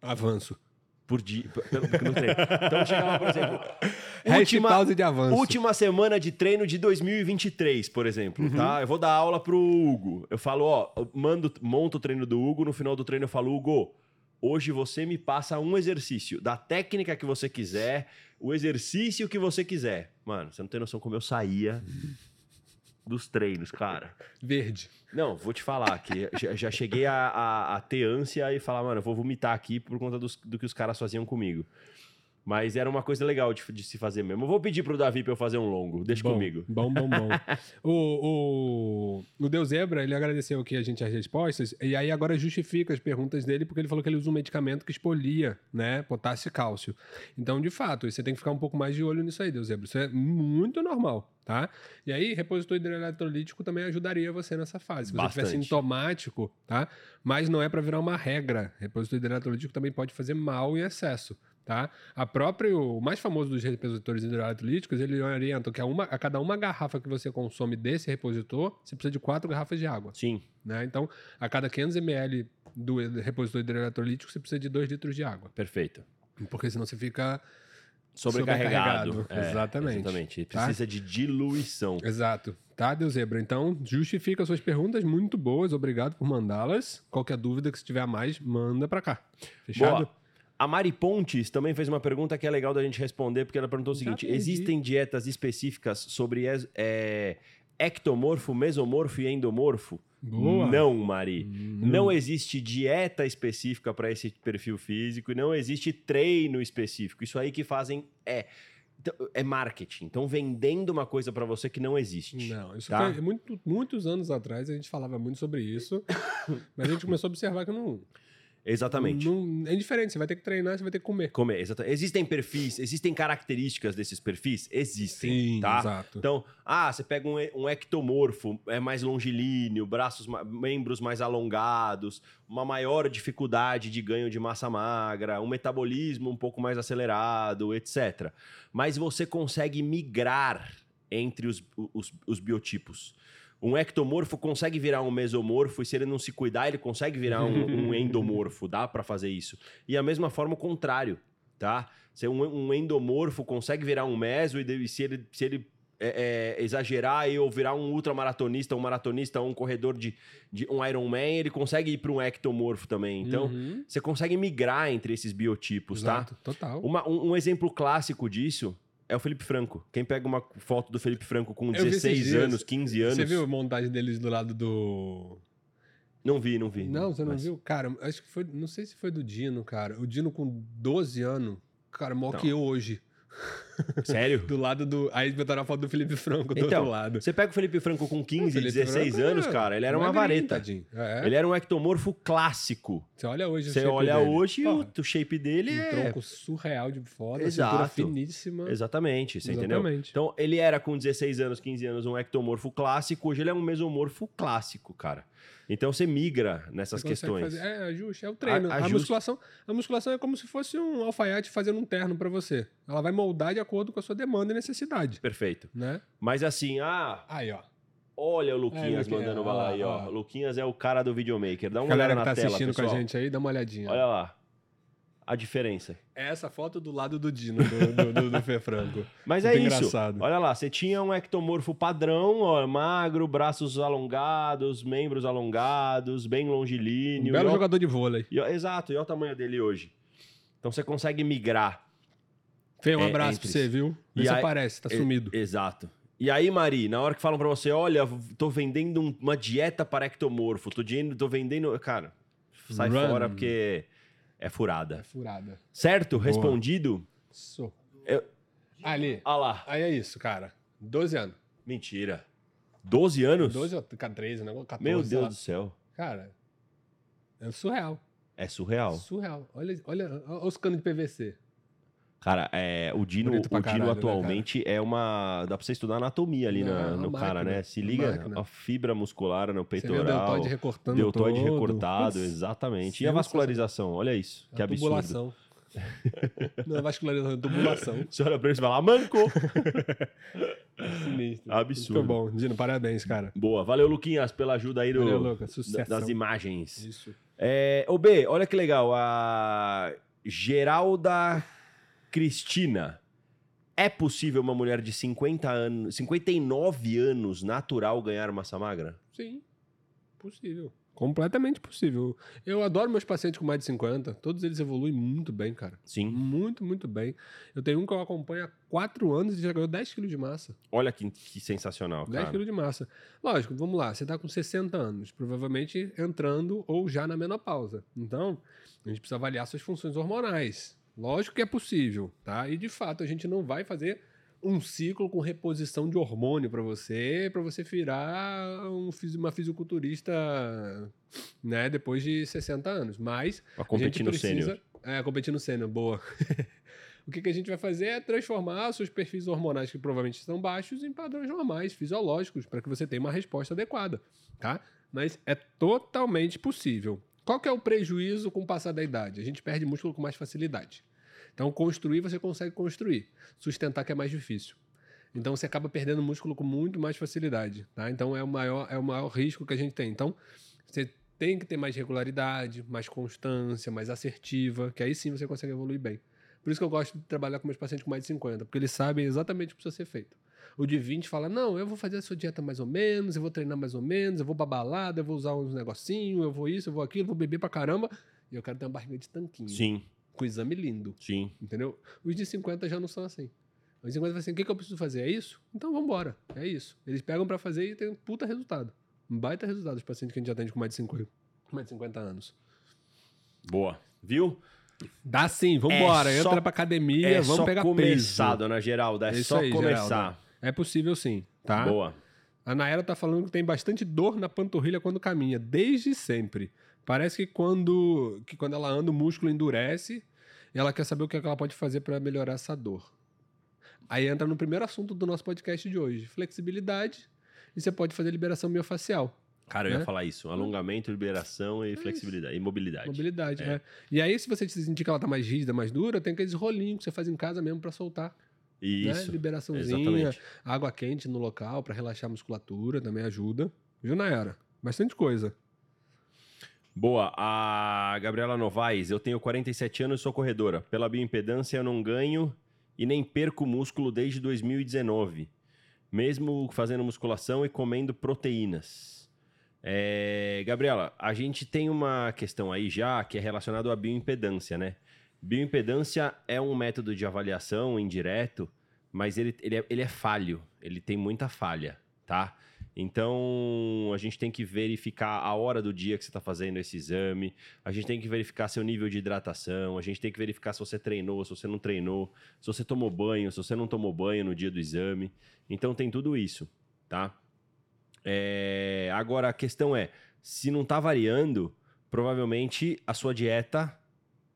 Avanço. Por dia. No treino. Então chegava, por exemplo. última, de avanço. Última semana de treino de 2023, por exemplo. Uhum. Tá? Eu vou dar aula pro Hugo. Eu falo, ó, eu mando, monto o treino do Hugo. No final do treino eu falo, Hugo, hoje você me passa um exercício da técnica que você quiser o exercício que você quiser. Mano, você não tem noção como eu saía dos treinos, cara. Verde. Não, vou te falar que já, já cheguei a, a, a, ter ânsia e falar, mano, eu vou vomitar aqui por conta dos, do que os caras faziam comigo. Mas era uma coisa legal de, de, se fazer mesmo. Eu vou pedir pro Davi pra eu fazer um longo. Deixa bom, comigo. Bom, bom, bom. o, o, o Deus Zebra, ele agradeceu aqui a gente as respostas. E aí agora justifica as perguntas dele, porque ele falou que ele usa um medicamento que expolia, né? Potássio e cálcio. Então, de fato, você tem que ficar um pouco mais de olho nisso aí, Deus Zebra. Isso é muito normal, tá? E aí, repositor hidroeletrolítico também ajudaria você nessa fase. Se você estiver sintomático, tá? Mas não é para virar uma regra. Repositor hidroeletrolítico também pode fazer mal em excesso. Tá? A própria, o mais famoso dos repositores hidroeletrolíticos, ele orienta que a, uma, a cada uma garrafa que você consome desse repositor, você precisa de quatro garrafas de água. Sim. Né? Então, a cada 500 ml do repositor hidroeletrolítico, você precisa de 2 litros de água. Perfeito. Porque senão você fica sobrecarregado. sobrecarregado. É, exatamente. Exatamente. Tá? Precisa de diluição. Exato. Tá, Deusebra? Então, justifica suas perguntas, muito boas. Obrigado por mandá-las. Qualquer dúvida que se tiver a mais, manda para cá. Fechado? Boa. A Mari Pontes também fez uma pergunta que é legal da gente responder, porque ela perguntou o seguinte: existem dietas específicas sobre é, ectomorfo, mesomorfo e endomorfo? Boa. Não, Mari. Hum. Não existe dieta específica para esse perfil físico e não existe treino específico. Isso aí que fazem é então, é marketing. Então, vendendo uma coisa para você que não existe. Não, isso tá? foi muito, muitos anos atrás, a gente falava muito sobre isso, mas a gente começou a observar que não. Exatamente. Não, é diferente, você vai ter que treinar, você vai ter que comer. Comer, exatamente. Existem perfis, existem características desses perfis? Existem, Sim, tá? Exato. Então, ah, você pega um, um ectomorfo, é mais longilíneo, braços, membros mais alongados, uma maior dificuldade de ganho de massa magra, um metabolismo um pouco mais acelerado, etc. Mas você consegue migrar entre os, os, os biotipos. Um ectomorfo consegue virar um mesomorfo e se ele não se cuidar, ele consegue virar um, um endomorfo. Dá para fazer isso. E a mesma forma o contrário, tá? Se um, um endomorfo consegue virar um meso e se ele, se ele é, é, exagerar e ou virar um ultramaratonista, um maratonista, um corredor de, de um Ironman, ele consegue ir para um ectomorfo também. Então, uhum. você consegue migrar entre esses biotipos, tá? Exato, tá? Total. Uma, um, um exemplo clássico disso é o Felipe Franco. Quem pega uma foto do Felipe Franco com 16 anos, 15 anos. Você viu a montagem deles do lado do. Não vi, não vi. Não, você não mas... viu? Cara, acho que foi. Não sei se foi do Dino, cara. O Dino com 12 anos. Cara, maior que eu hoje. Sério? do lado do. Aí botaram a foto do Felipe Franco do então, outro lado. Você pega o Felipe Franco com 15, 16 Franco, anos, é, cara, ele era uma vareta. É. Ele era um ectomorfo clássico. Você olha hoje Você olha dele. hoje o, o shape dele um é. tronco surreal de foda, Exato. finíssima. Exatamente, você Exatamente. entendeu? Então, ele era com 16 anos, 15 anos um ectomorfo clássico, hoje ele é um mesomorfo clássico, cara. Então você migra nessas você questões. Fazer, é, ajuste, é o treino. A, a, musculação, a musculação é como se fosse um alfaiate fazendo um terno para você. Ela vai moldar de acordo com a sua demanda e necessidade. Perfeito. Né? Mas assim, ah. Aí, ó. Olha o Luquinhas é, mandando bala aí, ó. ó. Luquinhas é o cara do videomaker. Dá uma Galera olhada na tá tela, assistindo pessoal. com a gente aí, dá uma olhadinha. Olha lá a diferença. É essa foto do lado do Dino, do, do, do, do Fê Franco. Mas Muito é isso. Engraçado. Olha lá, você tinha um ectomorfo padrão, ó, magro, braços alongados, membros alongados, bem longilíneo. Um belo ó, jogador de vôlei. E, exato, e olha o tamanho dele hoje. Então você consegue migrar. Fê, um é, abraço pra você, viu? Vê se aparece, tá sumido. exato. E aí, Mari, na hora que falam pra você, olha, tô vendendo uma dieta para ectomorfo, tô, tô vendendo... Cara, sai Run. fora porque é furada. É furada. Certo? Respondido? Sou. Eu... Ali. Ah lá. Aí é isso, cara. 12 anos. Mentira. 12 anos? 12 ou 13, né? 14, Meu Deus lá. do céu. Cara, é surreal. É surreal. Surreal. Olha, olha, olha os canos de PVC. Cara, é, o Dino, o Dino caralho, né, atualmente é uma. Dá pra você estudar anatomia ali na- Não, no cara, né? Se liga, máquina. a fibra muscular no Você vê o peitoral. deltoide recortando deltoide todo. recortado, exatamente. E a vascularização? Olha isso, que a absurdo. tubulação. Não é vascularização, é tubulação. Você pra ele e fala, manco! Sinistro. Absurdo. Muito bom. Dino, parabéns, cara. Boa, valeu, Luquinhas, pela ajuda aí do, Valeu, Lucas. da- Sucesso. das imagens. Isso. É, ô B, olha que legal. A Geralda Cristina. É possível uma mulher de 50 anos, 59 anos natural ganhar massa magra? Sim. Possível. Completamente possível. Eu adoro meus pacientes com mais de 50. Todos eles evoluem muito bem, cara. Sim. Muito, muito bem. Eu tenho um que eu acompanho há 4 anos e já ganhou 10 quilos de massa. Olha que, que sensacional, 10 cara. quilos de massa. Lógico, vamos lá. Você tá com 60 anos, provavelmente entrando ou já na menopausa. Então, a gente precisa avaliar suas funções hormonais. Lógico que é possível, tá? E de fato, a gente não vai fazer um ciclo com reposição de hormônio para você, para você virar um, uma fisiculturista, né, depois de 60 anos. Mas Pra a competir gente no precisa... sênior. É, competir no sênior, boa. o que, que a gente vai fazer é transformar seus perfis hormonais, que provavelmente estão baixos, em padrões normais, fisiológicos, para que você tenha uma resposta adequada, tá? Mas é totalmente possível. Qual que é o prejuízo com o passar da idade? A gente perde músculo com mais facilidade. Então, construir você consegue construir. Sustentar que é mais difícil. Então, você acaba perdendo músculo com muito mais facilidade, tá? Então, é o maior, é o maior risco que a gente tem. Então, você tem que ter mais regularidade, mais constância, mais assertiva, que aí sim você consegue evoluir bem. Por isso que eu gosto de trabalhar com meus pacientes com mais de 50, porque eles sabem exatamente o que precisa ser feito. O de 20 fala: não, eu vou fazer a sua dieta mais ou menos, eu vou treinar mais ou menos, eu vou pra balada, eu vou usar uns negocinhos, eu vou isso, eu vou aquilo, eu vou beber pra caramba, e eu quero ter uma barriga de tanquinho. Sim, Com exame lindo, sim. entendeu? Os de 50 já não são assim. Os de 50 falam assim: o que, que eu preciso fazer? É isso? Então vamos embora. É isso. Eles pegam pra fazer e tem um puta resultado. Um baita resultado os pacientes que a gente atende com mais de 50, com mais de 50 anos. Boa. Viu? Dá sim, vambora. É só- Entra pra academia, é vamos só pegar começar, peso. dona Geralda. É só aí, começar. Geralda. É possível sim, tá? Boa. A Naera tá falando que tem bastante dor na panturrilha quando caminha, desde sempre. Parece que quando, que quando ela anda, o músculo endurece e ela quer saber o que é que ela pode fazer para melhorar essa dor. Aí entra no primeiro assunto do nosso podcast de hoje: flexibilidade. E você pode fazer liberação miofacial. Cara, eu ia Né? falar isso. Alongamento, liberação e flexibilidade. E mobilidade. Mobilidade, É. é. E aí, se você sentir que ela tá mais rígida, mais dura, tem aqueles rolinhos que você faz em casa mesmo para soltar. Né? Isso. Liberaçãozinha, Exatamente. água quente no local para relaxar a musculatura, também ajuda. Viu, Nayara? Bastante coisa. Boa. A Gabriela Novaes, eu tenho 47 anos e sou corredora. Pela bioimpedância eu não ganho e nem perco músculo desde 2019. Mesmo fazendo musculação e comendo proteínas. É, Gabriela, a gente tem uma questão aí já que é relacionada à bioimpedância, né? Bioimpedância é um método de avaliação indireto, mas ele, ele, é, ele é falho, ele tem muita falha, tá? Então, a gente tem que verificar a hora do dia que você está fazendo esse exame, a gente tem que verificar seu nível de hidratação, a gente tem que verificar se você treinou, se você não treinou, se você tomou banho, se você não tomou banho no dia do exame. Então, tem tudo isso, tá? É, Agora, a questão é, se não está variando, provavelmente a sua dieta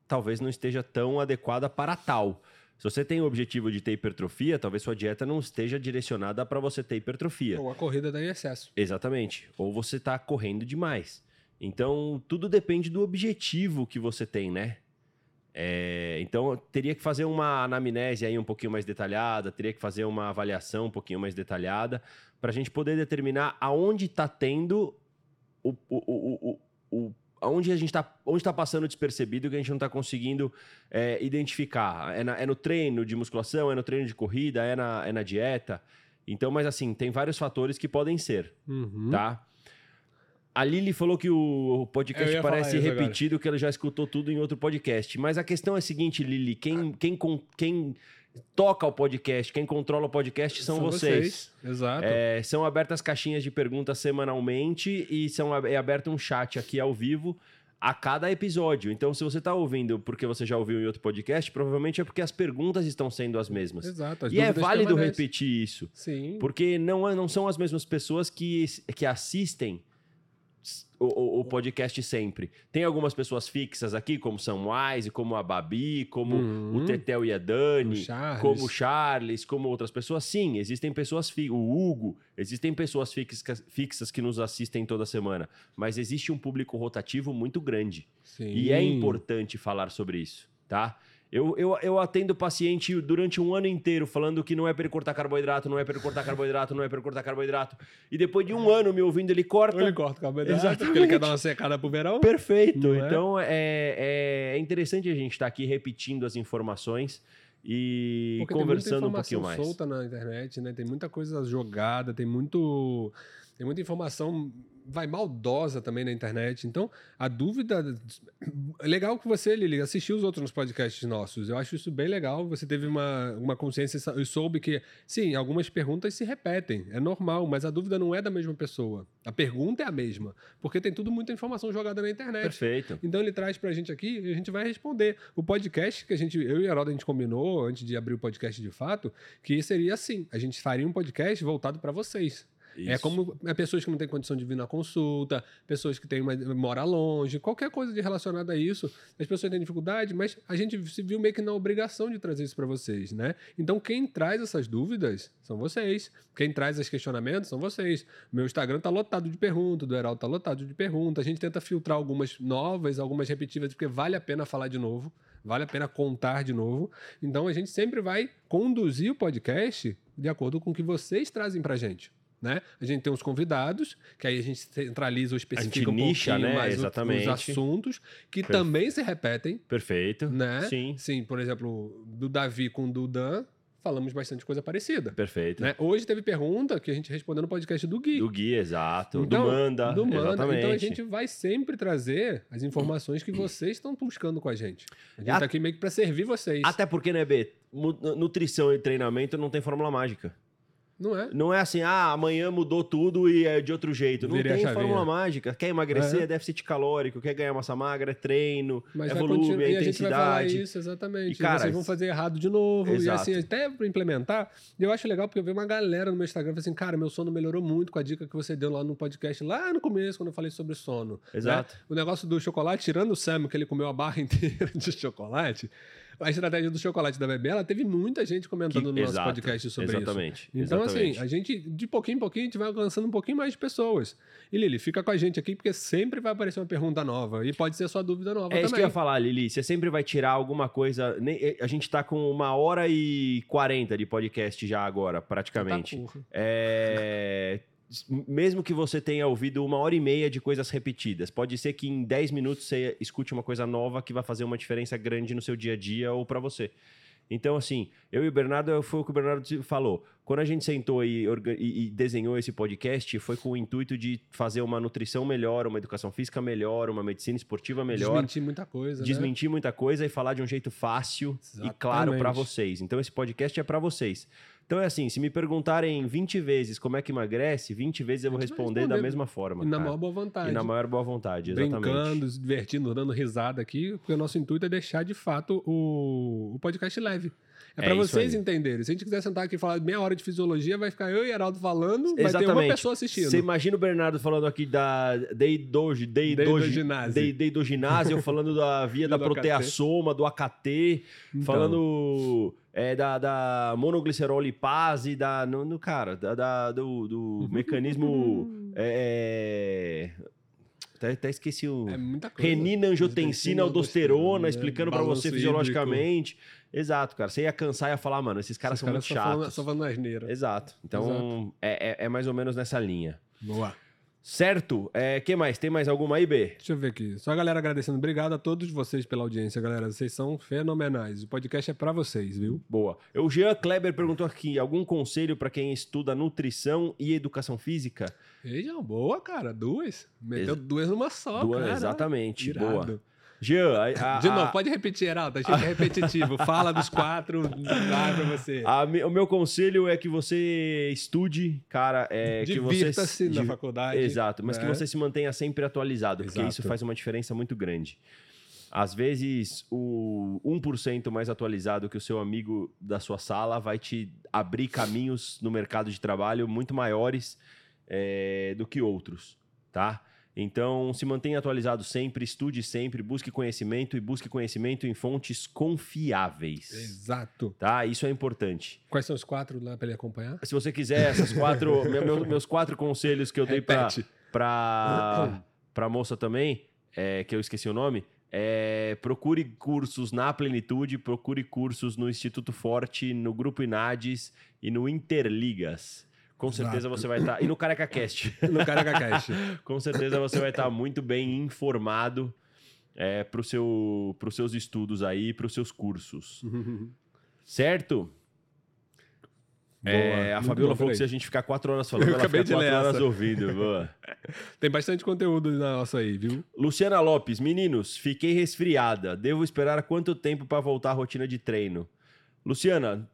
talvez não esteja tão adequada para tal. Se você tem o objetivo de ter hipertrofia, talvez sua dieta não esteja direcionada para você ter hipertrofia. Ou a corrida dá em excesso. Exatamente. Ou você está correndo demais. Então, tudo depende do objetivo que você tem, né? É, então, eu teria que fazer uma anamnese aí um pouquinho mais detalhada, teria que fazer uma avaliação um pouquinho mais detalhada, para a gente poder determinar aonde está tendo o, o, o, o, o aonde a gente está onde está passando despercebido que a gente não está conseguindo é, identificar. É, na- é no treino de musculação, é no treino de corrida, é na, é na dieta. Então, mas assim, tem vários fatores que podem ser, Uhum. tá? A Lili falou que o podcast parece isso agora. repetido, que ela já escutou tudo em outro podcast. Mas a questão é a seguinte, Lili: quem, quem, quem toca o podcast, quem controla o podcast são, vocês. Exato. É, são abertas caixinhas de perguntas semanalmente e são, é aberto um chat aqui ao vivo. a cada episódio. Então, se você está ouvindo porque você já ouviu em outro podcast, provavelmente é porque as perguntas estão sendo as mesmas. Exato. e é válido repetir isso. Sim. Porque não, é, não são as mesmas pessoas que, que assistem o, o, podcast sempre. Tem algumas pessoas fixas aqui, como São Wise, como a Babi, como uhum. o Tetel e a Dani, o Charles. como o Charles, como outras pessoas. Sim, existem pessoas fixas. O Hugo, existem pessoas fixas, fixas que nos assistem toda semana. Mas existe um público rotativo muito grande. Sim. E é importante falar sobre isso, tá? Eu, eu, eu atendo paciente durante um ano inteiro falando que não é para ele cortar carboidrato, não é para ele cortar carboidrato, não é para ele cortar carboidrato. E depois de um ano me ouvindo, ele corta. Ele corta carboidrato, Exatamente. porque ele quer dar uma secada pro verão. Perfeito. É? Então é, é, é, interessante a gente estar tá aqui repetindo as informações e porque conversando um pouquinho mais. Tem solta na internet, né? Tem muita coisa jogada, tem muito tem muita informação vai maldosa também na internet. Então, a dúvida. É legal que você, Lili, assistiu os outros podcasts nossos. Eu acho isso bem legal. Você teve uma, uma consciência e soube que, sim, algumas perguntas se repetem. É normal, mas a dúvida não é da mesma pessoa. A pergunta é a mesma. Porque tem tudo muita informação jogada na internet. Perfeito. Então, ele traz pra gente aqui e a gente vai responder. O podcast que a gente, eu e a Heraldo, a gente combinou antes de abrir o podcast de fato, que seria assim: a gente faria um podcast voltado para vocês. É Isso. É como é pessoas que não têm condição de vir na consulta, pessoas que têm uma, mora longe, qualquer coisa de relacionada a isso. As pessoas têm dificuldade, mas a gente se viu meio que na obrigação de trazer isso para vocês, né? Então quem traz essas dúvidas são vocês. Quem traz os questionamentos são vocês. Meu Instagram tá lotado de perguntas, do Heraldo tá lotado de perguntas. A gente tenta filtrar algumas novas, algumas repetitivas, porque vale a pena falar de novo. Vale a pena contar de novo. Então a gente sempre vai conduzir o podcast de acordo com o que vocês trazem pra gente. Né? A gente tem os convidados, que aí a gente centraliza ou especifica um nicha, né? mais Exatamente. os assuntos, que também se repetem. Perfeito. Né? Sim. Sim, por exemplo, do Davi com o do Dan, falamos bastante coisa parecida. Perfeito. Né? Hoje teve pergunta que a gente respondeu no podcast do Gui. Do Gui, exato. Então, do Manda. Do Manda. Exatamente. Então a gente vai sempre trazer as informações que vocês estão buscando com a gente. A gente está aqui meio que para servir vocês. Até porque, né, B? Nutrição e treinamento não tem fórmula mágica. Não é. Não é assim, ah, amanhã mudou tudo e é de outro jeito. Não Virei tem fórmula mágica. Quer emagrecer, é. déficit calórico. Quer ganhar massa magra, é treino, Mas é volume, é intensidade. A gente vai falar isso, exatamente. E, cara, vocês vão fazer errado de novo. Exato. E assim, até implementar, eu acho legal porque eu vi uma galera no meu Instagram assim, cara, meu sono melhorou muito com a dica que você deu lá no podcast, lá no começo, quando eu falei sobre sono. Exato. Né? O negócio do chocolate, tirando o Sam, que ele comeu a barra inteira de chocolate, a estratégia do chocolate da Bebê, ela teve muita gente comentando que, no nosso podcast sobre exatamente, isso. Então, assim, exatamente. assim, a gente, de pouquinho em pouquinho, a gente vai alcançando um pouquinho mais de pessoas. E Lili, fica com a gente aqui, porque sempre vai aparecer uma pergunta nova. E pode ser sua dúvida nova é também. É isso que eu ia falar, Lili. Você sempre vai tirar alguma coisa. A gente tá com uma hora e quarenta de podcast já agora, praticamente. Tá é mesmo que você tenha ouvido uma hora e meia de coisas repetidas, pode ser que em 10 minutos você escute uma coisa nova que vai fazer uma diferença grande no seu dia a dia ou para você. Então, assim, eu e o Bernardo, foi o que o Bernardo falou. Quando a gente sentou e, e, desenhou esse podcast, foi com o intuito de fazer uma nutrição melhor, uma educação física melhor, uma medicina esportiva melhor. Desmentir muita coisa. Né? Desmentir né? muita coisa e falar de um jeito fácil Exatamente. e claro para vocês. Então, esse podcast é para vocês. Então é assim, se me perguntarem 20 vezes como é que emagrece, 20 vezes eu vou responder, responder da mesma forma. E na maior boa vontade. E na maior boa vontade, exatamente. Brincando, se divertindo, dando risada aqui, porque o nosso intuito é deixar de fato o, o podcast leve. É, é para vocês entenderem. Se a gente quiser sentar aqui e falar meia hora de fisiologia, vai ficar eu e Heraldo falando, Exatamente. vai ter uma pessoa assistindo. Você imagina o Bernardo falando aqui da deidogi, deidoginase, deidoginase, eu falando da via da proteassoma, do AKT, então. falando é, da, da monoglicerolipase, da, no, no cara, da, da do, do mecanismo... é, até, até esqueci o. É muita coisa. Renina, angiotensina, aldosterona, explicando para você fisiologicamente. Exato, cara. Você ia cansar e ia falar, mano, esses caras esses são caras muito chatos. Falando, só falando asneira. Exato. Então, Exato. É, é, é mais ou menos nessa linha. Boa. Certo? É, que mais? Tem mais alguma aí, B? Deixa eu ver aqui. Só a galera agradecendo. Obrigado a todos vocês pela audiência, galera. Vocês são fenomenais. O podcast é para vocês, viu? Boa. O Jean Kleber perguntou aqui: algum conselho para quem estuda nutrição e educação física? Veja, boa, cara. Duas. Meteu Ex duas numa só, duas, cara. Exatamente. Irado. Boa. Jean, a, a, De novo, pode repetir, Heraldo. Achei que é repetitivo. Fala dos quatro, dá pra você. A, o meu conselho é que você estude, cara. É, Divirta-se na faculdade. Exato, mas né? que você se mantenha sempre atualizado, Exato. porque isso faz uma diferença muito grande. Às vezes, o 1% mais atualizado que o seu amigo da sua sala vai te abrir caminhos no mercado de trabalho muito maiores é, do que outros, tá? Então, se mantenha atualizado sempre, estude sempre, busque conhecimento e busque conhecimento em fontes confiáveis. Exato. Tá? Isso é importante. Quais são os quatro lá para ele acompanhar? Se você quiser, essas quatro, meu, meus quatro conselhos que eu dei para para para moça também, é, que eu esqueci o nome, é, procure cursos na Plenitude, procure cursos no Instituto Forte, no Grupo Inades e no Interligas. Com certeza Exato. você vai estar. Tá... E no Careca Cast. no Careca Cast. Com certeza você vai estar tá muito bem informado é, para seu, os seus estudos aí, para os seus cursos. certo? Boa, é, a Fabiola falou que se a gente ficar quatro horas falando, eu ela fica quatro horas ouvindo. Boa. Tem bastante conteúdo na nossa aí, viu? Luciana Lopes, meninos, fiquei resfriada. Devo esperar quanto tempo para voltar à rotina de treino? Luciana,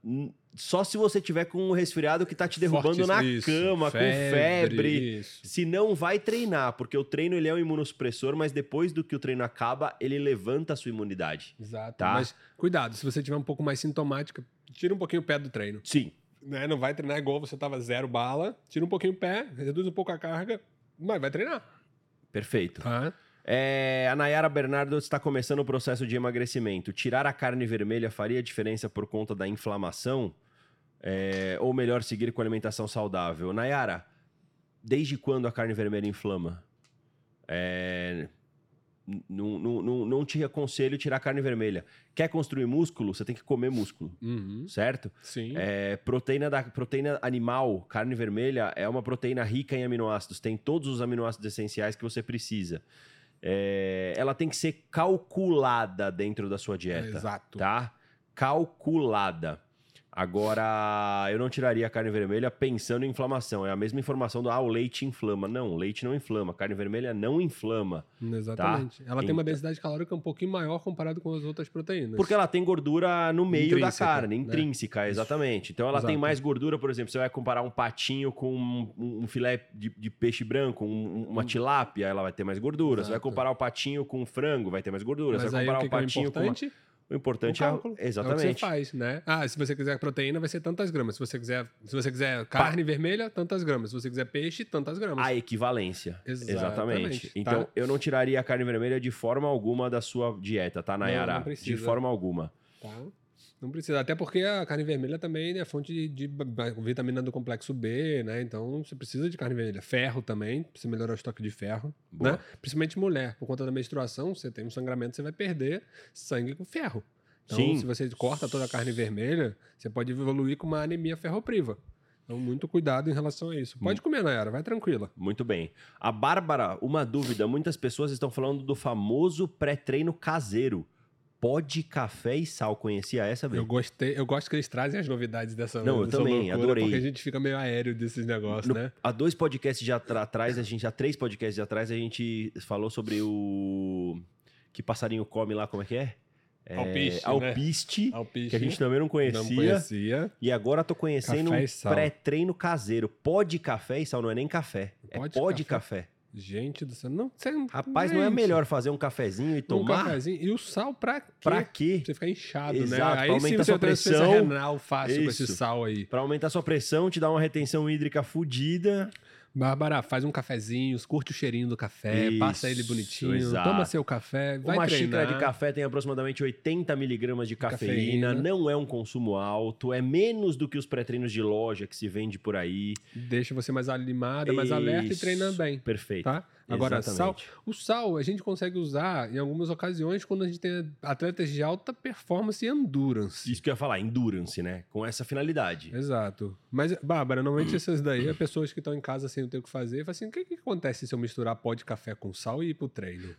só se você tiver com um resfriado que tá te derrubando Forte, na isso, cama, febre, com febre. Isso. Se não, vai treinar, porque o treino ele é um imunossupressor, mas depois do que o treino acaba, ele levanta a sua imunidade. Exato. Tá? Mas cuidado, se você tiver um pouco mais sintomática, tira um pouquinho o pé do treino. Sim né, não vai treinar igual você tava zero bala, tira um pouquinho o pé, reduz um pouco a carga, mas vai treinar. Perfeito. Tá? É, a Nayara Bernardo está começando o processo de emagrecimento. Tirar a carne vermelha faria diferença por conta da inflamação? É, ou melhor, seguir com alimentação saudável? Nayara, desde quando a carne vermelha inflama? É, não, não, não, te aconselho tirar carne vermelha. Quer construir músculo? Você tem que comer músculo, uhum. certo? Sim. É, proteína, da, proteína animal, carne vermelha, é uma proteína rica em aminoácidos. Tem todos os aminoácidos essenciais que você precisa. É, ela tem que ser calculada dentro da sua dieta. exato. Tá? Calculada. Agora, eu não tiraria a carne vermelha pensando em inflamação. É a mesma informação do ah, o leite inflama. Não, o leite não inflama. A carne vermelha não inflama. Exatamente. Tá? Ela tem uma densidade calórica um pouquinho maior comparado com as outras proteínas. Porque ela tem gordura no meio intrínseca, da carne, né? intrínseca, exatamente. Então ela Exato. tem mais gordura, por exemplo, você vai comparar um patinho com um, um filé de, de, peixe branco, um, uma hum. tilápia, ela vai ter mais gordura. Exato. Você vai comparar o patinho com um frango, vai ter mais gordura. Mas você vai comparar o, o patinho é com uma o importante o é exatamente. É o que você faz, né? Ah, se você quiser proteína, vai ser tantas gramas. Se você quiser, se você quiser carne pa... vermelha, tantas gramas. Se você quiser peixe, tantas gramas. A equivalência. Exatamente. exatamente. Tá? Então, eu não tiraria a carne vermelha de forma alguma da sua dieta, tá, Nayara? Não, não. De forma alguma. Tá. Não precisa, até porque a carne vermelha também é fonte de, de, vitamina do complexo B, né? Então você precisa de carne vermelha. Ferro também, precisa melhorar o estoque de ferro, Boa. né? Principalmente mulher, por conta da menstruação, você tem um sangramento, você vai perder sangue com ferro. Então, Sim. se você corta toda a carne vermelha, você pode evoluir com uma anemia ferropriva. Então, muito cuidado em relação a isso. Pode comer, Nayara, vai tranquila. Muito bem. A Bárbara, uma dúvida: muitas pessoas estão falando do famoso pré-treino caseiro. Pode café e sal. Conhecia essa, vez? Eu gostei, eu gosto que eles trazem as novidades dessa Não, eu também, loucura, adorei. Porque a gente fica meio aéreo desses negócios, no, né? Há dois podcasts já atrás, a gente, há três podcasts atrás, a gente falou sobre o. Que passarinho come lá, como é que é? É, Alpiste, Alpiste, né? Alpiste, que a gente também não conhecia. Não conhecia. E agora tô conhecendo um pré-treino caseiro. Pó de café e sal, não é nem café. Pó é pó de café. café. Gente do céu, não, você, Rapaz, gente. não é melhor fazer um cafezinho e tomar? Um cafezinho. E o sal pra quê? Pra quê? Pra você ficar inchado, né? Exato, né? Aí aumentar sua pressão. renal fácil Isso. com esse sal aí. Pra aumentar sua pressão, te dar uma retenção hídrica fodida. Bárbara, faz um cafezinho, curte o cheirinho do café, Isso, passa ele bonitinho, exato. toma seu café, vai Uma treinar. xícara de café tem aproximadamente 80 miligramas de cafeína, cafeína, não é um consumo alto, é menos do que os pré-treinos de loja que se vende por aí. Deixa você mais animada, mais alerta e treinando bem. Perfeito. Tá? Agora, sal, o sal a gente consegue usar em algumas ocasiões quando a gente tem atletas de alta performance e endurance. Isso que eu ia falar, endurance, né? Com essa finalidade. Exato. Mas, Bárbara, normalmente essas daí é pessoas que estão em casa sem ter o que fazer. Fala assim, o que, que acontece se eu misturar pó de café com sal e ir pro treino?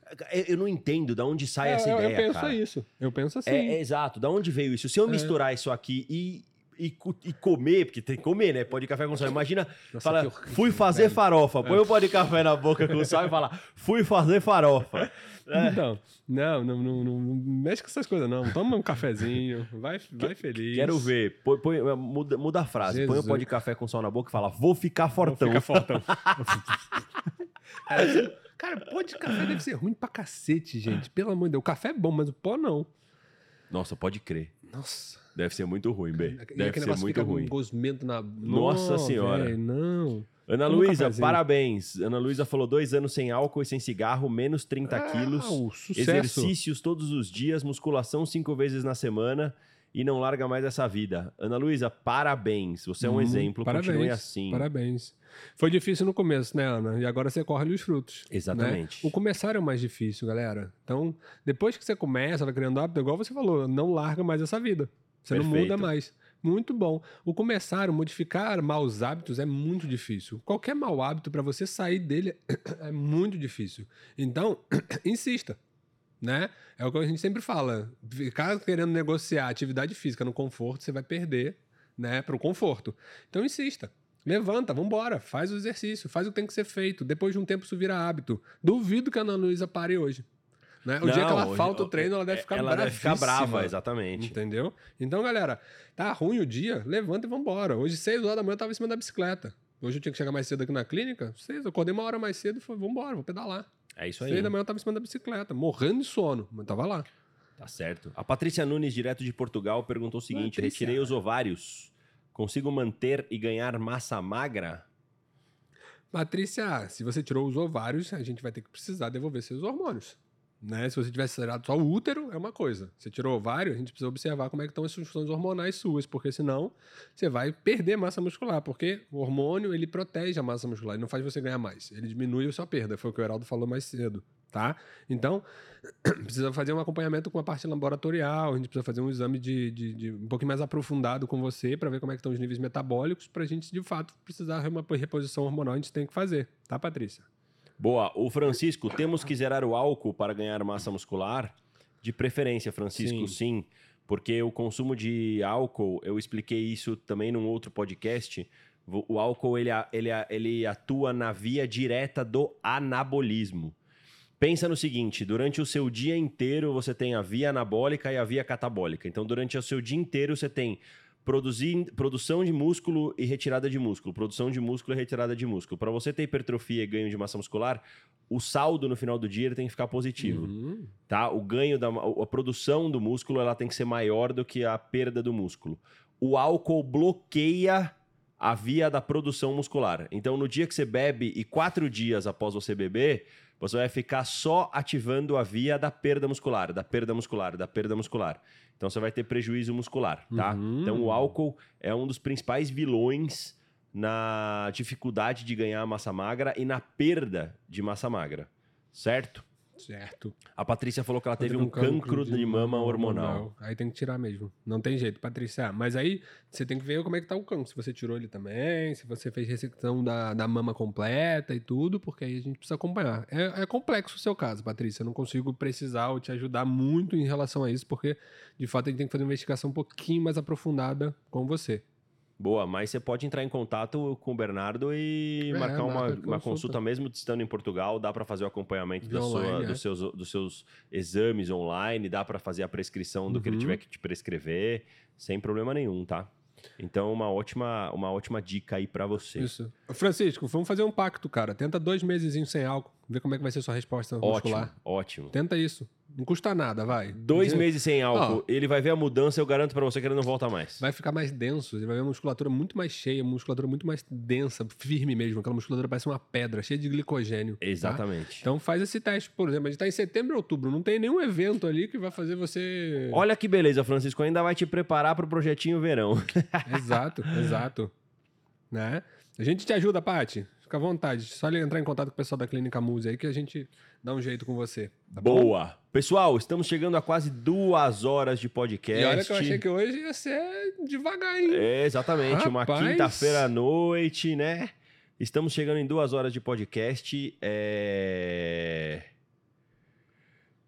Eu não entendo de onde sai é, essa eu, ideia, Eu penso cara. isso. Eu penso assim. É, é, exato. Da onde veio isso? Se eu é. misturar isso aqui e e, e, comer, porque tem que comer, né? Pó de café com sal. Imagina, Nossa, fala, fui fazer velho. farofa. Põe o pó de café na boca com sal e fala, fui fazer farofa. É. Então, não, não, não, não, mexe com essas coisas, não. Toma um cafezinho, vai, vai feliz. Quero ver. Põe, põe, muda, muda a frase. Jesus. Põe o pó de café com sal na boca e fala, vou ficar fortão. Vou ficar fortão. é, cara, pó de café deve ser ruim pra cacete, gente. Pelo amor de Deus. O café é bom, mas o pó não. Nossa, pode crer. Nossa. Deve ser muito ruim, bem. Deve ser muito ruim. Um gosmento na. Nossa, Nossa senhora. Véio, não. Ana Luísa, parabéns. Ana Luísa falou dois anos sem álcool e sem cigarro, menos 30 ah, quilos. Exercícios todos os dias, musculação cinco vezes na semana e não larga mais essa vida. Ana Luísa, parabéns. Você é um hum, exemplo. Parabéns, Continue assim. Parabéns. Foi difícil no começo, né, Ana? E agora você corre os frutos. Né? Exatamente. Né? O começar é o mais difícil, galera. Então, depois que você começa, vai criando hábito, igual você falou, não larga mais essa vida. Você Perfeito. não muda mais. Muito bom. O começar, o modificar maus hábitos é muito difícil. Qualquer mau hábito, para você sair dele, é muito difícil. Então, insista. Né? É o que a gente sempre fala. Ficar querendo negociar atividade física no conforto, você vai perder né, para o conforto. Então, insista. Levanta, vambora, faz o exercício, faz o que tem que ser feito. Depois de um tempo isso vira hábito. Duvido que a Ana Luísa pare hoje. Né? O não, dia que ela falta o treino, ela deve ficar Ela deve ficar brava, exatamente. Entendeu? Então, galera, tá ruim o dia, levanta e vambora. Hoje, 6 horas da manhã, eu tava em cima da bicicleta. Hoje eu tinha que chegar mais cedo aqui na clínica. Seis, eu acordei uma hora mais cedo e falei, vambora, vou pedalar. É isso aí. Seis da manhã eu tava em cima da bicicleta, morrendo de sono, mas tava lá. Tá certo. A Patrícia Nunes, direto de Portugal, perguntou o seguinte: Patrícia. retirei os ovários. Consigo manter e ganhar massa magra? Patrícia, se você tirou os ovários, a gente vai ter que precisar devolver seus hormônios. Né? Se você tivesse tirado só o útero, é uma coisa. Você tirou ovário, a gente precisa observar como é que estão as funções hormonais suas, porque senão você vai perder massa muscular, porque o hormônio, ele protege a massa muscular, ele não faz você ganhar mais, ele diminui a sua perda, foi o que o Heraldo falou mais cedo, tá? Então, precisa fazer um acompanhamento com a parte laboratorial, a gente precisa fazer um exame de, de, de um pouquinho mais aprofundado com você, para ver como é que estão os níveis metabólicos, para a gente, de fato, precisar de uma reposição hormonal, a gente tem que fazer, tá, Patrícia? Boa. O Francisco, temos que zerar o álcool para ganhar massa muscular? De preferência, Francisco, sim. sim. Porque o consumo de álcool, eu expliquei isso também num outro podcast. O álcool ele, ele, ele atua na via direta do anabolismo. Pensa no seguinte: durante o seu dia inteiro você tem a via anabólica e a via catabólica. Então, durante o seu dia inteiro você tem produzir, produção de músculo e retirada de músculo, produção de músculo e retirada de músculo. Para você ter hipertrofia e ganho de massa muscular, o saldo no final do dia tem que ficar positivo, uhum. tá? O ganho da a produção do músculo ela tem que ser maior do que a perda do músculo. O álcool bloqueia a via da produção muscular. Então, no dia que você bebe e quatro dias após você beber, você vai ficar só ativando a via da perda muscular, da perda muscular, da perda muscular. Então você vai ter prejuízo muscular, tá? Uhum. Então o álcool é um dos principais vilões na dificuldade de ganhar massa magra e na perda de massa magra, certo? Certo. A Patrícia falou que ela teve um, um cancro, cancro de, de, mama hormonal. hormonal. Aí tem que tirar mesmo. Não tem jeito, Patrícia. Mas aí você tem que ver como é que tá o cancro. Se você tirou ele também, se você fez ressecção da, da mama completa e tudo, porque aí a gente precisa acompanhar. É, é complexo o seu caso, Patrícia. Eu não consigo precisar ou te ajudar muito em relação a isso, porque de fato a gente tem que fazer uma investigação um pouquinho mais aprofundada com você. Boa, mas você pode entrar em contato com o Bernardo e é, marcar uma, consulta. uma consulta mesmo estando em Portugal. Dá para fazer o acompanhamento da online, sua, é. dos, seus, dos seus exames online, dá para fazer a prescrição do uhum. que ele uhum. tiver que te prescrever, sem problema nenhum, tá? Então, uma ótima, uma ótima dica aí para você. Isso. Francisco, vamos fazer um pacto, cara. Tenta dois meses sem álcool, ver como é que vai ser a sua resposta muscular. Ótimo, ótimo. Tenta isso. Não custa nada, vai. Dois meses sem álcool, ele vai ver a mudança, eu garanto para você que ele não volta mais. Vai ficar mais denso, ele vai ver uma musculatura muito mais cheia, uma musculatura muito mais densa, firme mesmo. Aquela musculatura parece uma pedra, cheia de glicogênio. Tá? Exatamente. Tá? Então faz esse teste, por exemplo. A gente tá em setembro e outubro, não tem nenhum evento ali que vai fazer você. Olha que beleza, Francisco, ainda vai te preparar para o projetinho verão. exato, exato. Né? A gente te ajuda, Paty. Fica à vontade. Só entrar em contato com o pessoal da Clínica Muse aí que a gente dá um jeito com você. Tá Boa! Bom? Pessoal, estamos chegando a quase duas horas de podcast. E olha que eu achei que hoje ia ser devagar, hein? É, exatamente. Rapaz. Uma quinta-feira à noite, né? Estamos chegando em duas horas de podcast. É...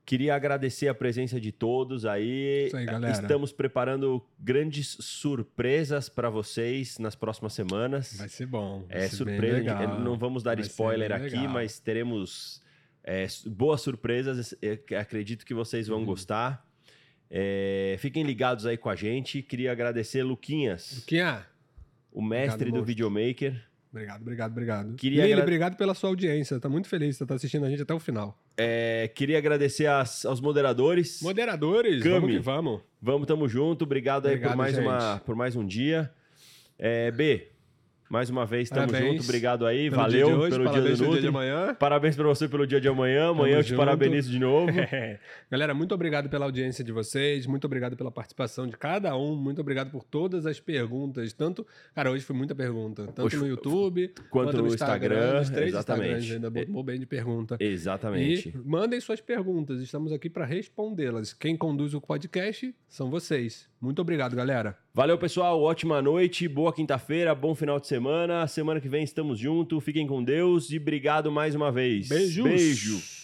Queria agradecer a presença de todos aí. Isso aí, galera. Estamos preparando grandes surpresas para vocês nas próximas semanas. Vai ser bom. Vai é ser surpresa, não vamos dar vai spoiler aqui, legal. mas teremos é, boas surpresas. acredito que vocês vão uhum. gostar. É, fiquem ligados aí com a gente. Queria agradecer Luquinhas. Luquinha. O mestre obrigado, do videomaker. Obrigado, obrigado, obrigado. Queria Lili, agra... obrigado pela sua audiência. Tá muito feliz, você tá assistindo a gente até o final. É, queria agradecer as, aos moderadores. Moderadores, Cami, vamos que vamos. Vamos, tamo junto. Obrigado, Obrigado aí por mais, uma, por mais um dia. É, B, mais uma vez, tamo Parabéns. junto. Obrigado aí. Pelo Valeu dia hoje, pelo dia do Nutri. dia de amanhã. Parabéns para você pelo dia de amanhã. Amanhã eu te parabenizo de novo. É. Galera, muito obrigado pela audiência de vocês. Muito obrigado pela participação de cada um. Muito obrigado por todas as perguntas. Tanto, cara, hoje foi muita pergunta. Tanto hoje, no YouTube quanto, quanto no Instagram. Instagram três exatamente. Ainda botou bem de pergunta. Exatamente. E mandem suas perguntas. Estamos aqui para respondê-las. Quem conduz o podcast são vocês. Muito obrigado, galera. Valeu, pessoal. Ótima noite, boa quinta-feira, bom final de semana. Semana que vem estamos juntos. Fiquem com Deus e obrigado mais uma vez. Beijos. Beijo.